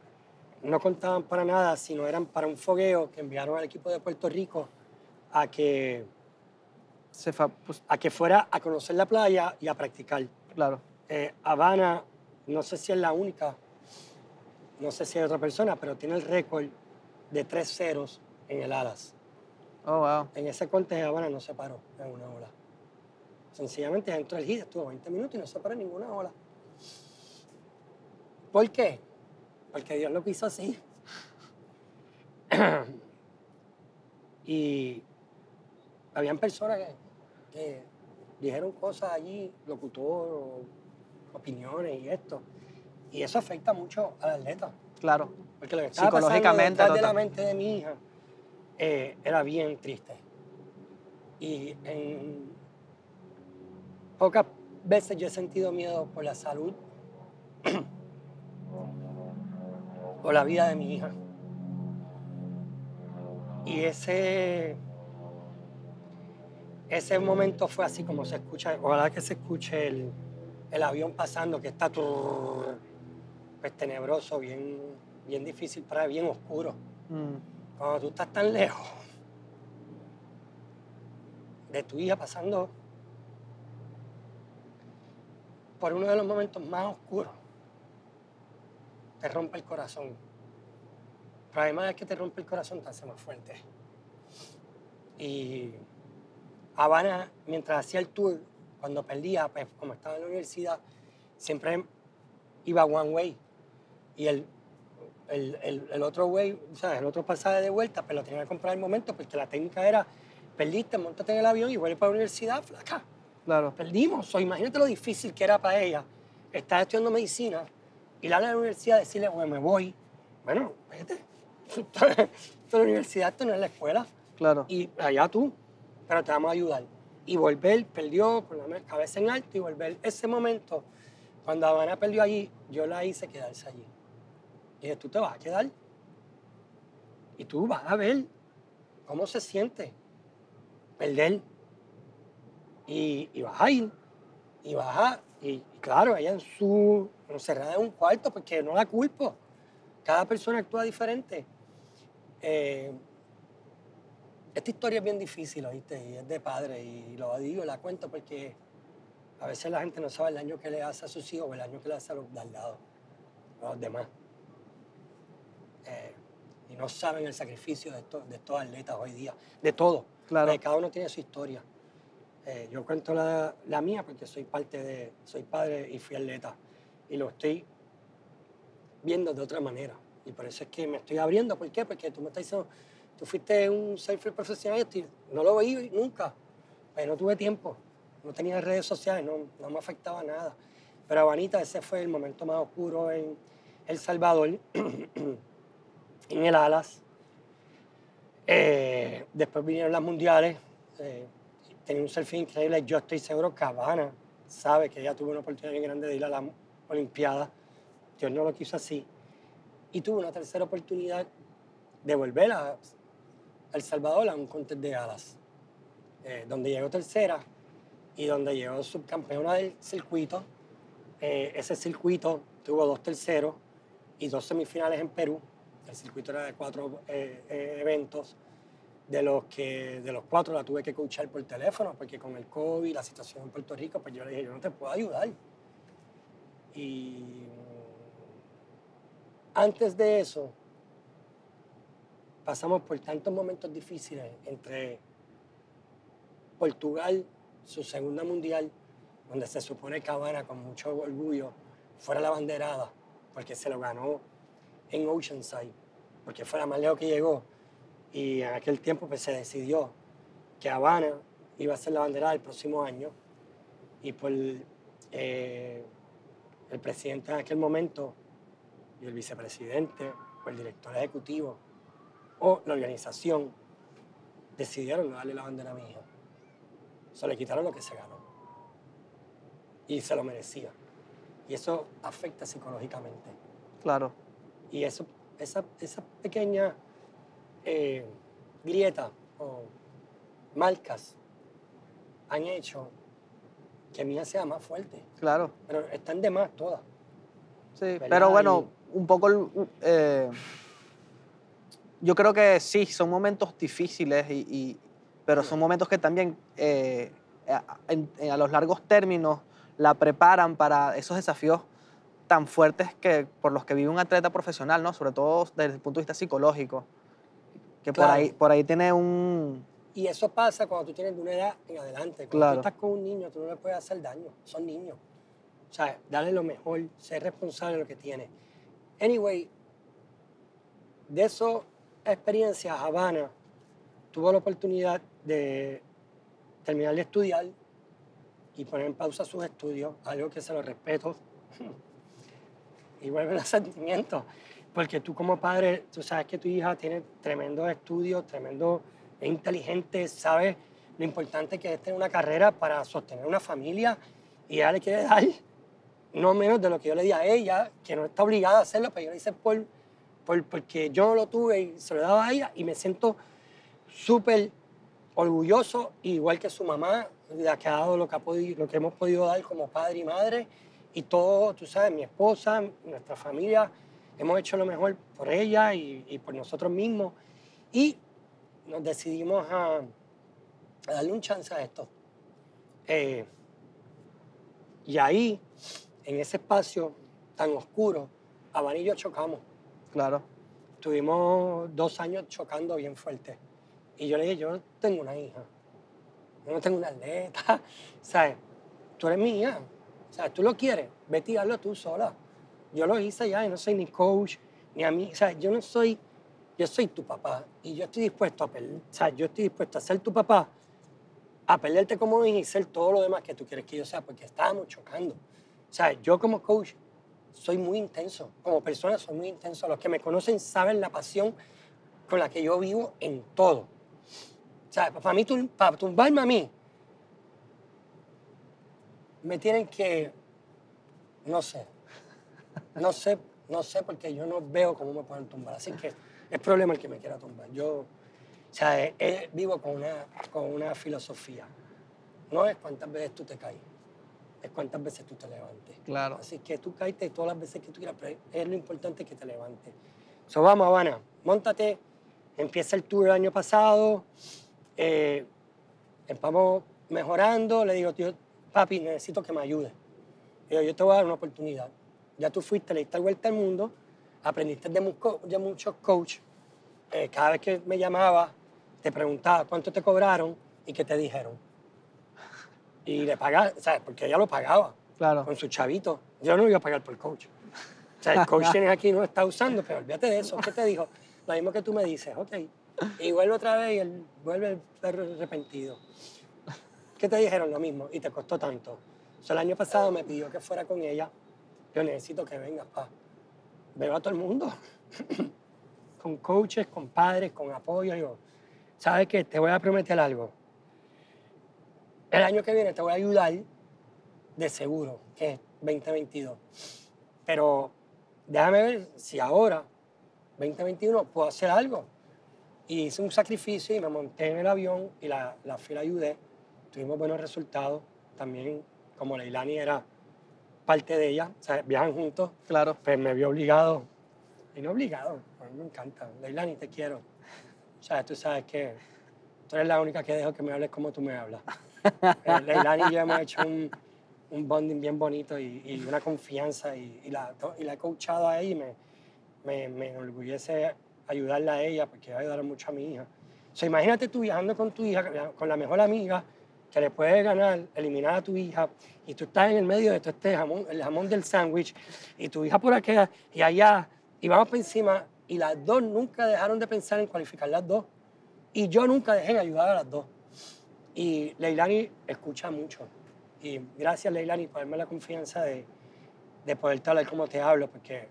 no contaban para nada, sino eran para un fogueo que enviaron al equipo de Puerto Rico a que, Se fa- pues, a que fuera a conocer la playa y a practicar. claro. Eh, Habana, no sé si es la única, no sé si hay otra persona, pero tiene el récord de tres ceros en el alas. Oh, wow. En ese corte Habana no se paró en una ola. Sencillamente entró el hit, estuvo 20 minutos y no se paró en ninguna ola. ¿Por qué? Porque Dios lo quiso así. y habían personas que, que dijeron cosas allí, locutor, opiniones y esto. Y eso afecta mucho al atleta. Claro. Porque lo que estaba pasando Psicológicamente, detrás de la mente de mi hija eh, era bien triste. Y en pocas veces yo he sentido miedo por la salud o la vida de mi hija. Y ese, ese momento fue así como se escucha, ojalá que se escuche el, el avión pasando, que está pues tenebroso, bien, bien difícil para bien oscuro. Mm, Cuando tú estás tan lejos de tu hija pasando por uno de los momentos más oscuros, te rompe el corazón. Pero además de que te rompe el corazón, te hace más fuerte. Y Habana, mientras hacía el tour, cuando perdía, pues como estaba en la universidad, siempre iba one way. Y el, el, el- el otro way, o sea, el otro pasaje de vuelta, pues lo tenía que comprar al momento, porque la técnica era, perdiste, montate en el avión y vuelve para la universidad, flaca. claro. Perdimos. O imagínate lo difícil que era para ella estar estudiando medicina y la a la universidad decirle, bueno, me voy. Bueno, vete. Esto es la universidad, esto no es la escuela. Claro. Y allá tú, pero te vamos a ayudar. Y volver, perdió con la cabeza en alto y volver. Ese momento, cuando Habana perdió allí, yo la hice quedarse allí. Y dije, tú te vas a quedar. Y tú vas a ver cómo se siente perder. Y, y vas a ir. Y vas a. Y, claro, ella en su. encerrada en un cuarto, porque no la culpo. Cada persona actúa diferente. Eh, esta historia es bien difícil, ¿oíste? Y es de padre, y lo digo, la cuento porque a veces la gente no sabe el daño que le hace a sus hijos o el daño que le hace a los de al lado, a los demás. Eh, y no saben el sacrificio de estos, de estos atletas hoy día, de todo. Claro. Porque cada uno tiene su historia. Eh, yo cuento la, la mía porque soy parte de, soy padre y fui atleta. Y lo estoy viendo de otra manera. Y por eso es que me estoy abriendo. ¿Por qué? Porque tú me estás diciendo, tú fuiste un surfer profesional y no lo veí nunca. Pero no tuve tiempo. No tenía redes sociales, no, no me afectaba nada. Pero Abanita, ese fue el momento más oscuro en El Salvador, en el Alas. Eh, después vinieron las mundiales. eh, tenía un selfie increíble. Yo estoy seguro que Habana sabe que ella tuvo una oportunidad bien grande de ir a la Olimpiada. Dios no lo quiso así. Y tuvo una tercera oportunidad de volver a El Salvador a un contest de alas, eh, donde llegó tercera y donde llegó subcampeona del circuito. Eh, ese circuito tuvo dos terceros y dos semifinales en Perú. El circuito era de cuatro eh, eh, eventos, de los que de los cuatro la tuve que coachar por teléfono, porque con el COVID, la situación en Puerto Rico, pues yo le dije, yo no te puedo ayudar. Y antes de eso, pasamos por tantos momentos difíciles entre Portugal, su segunda mundial, donde se supone que Habana con mucho orgullo fuera la banderada, porque se lo ganó en Oceanside, porque fue la más lejos que llegó. Y en aquel tiempo pues, se decidió que Habana iba a ser la banderada el próximo año. Y por eh, el presidente en aquel momento y el vicepresidente o el director ejecutivo o la organización decidieron no darle la bandera a mi hija. Se le quitaron lo que se ganó. Y se lo merecía. Y eso afecta psicológicamente. Claro. Y eso, esa, esa pequeña eh, grieta o marcas han hecho que hija sea más fuerte. Claro. Pero están de más todas. Sí, ¿verdad? pero bueno, un poco, eh, yo creo que sí, son momentos difíciles, y, y- pero son momentos que también eh, en- a los largos términos la preparan para esos desafíos tan fuertes que, por los que vive un atleta profesional, ¿no? sobre todo desde el punto de vista psicológico, que por, ahí, por ahí tiene un... Y eso pasa cuando tú tienes de una edad en adelante. Cuando Claro. tú estás con un niño, tú no le puedes hacer daño. Son niños. O sea, darle lo mejor, ser responsable de lo que tiene. Anyway, de esas experiencias, Habana tuvo la oportunidad de terminar de estudiar y poner en pausa sus estudios, algo que se lo respeto. y vuelve los sentimientos. Porque tú como padre, tú sabes que tu hija tiene tremendos estudios, tremendo, es inteligente, sabes lo importante que es tener una carrera para sostener una familia Y ella le quiere dar no menos de lo que yo le di a ella, que no está obligada a hacerlo, pero yo lo hice por, por, porque yo lo tuve y se lo daba a ella y me siento súper orgulloso, igual que su mamá, de que ha dado lo que, ha podido, lo que hemos podido dar como padre y madre, y todo, tú sabes, mi esposa, nuestra familia, hemos hecho lo mejor por ella y, y por nosotros mismos, y nos decidimos a, a darle un chance a esto. Eh, y ahí, en ese espacio tan oscuro, Habana y yo chocamos. Claro. Tuvimos dos años chocando bien fuerte. Y yo le dije, yo tengo una hija. Yo no tengo una atleta. ¿Sabes? Tú eres mi hija. ¿Sabes? Tú lo quieres. Vete y hazlo tú sola. Yo lo hice ya y no soy ni coach, ni a mí. O sea, yo no soy... Yo soy tu papá y yo estoy dispuesto a perder. O sea, yo estoy dispuesto a ser tu papá, a perderte como hija y ser todo lo demás que tú quieres que yo sea, porque estábamos chocando. O sea, yo como coach soy muy intenso. Como persona soy muy intenso. Los que me conocen saben la pasión con la que yo vivo en todo. O sea, para, mí, para tumbarme a mí, me tienen que, no sé, no sé, no sé porque yo no veo cómo me pueden tumbar. Así que es problema el que me quiera tumbar. Yo, o sea, eh, eh, vivo con una, con una filosofía. No es cuántas veces tú te caes, es cuántas veces tú te levantes. Claro. Así que tú caíste todas las veces que tú quieras, pero es lo importante que te levantes. So, vamos, Habana, montate, empieza el tour el año pasado, eh, vamos mejorando, le digo, tío, papi, necesito que me ayudes. Digo, yo te voy a dar una oportunidad. Ya tú fuiste, le diste vuelta al mundo, aprendiste de, mucho, de muchos coaches. Eh, cada vez que me llamaba, te preguntaba cuánto te cobraron y qué te dijeron. Y le pagaba, ¿sabes? Porque ella lo pagaba Claro. con su chavito. Yo no iba a pagar por el coach. O sea, el coach tienes aquí no está usando, pero olvídate de eso. ¿Qué te dijo? Lo mismo que tú me dices, ok. Y vuelve otra vez y él vuelve el perro arrepentido. ¿Qué te dijeron? Lo mismo. Y te costó tanto. O sea, el año pasado me pidió que fuera con ella. Yo necesito que vengas, pa. Veo a todo el mundo. con coaches, con padres, con apoyo. Digo, ¿sabes qué? Te voy a prometer algo. El año que viene te voy a ayudar de seguro, que es 2022. Pero déjame ver si ahora, 2021, puedo hacer algo. Y hice un sacrificio y me monté en el avión y la, la fui a ayudé. Tuvimos buenos resultados. También, como Leilani era parte de ella, o sea, viajan juntos, Claro. pues me vio obligado. Y no obligado, a mí me encanta. Leilani, te quiero. O sea, tú sabes que tú eres la única que dejo que me hables como tú me hablas. Eh, Leilani y yo hemos hecho un, un bonding bien bonito y, y una confianza y, y la, y la he coachado a ella y me, me, me enorgullece ayudarla a ella porque va a ayudar mucho a mi hija. O sea, imagínate tú viajando con tu hija, con la mejor amiga, que le puedes ganar, eliminar a tu hija, y tú estás en el medio de todo este jamón, el jamón del sándwich, y tu hija por acá y allá, y vamos por encima, y las dos nunca dejaron de pensar en cualificar las dos, y yo nunca dejé de ayudar a las dos. Y Leilani escucha mucho, y gracias Leilani por darme la confianza de, de poder hablar como te hablo, porque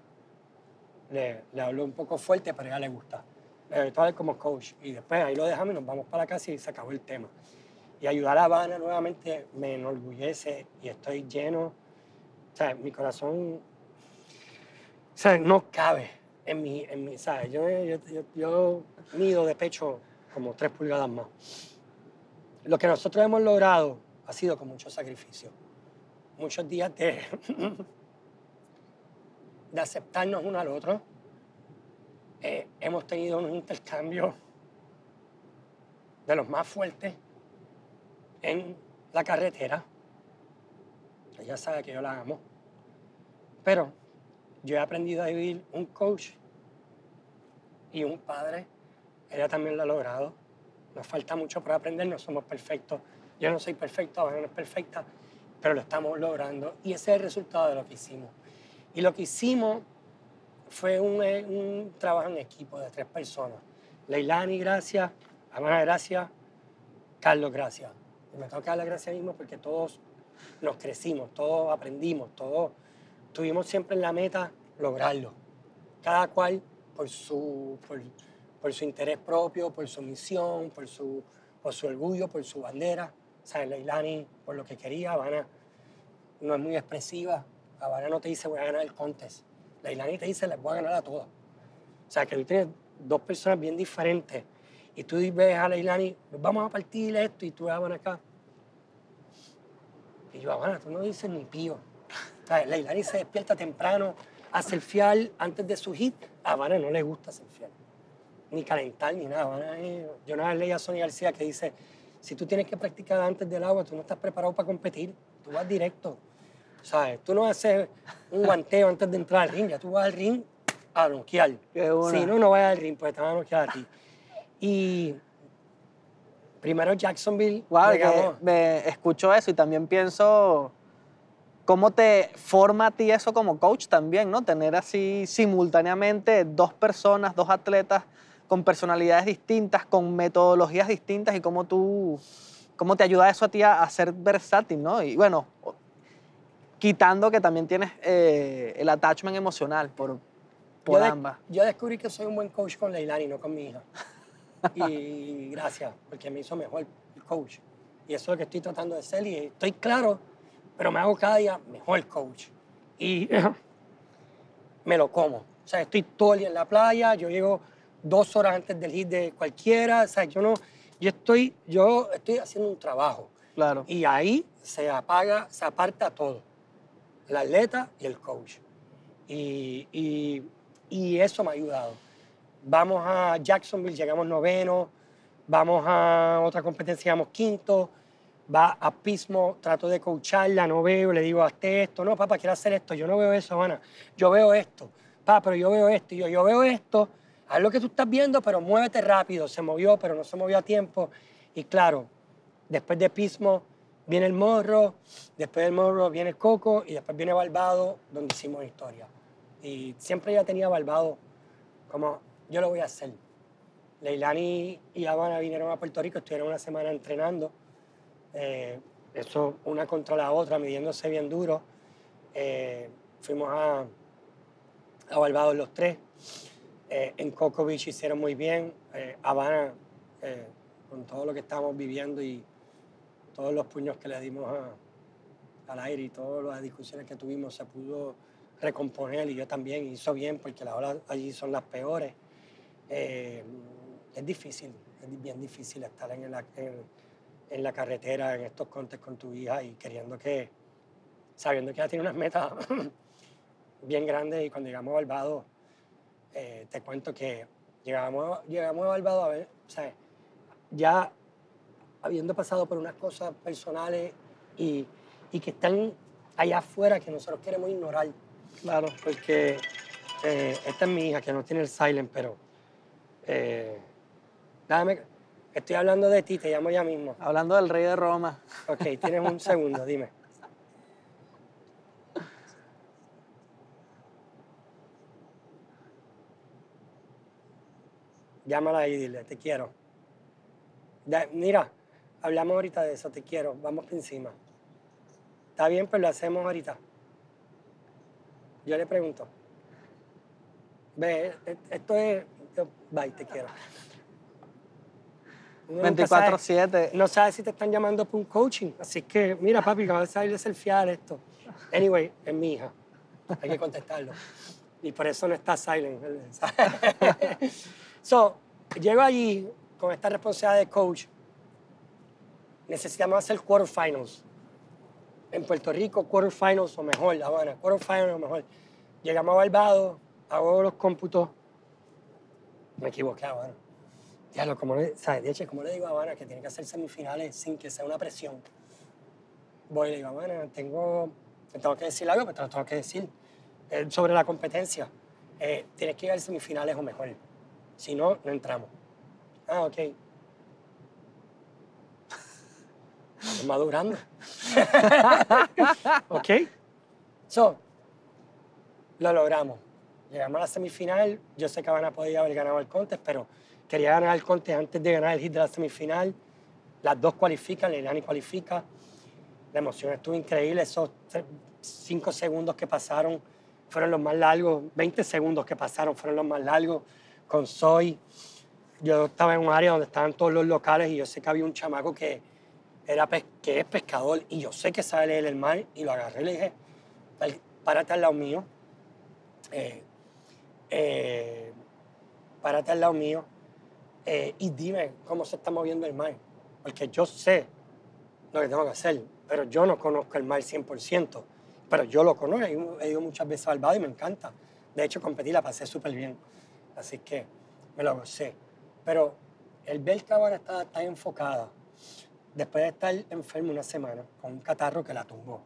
le, le hablo un poco fuerte, pero a ella le gusta. Le hablar como coach, y después ahí lo dejamos y nos vamos para casa y se acabó el tema y ayudar a Habana nuevamente me enorgullece y estoy lleno, o sea, mi corazón, o sea, no cabe en mi, en mi ¿sabes? Yo, yo, yo, yo mido de pecho como tres pulgadas más. Lo que nosotros hemos logrado ha sido con mucho sacrificio, muchos días de, de aceptarnos uno al otro. Eh, hemos tenido unos intercambios de los más fuertes en la carretera. Ella sabe que yo la amo. Pero yo he aprendido a vivir un coach y un padre. Ella también lo ha logrado. Nos falta mucho por aprender, no somos perfectos. Yo no soy perfecto, Ana no es perfecta, pero lo estamos logrando. Y ese es el resultado de lo que hicimos. Y lo que hicimos fue un, eh, trabajo en equipo de tres personas. Leilani, gracias. Amana, gracias. Carlos, gracias. Y me tengo que dar las gracias mismo porque todos nos crecimos, todos aprendimos, todos tuvimos siempre en la meta lograrlo. Cada cual por su, por, por su interés propio, por su misión, por su, por su orgullo, por su bandera. O sea, Leilani por lo que quería, Habana no es muy expresiva. Habana no te dice voy a ganar el contest. Leilani te dice les voy a ganar a todos. O sea, que tú tienes dos personas bien diferentes. Y tú ves a Leilani, vamos a partir esto, y tú Habana acá. Y yo, Habana, tú no dices ni pío. O sea, Leilani se despierta temprano a fiel antes de su hit. A Habana no le gusta fiel Ni calentar, ni nada. Habana. Yo una vez leí a Sonia García que dice, si tú tienes que practicar antes del agua, tú no estás preparado para competir. Tú vas directo. ¿Sabes? Tú no haces un guanteo antes de entrar al ring. Ya tú vas al ring a noquear. Si no, no vayas al ring, pues te van a noquear a ti. Y primero Jacksonville. Wow, me escucho eso y también pienso cómo te forma a ti eso como coach también, ¿no? Tener así simultáneamente dos personas, dos atletas con personalidades distintas, con metodologías distintas y cómo tú, cómo te ayuda eso a ti a, ser versátil, ¿no? Y bueno, quitando que también tienes eh, el attachment emocional por, por ambas. yo descubrí que soy un buen coach con Leilani, no con mi hija. Y gracias, porque me hizo mejor el coach. Y eso es lo que estoy tratando de ser y estoy claro, pero me hago cada día mejor coach. Y me lo como. O sea, estoy todo el día en la playa, yo llego dos horas antes del hit de cualquiera, o sea, yo no, yo estoy, yo estoy haciendo un trabajo. Claro. Y ahí se apaga, se aparta todo, el atleta y el coach. Y, y, y eso me ha ayudado vamos a Jacksonville, llegamos noveno, vamos a otra competencia, llegamos quinto, va a Pismo, trato de coacharla, no veo, le digo, hazte esto, no, papá, quiero hacer esto, yo no veo eso, Ana, yo veo esto, papá, pero yo veo esto, yo, yo veo esto, haz lo que tú estás viendo, pero muévete rápido, se movió, pero no se movió a tiempo, y claro, después de Pismo viene el morro, después del morro viene el coco, y después viene Balbado, donde hicimos historia. Y siempre ya tenía Balbado como yo lo voy a hacer. Leilani y Habana vinieron a Puerto Rico, estuvieron una semana entrenando. Eh, eso una contra la otra, midiéndose bien duro. Eh, fuimos a, a Barbados los tres. Eh, en Coco Beach hicieron muy bien. Habana, con todo lo que estábamos viviendo y todos los puños que le dimos al aire y todas las discusiones que tuvimos, se pudo recomponer y yo también hizo bien porque las olas allí son las peores. Eh, es difícil, es bien difícil estar en la, en, la carretera, en estos contes con tu hija y queriendo que, sabiendo que ella tiene unas metas bien grandes y cuando llegamos a Balbado, eh, te cuento que llegamos, llegamos a Balbado a ver, o sea, ya habiendo pasado por unas cosas personales y, y que están allá afuera que nosotros queremos ignorar. Claro, porque eh, esta es mi hija que no tiene el silent, pero eh, dame, estoy hablando de ti, te llamo ya mismo. Hablando del rey de Roma. Ok, tienes un segundo, dime. Llámala ahí y dile, te quiero. mira, hablamos ahorita de eso, te quiero, vamos por encima. Está bien, pues lo hacemos ahorita. Yo le pregunto. Ve, e, esto es bye, te quiero. 24-7. No sabes si te están llamando para un coaching. Así que, mira, papi, acabo de salir de fiar esto. Anyway, es mi hija. Hay que contestarlo. Y por eso no está silent. so, llego allí con esta responsabilidad de coach. Necesitamos hacer quarterfinals. En Puerto Rico, quarterfinals o mejor, La Habana, quarterfinals o mejor. Llegamos a Barbados, hago los cómputos me equivoqué, Habana. Diablo, como le, ¿sabes? como le digo a Habana que tiene que hacer semifinales sin que sea una presión? Voy y le digo, Habana, tengo, te tengo que decir algo, pero te lo tengo que decir eh, sobre la competencia. Eh, tienes que llegar a semifinales o mejor. Si no, no entramos. Ah, ok. Madurando. ok. So, lo logramos. Llegamos a la semifinal, yo sé que van a poder haber ganado el contest, pero quería ganar el contest antes de ganar el hit de la semifinal. Las dos cualifican, Leilani cualifica. La emoción estuvo increíble, esos cinco segundos que pasaron fueron los más largos, 20 segundos que pasaron fueron los más largos con Soy. Yo estaba en un área donde estaban todos los locales y yo sé que había un chamaco que era que es pescador y yo sé que sabe leer el mar y lo agarré y le dije, "Pal- párate al lado mío, eh, eh, párate al lado mío eh, y dime cómo se está moviendo el mar, porque yo sé lo que tengo que hacer, pero yo no conozco el mar 100%, pero yo lo conozco, he ido- muchas veces al Bado y me encanta. De hecho, competí, la pasé súper bien, así que me lo gocé. Pero el ver que ahora está tan enfocada, después de estar enfermo una semana con un catarro que la tumbó,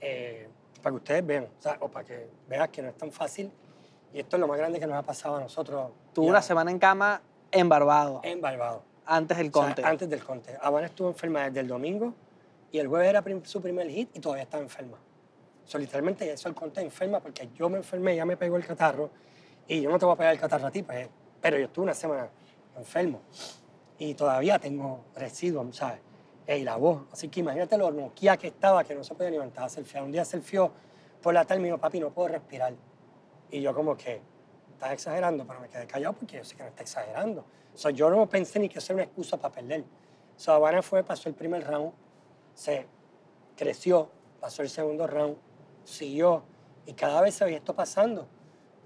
eh, para que ustedes vean, o para que veas que no es tan fácil, y esto es lo más grande que nos ha pasado a nosotros. Tuvo una semana en cama en Barbados, En Barbados. antes del O sea, conte. antes del conte. Habana estuvo enferma desde el domingo y el jueves era su primer hit y todavía estaba enferma. O sea, literalmente eso el conte enferma porque yo me enfermé, ya me pegó el catarro y yo no te voy a pegar el catarro a ti, pues, pero yo estuve una semana enfermo y todavía tengo residuos, ¿sabes? Y la voz. Así que imagínate lo noquia que estaba, que no se podía levantar a selfiear. Un día selfió por la tarde y me dijo, papi, no puedo respirar. Y yo como que, estás exagerando, pero me quedé callado porque yo sé que no está exagerando. O sea, yo no pensé ni que eso era una excusa para perder. O sea, Habana fue, pasó el primer round, se creció, pasó el segundo round, siguió, y cada vez se veía esto pasando.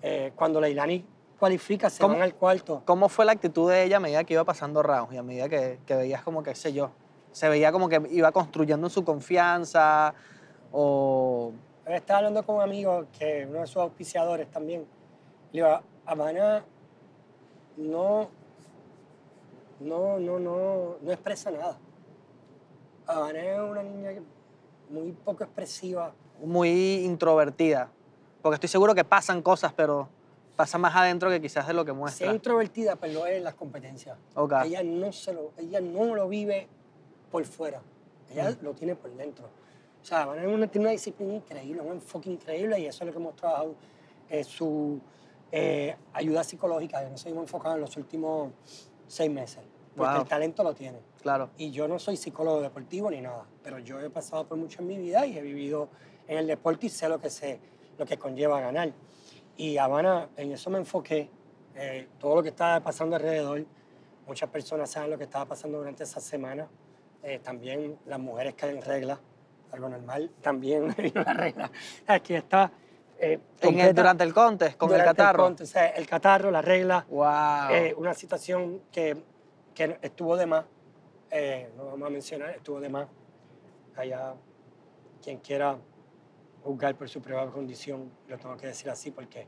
Eh, cuando Leilani cualifica, se van al cuarto. ¿Cómo fue la actitud de ella a medida que iba pasando rounds y a medida que, que veías como que, sé yo, se veía como que iba construyendo en su confianza o... Yo Estaba hablando con un amigo, que uno de sus auspiciadores también. Le digo, Habana no, no, no, no, no expresa nada. Habana es una niña muy poco expresiva. muy introvertida. Porque estoy seguro que pasan cosas, pero pasa más adentro que quizás de lo que muestra. es introvertida, pero lo es en las competencias. Ok. Ella, no se lo, ella no lo vive por fuera. Ella Mm. lo tiene por dentro. O sea, es una- tiene una disciplina increíble, un enfoque increíble y eso es lo que hemos trabajado. eh, su eh, ayuda psicológica, en eso hemos enfocado en los últimos seis meses. Porque Wow. el talento lo tiene. Claro. Y yo no soy psicólogo deportivo ni nada, pero yo he pasado por mucho en mi vida y he vivido en el deporte y sé lo que, sé, lo que conlleva ganar. Y Habana, en eso me enfoqué, eh, todo lo que estaba pasando alrededor. Muchas personas saben lo que estaba pasando durante esa semana. Eh, también las mujeres caen en regla, algo normal. También me vino la regla. Aquí está. eh, En el- durante el contest, con el catarro. conte, o sea, el catarro, la regla. wow. Eh, una situación que, que estuvo de más, eh, no vamos a mencionar, estuvo de más. Allá, quien quiera juzgar por su de condición, lo tengo que decir así porque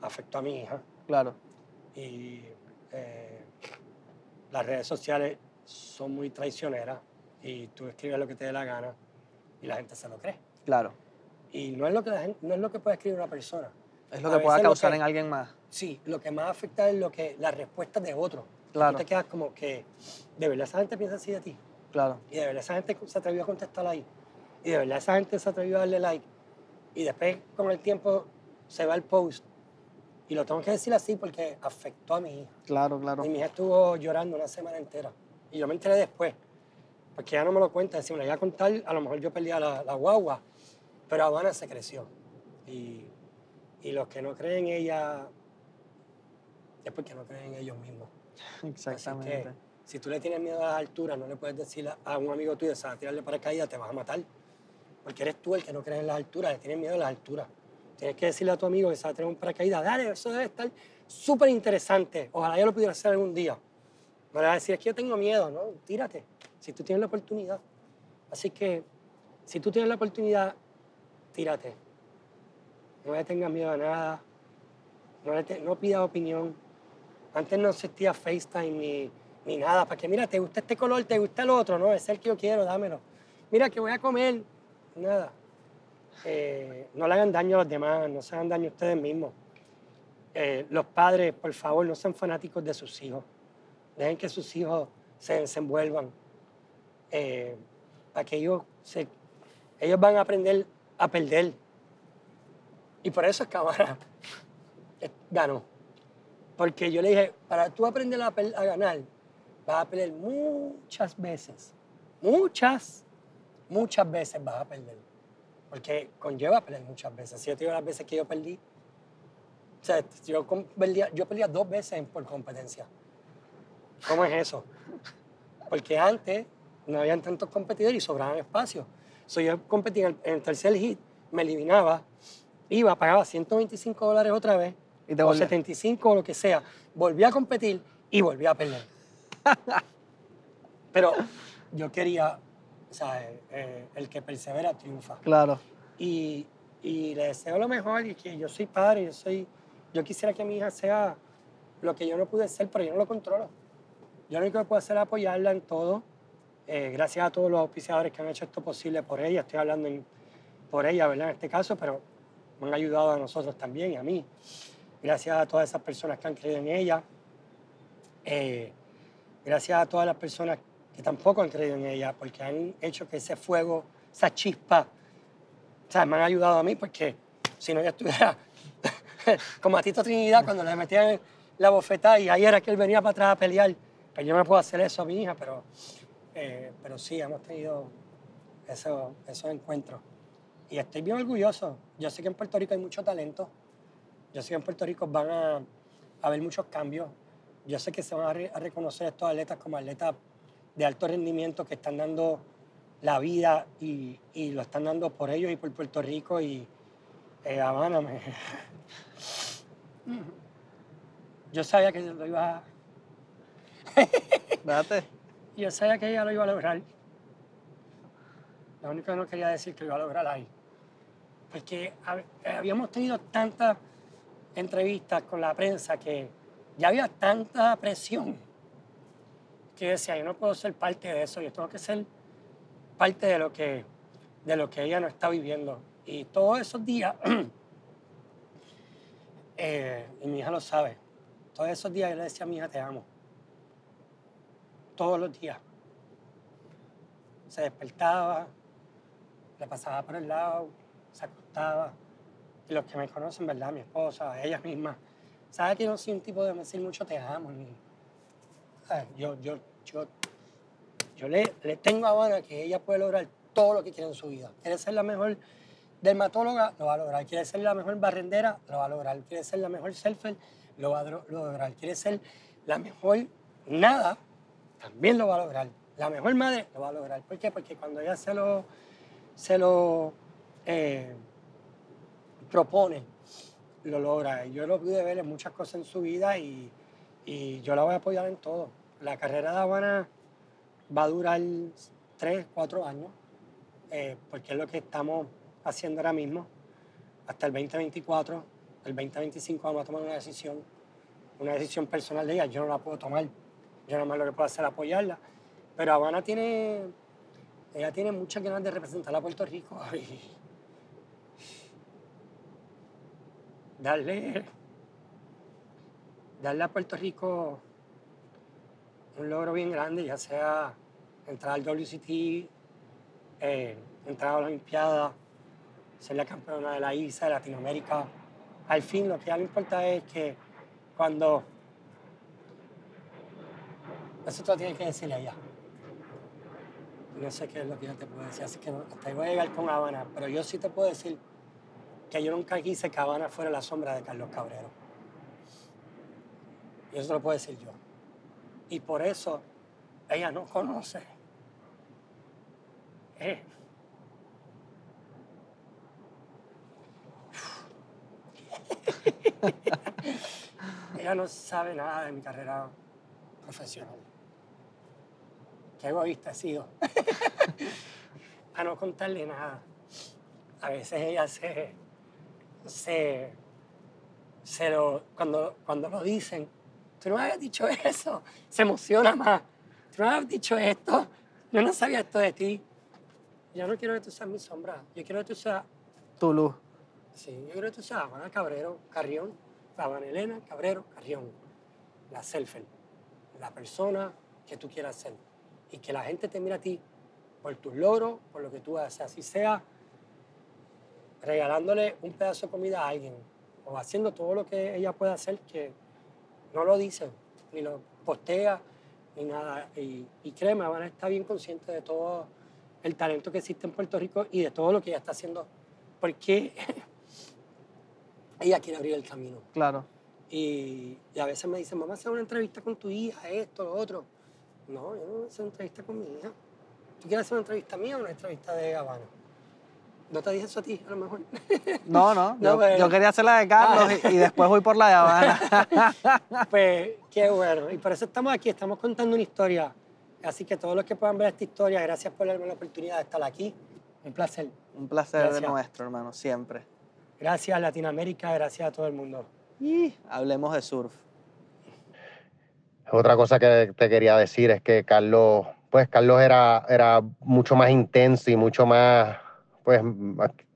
afectó a mi hija. claro. Y las redes sociales son muy traicioneras y tú escribes lo que te dé la gana y la gente se lo cree. Claro. Y no es lo que, la gente, no es lo que puede escribir una persona. Es lo A que pueda causar que- en alguien más. Sí, lo que más afecta es lo que, las respuestas de otros. Claro. Tú te quedas como que, de verdad esa gente piensa así de ti. Claro. Y de verdad esa gente se atrevió a contestar ahí. Y de verdad esa gente se atrevió a darle like. Y después con el tiempo se va el post. Y lo tengo que decir así porque afectó a mi hija. Claro, claro. Y mi hija estuvo llorando una semana entera. Y yo me enteré después. Porque ella no me lo cuenta. Si me lo iba a contar, a lo mejor yo perdía la, la guagua. Pero Habana se creció. Y, y los que no creen en ella es porque no creen en ellos mismos. Exactamente. que si tú le tienes miedo a las alturas, no le puedes decir a- un amigo tuyo, se va a tirarle paracaídas, te vas a matar. Porque eres tú el que no crees en las alturas, le tienes miedo a las alturas. Tienes que decirle a tu amigo que se va a tirar un paracaídas, dale, eso debe estar súper interesante. Ojalá yo lo pudiera hacer algún día. Le vas a decir, es que yo tengo miedo, ¿no? Tírate, si tú tienes la oportunidad. Así que, si tú tienes la oportunidad, tírate. No le tengas miedo a nada. No, le te- no pidas opinión. Antes no existía FaceTime ni, ni nada. Para que, mira, te gusta este color, te gusta el otro. No, es el que yo quiero, dámelo. Mira, que voy a comer. Nada. Eh, no le hagan daño a los demás, no se hagan daño a ustedes mismos. Eh, los padres, por favor, no sean fanáticos de sus hijos. Dejen que sus hijos se desenvuelvan. Eh, para que ellos, se, ellos van a aprender a perder. Y por eso es eh, ganó. Porque yo le dije, para tú aprender a, a ganar, vas a perder muchas veces. Muchas, muchas veces vas a perder. Porque conlleva perder muchas veces. Si yo te digo las veces que yo perdí, o sea, yo, perdía, yo perdía dos veces por competencia. ¿Cómo es eso? Porque antes no habían tantos competidores y sobraban espacios. So, yo competí en el, en el tercer hit, me eliminaba, iba, pagaba 125 dólares otra vez, Y te o volvía. 75 o lo que sea, volví a competir y volví a perder. Pero yo quería, o sea, eh, eh, el que persevera triunfa. Claro. Y, y le deseo lo mejor y que yo soy padre, yo soy, yo quisiera que mi hija sea lo que yo no pude ser, pero yo no lo controlo. Yo lo único que puedo hacer es apoyarla en todo. Eh, gracias a todos los auspiciadores que han hecho esto posible por ella. Estoy hablando por ella, ¿verdad? En este caso, pero me han ayudado a nosotros también y a mí. Gracias a todas esas personas que han creído en ella. Eh, gracias a todas las personas que tampoco han creído en ella, porque han hecho que ese fuego, esa chispa, o sea, me han ayudado a mí, porque si no, ya estuviera como a Tito Trinidad cuando le metían la bofetada y ahí era que él venía para atrás a pelear. Pero yo no puedo hacer eso a mi hija, pero, eh, pero sí, hemos tenido eso- esos encuentros. Y estoy bien orgulloso. Yo sé que en Puerto Rico hay mucho talento. Yo sé que en Puerto Rico van a, a haber muchos cambios. Yo sé que se van a, re- a reconocer estos atletas como atletas de alto rendimiento que están dando la vida y, y lo están dando por ellos y por Puerto Rico y eh, Habana. me- Yo sabía que lo iba a, Date. Yo sabía que ella lo iba a lograr. Lo único que no quería decir que lo iba a lograr ahí. Porque hab- habíamos tenido tantas entrevistas con la prensa que ya había tanta presión que decía, yo no puedo ser parte de eso, yo tengo que ser parte de lo que, de lo que ella no está viviendo. Y todos esos días, eh, y mi hija lo sabe, todos esos días yo le decía a mi hija, te amo todos los días. Se despertaba, le pasaba por el lado, se acostaba. Y los que me conocen, ¿verdad? Mi esposa, ella misma, sabe que no soy un tipo de decir mucho te amo. Ni, ¿sabes? yo, yo, yo, yo le, le tengo a Habana que ella puede lograr todo lo que quiere en su vida. Quiere ser la mejor dermatóloga, lo va a lograr. Quiere ser la mejor barrendera, lo va a lograr. Quiere ser la mejor surfer, lo va a lograr. Quiere ser la mejor nada, también lo va a lograr. La mejor madre lo va a lograr. ¿Por qué? Porque cuando ella se lo, se lo eh, propone, lo logra. Yo lo pude ver en muchas cosas en su vida y, y yo la voy a apoyar en todo. La carrera de Habana va a durar tres, cuatro años, eh, porque es lo que estamos haciendo ahora mismo, hasta el 2024. El 2025 vamos a tomar una decisión, una decisión personal de ella. Yo no la puedo tomar. Yo nada más lo que puedo hacer es apoyarla. Pero Habana tiene, ella tiene muchas ganas de representar a Puerto Rico y darle, darle a Puerto Rico un logro bien grande, ya sea entrar al WCT, eh, entrar a la Olimpiada, ser la campeona de la ISA, de Latinoamérica. Al fin, lo que ya le importa es que cuando... Eso tú lo tienes que decirle a ella. No sé qué es lo que yo te puedo decir, así que hasta ahí voy a llegar con Habana, pero yo sí te puedo decir que yo nunca quise que Habana fuera la sombra de Carlos Cabrero. Y eso lo puedo decir yo. Y por eso ella no conoce. Eh. ella no sabe nada de mi carrera profesional. Qué egoísta he sido. A no contarle nada. A veces ella se, se, se lo, cuando, cuando lo dicen, tú no me habías dicho eso, se emociona más. Tú no me habías dicho esto, yo no sabía esto de ti. Yo no quiero que tú seas mi sombra, yo quiero que tú seas, Tu luz. sí, yo quiero que tú seas Habana Cabrero Carrión, Habana Elena Cabrero Carrión, la selfie, la persona que tú quieras ser. Y que la gente te mire a ti por tus logros, por lo que tú haces, así sea regalándole un pedazo de comida a alguien o haciendo todo lo que ella pueda hacer que no lo dice, ni lo postea, ni nada. Y, y créeme, Habana está bien consciente de todo el talento que existe en Puerto Rico y de todo lo que ella está haciendo, porque ella quiere abrir el camino. Claro. Y, y a veces me dicen, a hacer una entrevista con tu hija, esto, lo otro. No, yo no voy a hacer una entrevista con mi hija. ¿Tú quieres hacer una entrevista mía o una entrevista de Habana? No te dije eso a ti, a lo mejor. No, no. No, yo, pero- yo quería hacer la de Carlos y, y después voy por la de Habana. Pues qué bueno. Y por eso estamos aquí, estamos contando una historia. Así que todos los que puedan ver esta historia, gracias por darme la oportunidad de estar aquí. Un placer. Un placer de Gracias. nuestro, hermano, siempre. Gracias a Latinoamérica, gracias a todo el mundo. Y hablemos de surf. Otra cosa que te quería decir es que Carlos, pues Carlos era, era mucho más intenso y mucho más, pues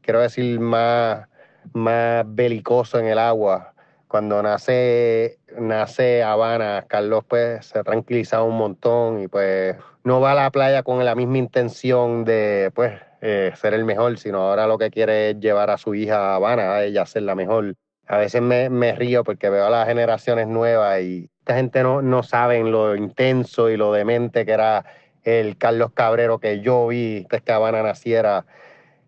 quiero decir, más, más belicoso en el agua. Cuando nace, nace Habana, Carlos pues se tranquiliza un montón y pues no va a la playa con la misma intención de pues eh, ser el mejor, sino ahora lo que quiere es llevar a su hija a Habana, a ella ser la mejor. A veces me, me río porque veo a las generaciones nuevas y esta gente no, no saben lo intenso y lo demente que era el Carlos Cabrero que yo vi antes que Habana naciera.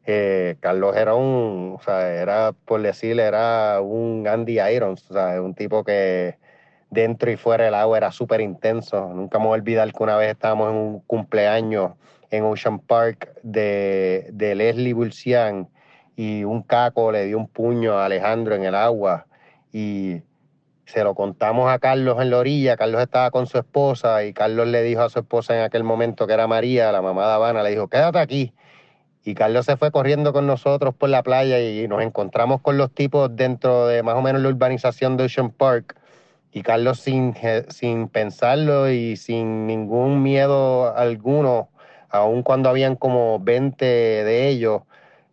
Eh, Carlos era un, o sea, era, por decirle, era un Andy Irons, o sea, un tipo que dentro y fuera del agua era súper intenso. Nunca me voy a olvidar que una vez estábamos en un cumpleaños en Ocean Park de, de Leslie Bulcián y un caco le dio un puño a Alejandro en el agua y se lo contamos a Carlos en la orilla. Carlos estaba con su esposa y Carlos le dijo a su esposa en aquel momento que era María, la mamá de Habana, le dijo, quédate aquí. Y Carlos se fue corriendo con nosotros por la playa y nos encontramos con los tipos dentro de más o menos la urbanización de Ocean Park. Y Carlos sin, sin pensarlo y sin ningún miedo alguno, aun cuando habían como 20 de ellos,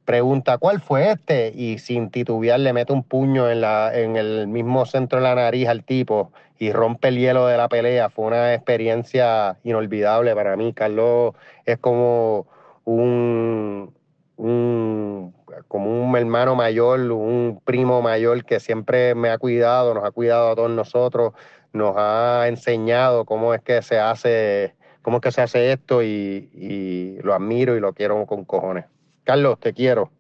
pregunta, ¿cuál fue este? Y sin titubear le mete un puño en, la, en el mismo centro de la nariz al tipo y rompe el hielo de la pelea. Fue una experiencia inolvidable para mí. Carlos es como un, un, como un hermano mayor, un primo mayor que siempre me ha cuidado, nos ha cuidado a todos nosotros, nos ha enseñado cómo es que se hace, cómo es que se hace esto y, y lo admiro y lo quiero con cojones. Carlos, te quiero.